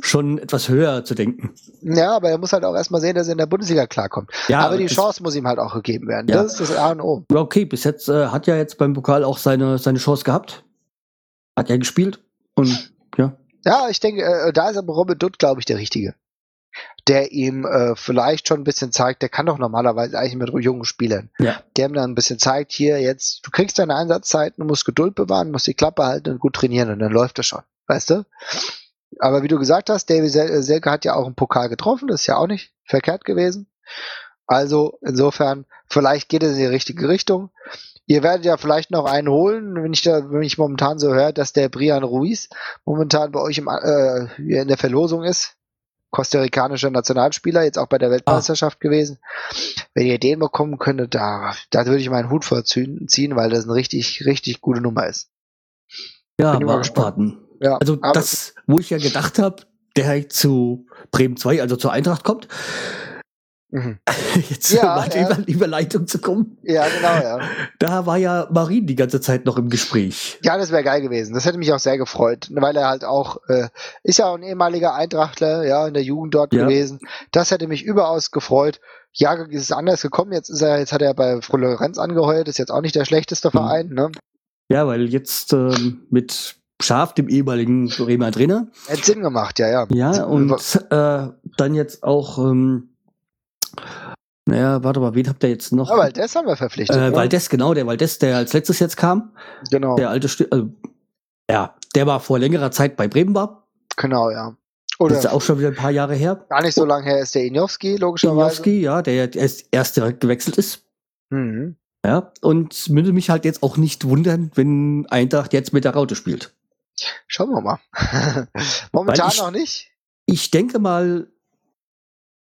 schon etwas höher zu denken. Ja, aber er muss halt auch erstmal sehen, dass er in der Bundesliga klarkommt. Ja, aber die Chance muss ihm halt auch gegeben werden. Ja. Das ist das A und O. Ja, okay, bis jetzt äh, hat ja jetzt beim Pokal auch seine, seine Chance gehabt. Hat er gespielt und ja. Ja, ich denke, äh, da ist aber Robin Dutt, glaube ich, der Richtige. Der ihm äh, vielleicht schon ein bisschen zeigt, der kann doch normalerweise eigentlich mit jungen Spielern. Ja. Der ihm dann ein bisschen zeigt, hier jetzt, du kriegst deine Einsatzzeiten, musst Geduld bewahren, musst die Klappe halten und gut trainieren und dann läuft das schon. Weißt du? Aber wie du gesagt hast, David Sel Selke hat ja auch einen Pokal getroffen, das ist ja auch nicht verkehrt gewesen. Also insofern, vielleicht geht es in die richtige Richtung. Ihr werdet ja vielleicht noch einen holen, wenn ich da, wenn ich momentan so höre, dass der Brian Ruiz momentan bei euch im, äh, in der Verlosung ist. Kostarikanischer Nationalspieler, jetzt auch bei der Weltmeisterschaft ah. gewesen. Wenn ihr den bekommen könntet, da, da würde ich meinen Hut vorziehen, weil das eine richtig, richtig gute Nummer ist. Ja, Bin aber abwarten. Ja, also das, wo ich ja gedacht habe, der halt zu Bremen 2, also zur Eintracht kommt. Mhm. Jetzt ja, mal ja. Über Überleitung zu kommen. Ja, genau, ja. Da war ja Marin die ganze Zeit noch im Gespräch. Ja, das wäre geil gewesen. Das hätte mich auch sehr gefreut, weil er halt auch, äh, ist ja auch ein ehemaliger Eintrachtler, ja, in der Jugend dort ja. gewesen. Das hätte mich überaus gefreut. Ja, ist es anders gekommen. Jetzt ist er, jetzt hat er bei Florenz angeheuert, ist jetzt auch nicht der schlechteste mhm. Verein, mhm. ne? Ja, weil jetzt ähm, mit Schaf, dem ehemaligen Bremer Trainer. Hat Sinn gemacht, ja, ja. Ja, und äh, dann jetzt auch, ähm, naja, warte mal, wen habt ihr jetzt noch? Ja, Valdes haben wir verpflichtet. Äh, Valdes, genau, der Valdes, der als letztes jetzt kam. Genau. Der alte, St also, ja, der war vor längerer Zeit bei Bremen war. Genau, ja. Oder das ist ja auch schon wieder ein paar Jahre her. Gar nicht so lange her ist der Injowski, logischerweise. Injowski, ja, der erst, erst direkt gewechselt ist. Mhm. Ja, und würde mich halt jetzt auch nicht wundern, wenn Eintracht jetzt mit der Raute spielt. Schauen wir mal. Momentan ich, noch nicht. Ich denke mal,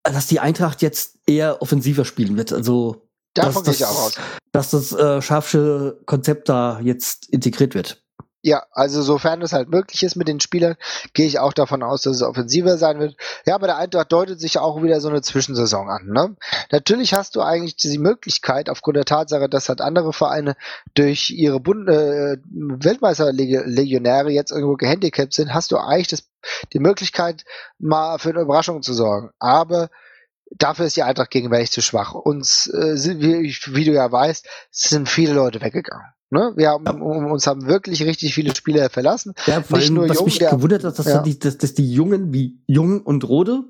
dass die Eintracht jetzt eher offensiver spielen wird. Also Davon gehe ich auch aus. Dass das äh, scharfsche Konzept da jetzt integriert wird. Ja, also sofern es halt möglich ist mit den Spielern, gehe ich auch davon aus, dass es offensiver sein wird. Ja, aber der Eintracht deutet sich auch wieder so eine Zwischensaison an. Ne? Natürlich hast du eigentlich die Möglichkeit, aufgrund der Tatsache, dass halt andere Vereine durch ihre Bund äh, Weltmeisterlegionäre jetzt irgendwo gehandicapt sind, hast du eigentlich das, die Möglichkeit, mal für eine Überraschung zu sorgen. Aber dafür ist die Eintracht gegenwärtig zu schwach. Uns, äh, wie, wie du ja weißt, sind viele Leute weggegangen. Ne? Wir haben, um, uns haben wirklich richtig viele Spieler verlassen. Ja, vor allem, was Jung, mich der, gewundert hat, dass, ja. die, dass, dass die Jungen wie Jung und Rode,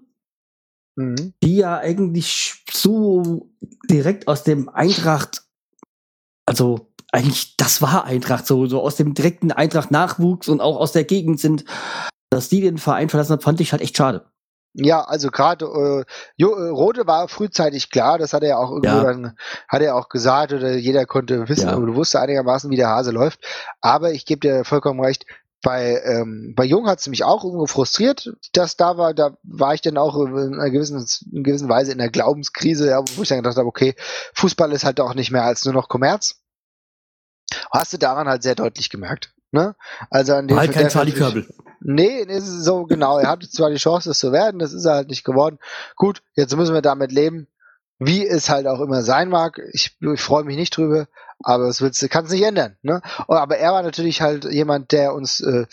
mhm. die ja eigentlich so direkt aus dem Eintracht, also eigentlich, das war Eintracht, so, so aus dem direkten Eintracht-Nachwuchs und auch aus der Gegend sind, dass die den Verein verlassen hat, fand ich halt echt schade. Ja, also gerade äh, äh, Rode war frühzeitig klar, das hat er ja auch irgendwo ja. dann, hat er auch gesagt oder jeder konnte wissen, ja. oder wusste einigermaßen, wie der Hase läuft. Aber ich gebe dir vollkommen recht, bei, ähm, bei Jung hat es mich auch irgendwo frustriert, dass da war, da war ich dann auch in einer gewissen, in gewissen Weise in der Glaubenskrise, ja, wo ich dann gedacht habe, okay, Fußball ist halt auch nicht mehr als nur noch Kommerz. Hast du daran halt sehr deutlich gemerkt. Ne? Also an dem halt kein Charlie Körbel. Nee, ist so genau. Er hatte zwar die Chance, es zu werden, das ist er halt nicht geworden. Gut, jetzt müssen wir damit leben, wie es halt auch immer sein mag. Ich, ich freue mich nicht drüber, aber das kann es nicht ändern. Ne? Aber er war natürlich halt jemand, der uns äh,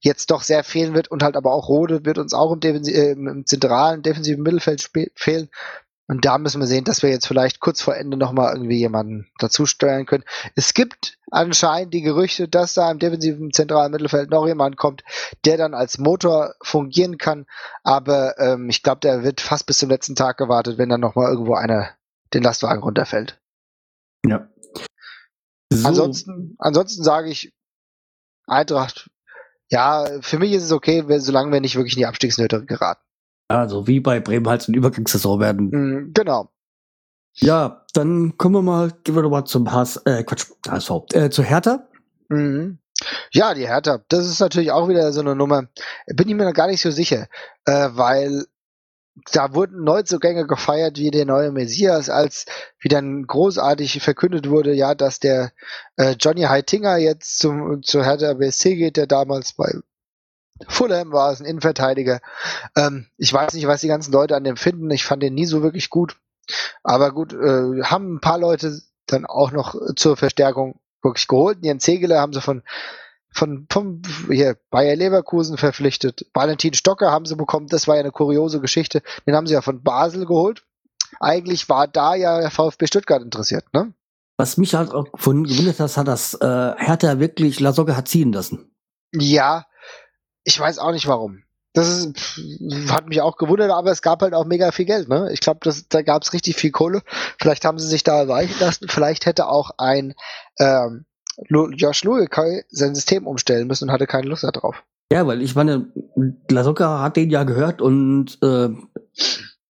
jetzt doch sehr fehlen wird und halt aber auch Rode wird uns auch im, Defensi äh, im zentralen defensiven Mittelfeld fehlen. Und da müssen wir sehen, dass wir jetzt vielleicht kurz vor Ende nochmal irgendwie jemanden dazu steuern können. Es gibt anscheinend die Gerüchte, dass da im defensiven zentralen Mittelfeld noch jemand kommt, der dann als Motor fungieren kann. Aber ähm, ich glaube, der wird fast bis zum letzten Tag gewartet, wenn dann nochmal irgendwo einer den Lastwagen runterfällt. Ja. So. Ansonsten, ansonsten sage ich, Eintracht, ja, für mich ist es okay, solange wir nicht wirklich in die Abstiegsnöte geraten. Also wie bei Bremen halt eine Übergangssaison werden. Mm, genau. Ja, dann kommen wir mal, gehen wir doch mal zum Hass, äh, Quatsch, HSV, äh, zu Hertha. Mhm. Ja, die Hertha, das ist natürlich auch wieder so eine Nummer. Bin ich mir noch gar nicht so sicher, äh, weil da wurden Neuzugänge gefeiert wie der neue Messias, als wie dann großartig verkündet wurde, ja, dass der äh, Johnny Heitinger jetzt zum, zu Hertha BSC geht, der damals bei Fulham war es, ein Innenverteidiger. Ähm, ich weiß nicht, was die ganzen Leute an dem finden. Ich fand den nie so wirklich gut. Aber gut, äh, haben ein paar Leute dann auch noch zur Verstärkung wirklich geholt. Jens Zegele haben sie von von vom hier Bayer Leverkusen verpflichtet. Valentin Stocker haben sie bekommen. Das war ja eine kuriose Geschichte. Den haben sie ja von Basel geholt. Eigentlich war da ja der VfB Stuttgart interessiert, ne? Was mich halt auch von gewundert hat, hat das äh, Hertha wirklich Lasogga hat ziehen lassen. Ja, ich weiß auch nicht warum. Das ist, hat mich auch gewundert, aber es gab halt auch mega viel Geld. Ne? Ich glaube, da gab es richtig viel Kohle. Vielleicht haben sie sich da erweichen lassen. Vielleicht hätte auch ein ähm, Josh Luekai sein System umstellen müssen und hatte keine Lust darauf. Ja, weil ich meine, Lasocca hat den ja gehört und äh,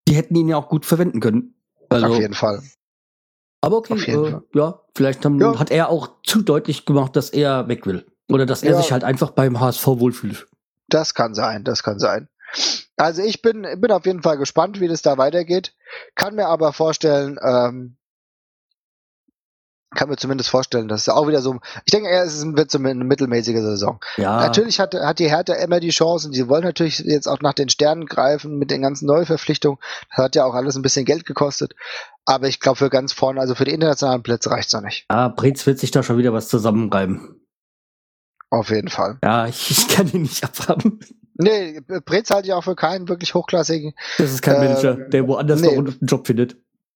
die hätten ihn ja auch gut verwenden können. Also, Auf jeden Fall. Aber okay, äh, ja, vielleicht haben, ja. hat er auch zu deutlich gemacht, dass er weg will. Oder dass er ja. sich halt einfach beim HSV wohlfühlt. Das kann sein, das kann sein. Also ich bin, bin auf jeden Fall gespannt, wie das da weitergeht. Kann mir aber vorstellen, ähm, kann mir zumindest vorstellen, dass es auch wieder so, ich denke, es wird so eine mittelmäßige Saison. Ja. Natürlich hat, hat die Hertha immer die Chancen, die wollen natürlich jetzt auch nach den Sternen greifen mit den ganzen Neuverpflichtungen. Das hat ja auch alles ein bisschen Geld gekostet. Aber ich glaube, für ganz vorne, also für die internationalen Plätze reicht es noch nicht. Ah, Brez wird sich da schon wieder was zusammenreiben. Auf jeden Fall. Ja, ich, ich kann ihn nicht abhaben. Nee, Brez halte ich auch für keinen wirklich hochklassigen. Das ist kein äh, Manager, der woanders nee. noch einen Job findet.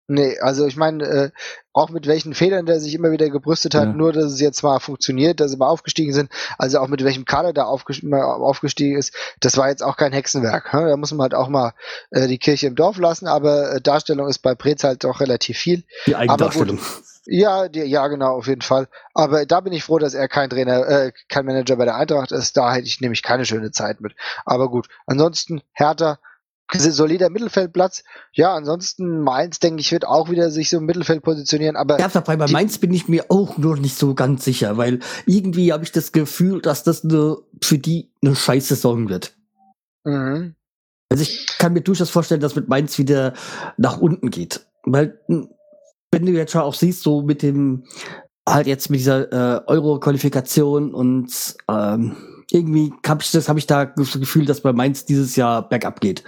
Nee, also ich meine, äh, auch mit welchen Fehlern der sich immer wieder gebrüstet hat, ja. nur dass es jetzt mal funktioniert, dass sie mal aufgestiegen sind, also auch mit welchem Kader da aufgestiegen, aufgestiegen ist, das war jetzt auch kein Hexenwerk. Ne? Da muss man halt auch mal äh, die Kirche im Dorf lassen, aber äh, Darstellung ist bei Prez halt doch relativ viel. Die Eigendarstellung. Ja, die, ja, genau, auf jeden Fall. Aber da bin ich froh, dass er kein Trainer, äh, kein Manager bei der Eintracht ist. Da hätte ich nämlich keine schöne Zeit mit. Aber gut. Ansonsten, Hertha, solider Mittelfeldplatz. Ja, ansonsten Mainz, denke ich, wird auch wieder sich so im Mittelfeld positionieren. Aber ja, dabei bei Mainz bin ich mir auch nur nicht so ganz sicher, weil irgendwie habe ich das Gefühl, dass das eine, für die eine scheiß Saison wird. Mhm. Also ich kann mir durchaus vorstellen, dass mit Mainz wieder nach unten geht. Weil, hm, wenn du jetzt schon auch siehst, so mit dem, halt jetzt mit dieser äh, Euro-Qualifikation und ähm, irgendwie hab ich das, habe ich da das Gefühl, dass bei Mainz dieses Jahr bergab geht.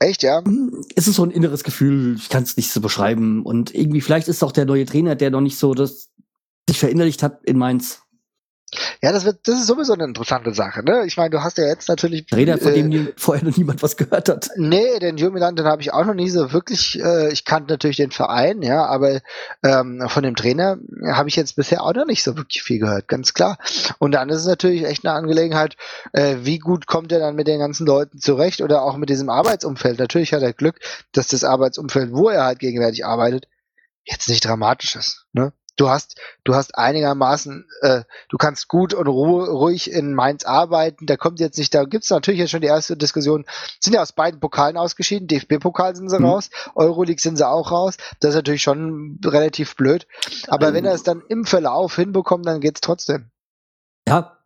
Echt, ja? Hm, es ist so ein inneres Gefühl, ich kann es nicht so beschreiben. Und irgendwie, vielleicht ist auch der neue Trainer, der noch nicht so das sich verinnerlicht hat in Mainz. Ja, das wird, das ist sowieso eine interessante Sache, ne? Ich meine, du hast ja jetzt natürlich. Rede, von äh, dem vorher noch niemand was gehört hat. Nee, den Jumilan, den habe ich auch noch nie so wirklich, äh, ich kannte natürlich den Verein, ja, aber ähm, von dem Trainer habe ich jetzt bisher auch noch nicht so wirklich viel gehört, ganz klar. Und dann ist es natürlich echt eine Angelegenheit, äh, wie gut kommt er dann mit den ganzen Leuten zurecht oder auch mit diesem Arbeitsumfeld. Natürlich hat er Glück, dass das Arbeitsumfeld, wo er halt gegenwärtig arbeitet, jetzt nicht dramatisch ist, ne? Du hast, du hast einigermaßen, äh, du kannst gut und ruhig in Mainz arbeiten. Da kommt jetzt nicht, da gibt's natürlich jetzt schon die erste Diskussion. Sind ja aus beiden Pokalen ausgeschieden. DFB-Pokal sind sie mhm. raus, Euroleague sind sie auch raus. Das ist natürlich schon relativ blöd. Aber ähm, wenn er es dann im Verlauf hinbekommt, dann geht's trotzdem. Ja,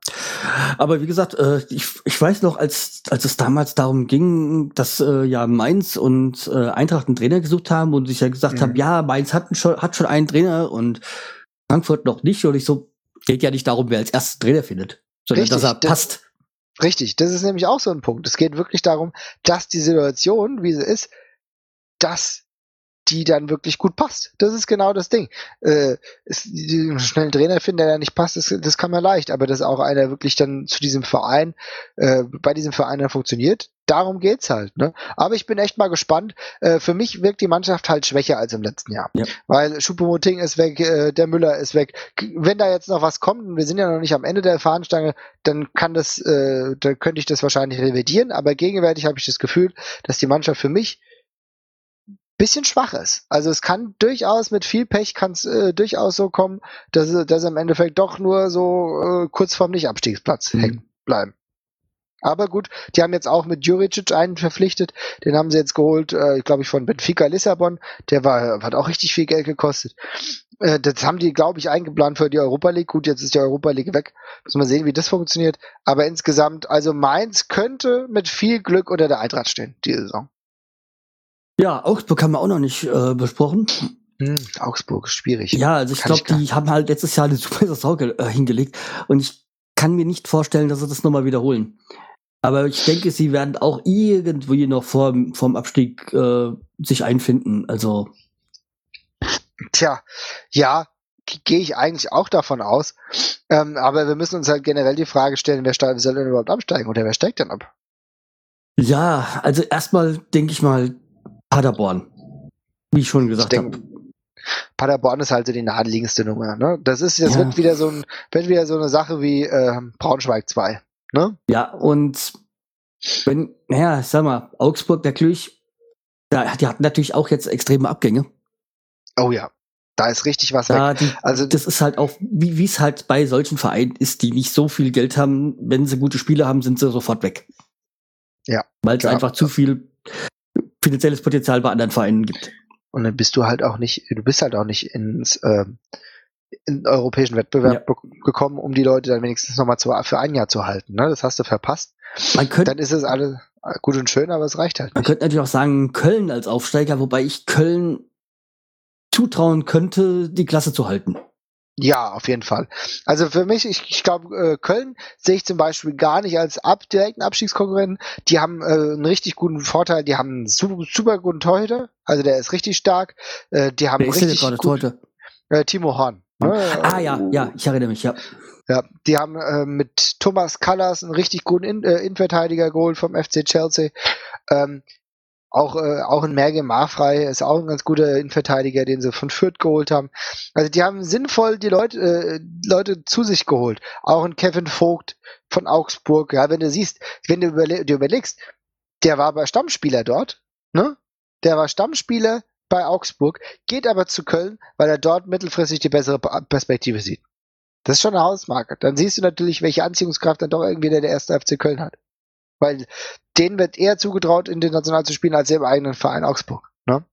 aber wie gesagt, äh, ich, ich weiß noch, als, als es damals darum ging, dass äh, ja Mainz und äh, Eintracht einen Trainer gesucht haben und ich ja gesagt mhm. habe, ja, Mainz hat schon, hat schon einen Trainer und Frankfurt noch nicht. Und ich so, geht ja nicht darum, wer als erstes Trainer findet, sondern Richtig, dass er passt. Richtig, das ist nämlich auch so ein Punkt. Es geht wirklich darum, dass die Situation, wie sie ist, dass die dann wirklich gut passt. Das ist genau das Ding. Äh, ist, einen schnellen Trainer finden, der da nicht passt, das, das kann man leicht, aber dass auch einer wirklich dann zu diesem Verein, äh, bei diesem Verein dann funktioniert, darum geht's halt. Ne? Aber ich bin echt mal gespannt. Äh, für mich wirkt die Mannschaft halt schwächer als im letzten Jahr. Ja. Weil Schuppemoting ist weg, äh, der Müller ist weg. Wenn da jetzt noch was kommt, und wir sind ja noch nicht am Ende der Fahnenstange, dann kann das, äh, dann könnte ich das wahrscheinlich revidieren. Aber gegenwärtig habe ich das Gefühl, dass die Mannschaft für mich bisschen schwach ist. Also es kann durchaus mit viel Pech kann es äh, durchaus so kommen, dass, dass im Endeffekt doch nur so äh, kurz vorm Nicht-Abstiegsplatz mhm. hängen bleiben. Aber gut, die haben jetzt auch mit Juricic einen verpflichtet. Den haben sie jetzt geholt, äh, glaube ich, von Benfica Lissabon. Der war, hat auch richtig viel Geld gekostet. Äh, das haben die, glaube ich, eingeplant für die Europa League. Gut, jetzt ist die Europa League weg. Muss man sehen, wie das funktioniert. Aber insgesamt, also Mainz könnte mit viel Glück unter der Eintracht stehen, diese Saison. Ja, Augsburg haben wir auch noch nicht äh, besprochen. Hm, Augsburg ist schwierig. Ja, also ich glaube, die haben halt letztes Jahr eine super Saison äh, hingelegt und ich kann mir nicht vorstellen, dass sie das nochmal wiederholen. Aber ich denke, sie werden auch irgendwie noch vor vom Abstieg äh, sich einfinden. Also. Tja, ja, gehe ich eigentlich auch davon aus. Ähm, aber wir müssen uns halt generell die Frage stellen, wer soll denn überhaupt absteigen oder wer steigt denn ab? Ja, also erstmal denke ich mal Paderborn. Wie ich schon gesagt habe. Paderborn ist halt so die naheliegendste Nummer. Ne? Das ist, das ja. wird wieder so ein, wird wieder so eine Sache wie äh, Braunschweig 2. Ne? Ja, und wenn, naja, sag mal, Augsburg, der Klüch, da, die hatten natürlich auch jetzt extreme Abgänge. Oh ja, da ist richtig was da, weg. Die, also das ist halt auch, wie es halt bei solchen Vereinen ist, die nicht so viel Geld haben. Wenn sie gute Spiele haben, sind sie sofort weg. Ja. Weil es einfach zu viel finanzielles Potenzial bei anderen Vereinen gibt. Und dann bist du halt auch nicht, du bist halt auch nicht ins äh, in den europäischen Wettbewerb ja. gekommen, um die Leute dann wenigstens nochmal für ein Jahr zu halten. Ne? Das hast du verpasst. Man könnte, dann ist es alles gut und schön, aber es reicht halt. Man könnte natürlich auch sagen, Köln als Aufsteiger, wobei ich Köln zutrauen könnte, die Klasse zu halten. Ja, auf jeden Fall. Also für mich, ich, ich glaube, äh, Köln sehe ich zum Beispiel gar nicht als ab, direkten Abstiegskonkurrenten. Die haben äh, einen richtig guten Vorteil, die haben einen super, super guten Torhüter, also der ist richtig stark. Äh, die haben Wer ist richtig gerade gut, äh, Timo Horn. Ne? Ah ja, ja, ich erinnere mich, ja. Ja, die haben äh, mit Thomas Callas einen richtig guten In äh, Innenverteidiger geholt vom FC Chelsea. Ähm, auch, äh, auch ein Merge Marfrei ist auch ein ganz guter Innenverteidiger, den sie von Fürth geholt haben. Also die haben sinnvoll die Leute, äh, Leute zu sich geholt. Auch ein Kevin Vogt von Augsburg. Ja, wenn du siehst, wenn du überle dir überlegst, der war bei Stammspieler dort, ne? Der war Stammspieler bei Augsburg, geht aber zu Köln, weil er dort mittelfristig die bessere Perspektive sieht. Das ist schon eine Hausmarke. Dann siehst du natürlich, welche Anziehungskraft dann doch irgendwie der erste FC Köln hat. Weil denen wird eher zugetraut, international zu spielen, als im eigenen Verein Augsburg. Ne?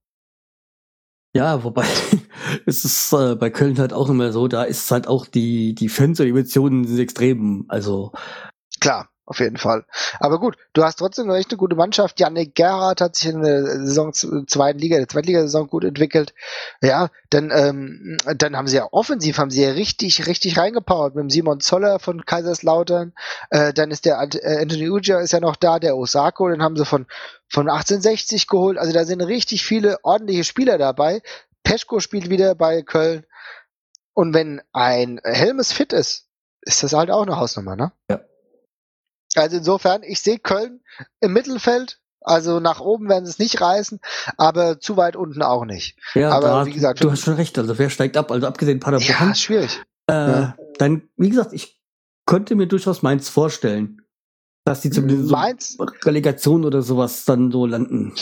Ja, wobei es ist äh, bei Köln halt auch immer so, da ist halt auch die, die Fans und Emotionen sind extrem. Also. Klar, auf jeden Fall. Aber gut, du hast trotzdem echt eine gute Mannschaft. Janik Gerhardt hat sich in der Saison zweiten Liga, der zweiten Liga-Saison gut entwickelt. Ja, dann, ähm, dann haben sie ja offensiv, haben sie ja richtig, richtig reingepowert mit dem Simon Zoller von Kaiserslautern. Äh, dann ist der äh, Anthony Uja ist ja noch da, der Osako, den haben sie von, von 1860 geholt. Also da sind richtig viele ordentliche Spieler dabei. Peschko spielt wieder bei Köln. Und wenn ein Helmes fit ist, ist das halt auch eine Hausnummer, ne? Ja. Also insofern, ich sehe Köln im Mittelfeld. Also nach oben werden sie es nicht reißen, aber zu weit unten auch nicht. Ja, aber da, wie gesagt, du hast schon recht. Also wer steigt ab? Also abgesehen Paderborn. Ja, ist schwierig. Äh, ja. Dann, wie gesagt, ich könnte mir durchaus Mainz vorstellen, dass die zumindest Mainz? so Relegation oder sowas dann so landen.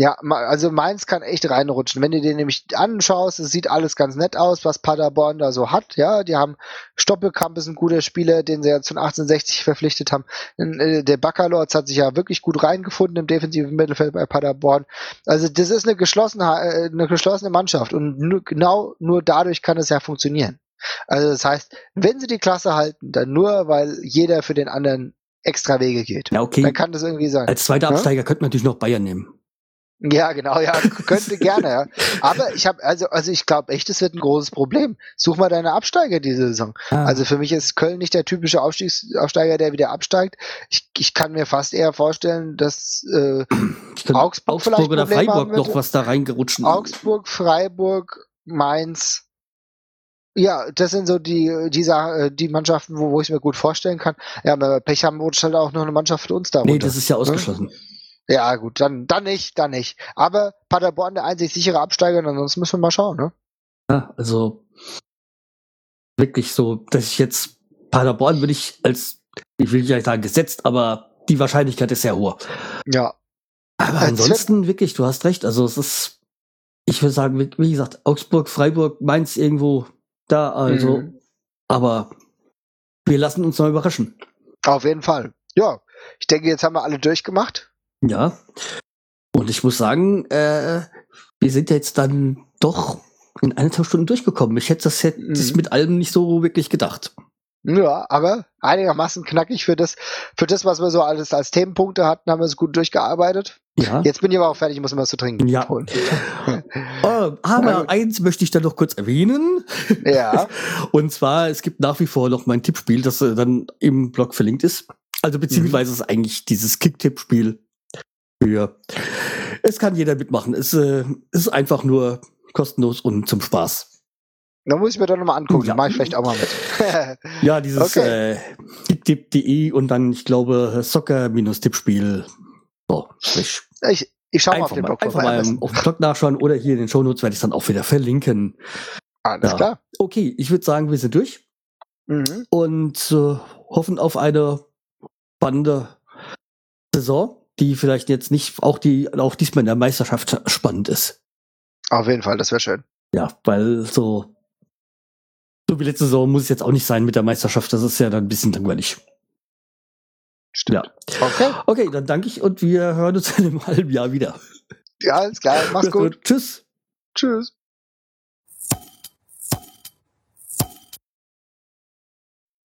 Ja, also Mainz kann echt reinrutschen. Wenn du dir nämlich anschaust, es sieht alles ganz nett aus, was Paderborn da so hat. Ja, die haben Stoppelkamp ist ein guter Spieler, den sie ja zu 1860 verpflichtet haben. Äh, der Baccalords hat sich ja wirklich gut reingefunden im defensiven Mittelfeld bei Paderborn. Also das ist eine geschlossene, äh, eine geschlossene Mannschaft und nur, genau nur dadurch kann es ja funktionieren. Also das heißt, wenn sie die Klasse halten, dann nur, weil jeder für den anderen extra Wege geht. Ja, okay. Dann kann das irgendwie sein. Als zweiter Absteiger ja? könnte man natürlich noch Bayern nehmen. Ja, genau, ja, könnte gerne, ja. Aber ich habe, also, also ich glaube echt, es wird ein großes Problem. Such mal deine Absteiger diese Saison. Ah. Also für mich ist Köln nicht der typische Aufstiegs Aufsteiger, der wieder absteigt. Ich, ich kann mir fast eher vorstellen, dass äh, Augsburg, Augsburg vielleicht oder Freiburg noch was da reingerutscht. Augsburg, Freiburg, Mainz, Ja, das sind so die, die, Sa- die Mannschaften, wo, wo ich mir gut vorstellen kann. Ja, wir Pech haben, rutscht halt auch noch eine Mannschaft für uns da Nee, das ist ja ausgeschlossen. Ja, gut, dann, dann nicht, dann nicht. Aber Paderborn der einzig sichere Absteiger, und ansonsten müssen wir mal schauen, ne? Ja, also wirklich so, dass ich jetzt Paderborn würde ich als, ich will nicht sagen gesetzt, aber die Wahrscheinlichkeit ist sehr hoch. Ja. Aber Als ansonsten wirklich, du hast recht. Also es ist, ich würde sagen, wie gesagt, Augsburg, Freiburg, Mainz irgendwo da, also, Mhm. aber wir lassen uns mal überraschen. Auf jeden Fall. Ja. Ich denke, jetzt haben wir alle durchgemacht. Ja. Und ich muss sagen, äh, wir sind jetzt dann doch in eineinhalb Stunden durchgekommen. Ich hätte das jetzt Mhm. mit allem nicht so wirklich gedacht. Ja, aber einigermaßen knackig für das, für das, was wir so alles als Themenpunkte hatten, haben wir es gut durchgearbeitet. Ja. Jetzt bin ich aber auch fertig, ich muss mir was zu trinken Ja. holen. Oh, aber eins möchte ich dann noch kurz erwähnen. Ja. Und zwar, es gibt nach wie vor noch mein Tippspiel, das äh, dann im Blog verlinkt ist. Also beziehungsweise ist eigentlich dieses Kick-Tipp-Spiel für. Es kann jeder mitmachen. Es äh, ist einfach nur kostenlos und zum Spaß. Da muss ich mir doch nochmal angucken. Ja. Ja. Mache ich vielleicht auch mal mit. Ja, dieses Okay. äh, und dann, ich glaube, Soccer-Tippspiel. So, sprich. ich ich schau mal auf den Blog einfach mal auf dem Blog nachschauen oder hier in den Shownotes werde ich dann auch wieder verlinken. Alles Ja. klar. Okay, ich würde sagen, wir sind durch. Mhm. und äh, hoffen auf eine spannende Saison, die vielleicht jetzt nicht auch die auch diesmal in der Meisterschaft spannend ist. Auf jeden Fall, das wäre schön. Ja, weil so so wie letzte Saison muss es jetzt auch nicht sein mit der Meisterschaft. Das ist ja dann ein bisschen langweilig. Stimmt. Ja. Okay. Okay, dann danke ich und wir hören uns in einem halben Jahr wieder. Ja, alles klar. Mach's gut. Tschüss. Tschüss.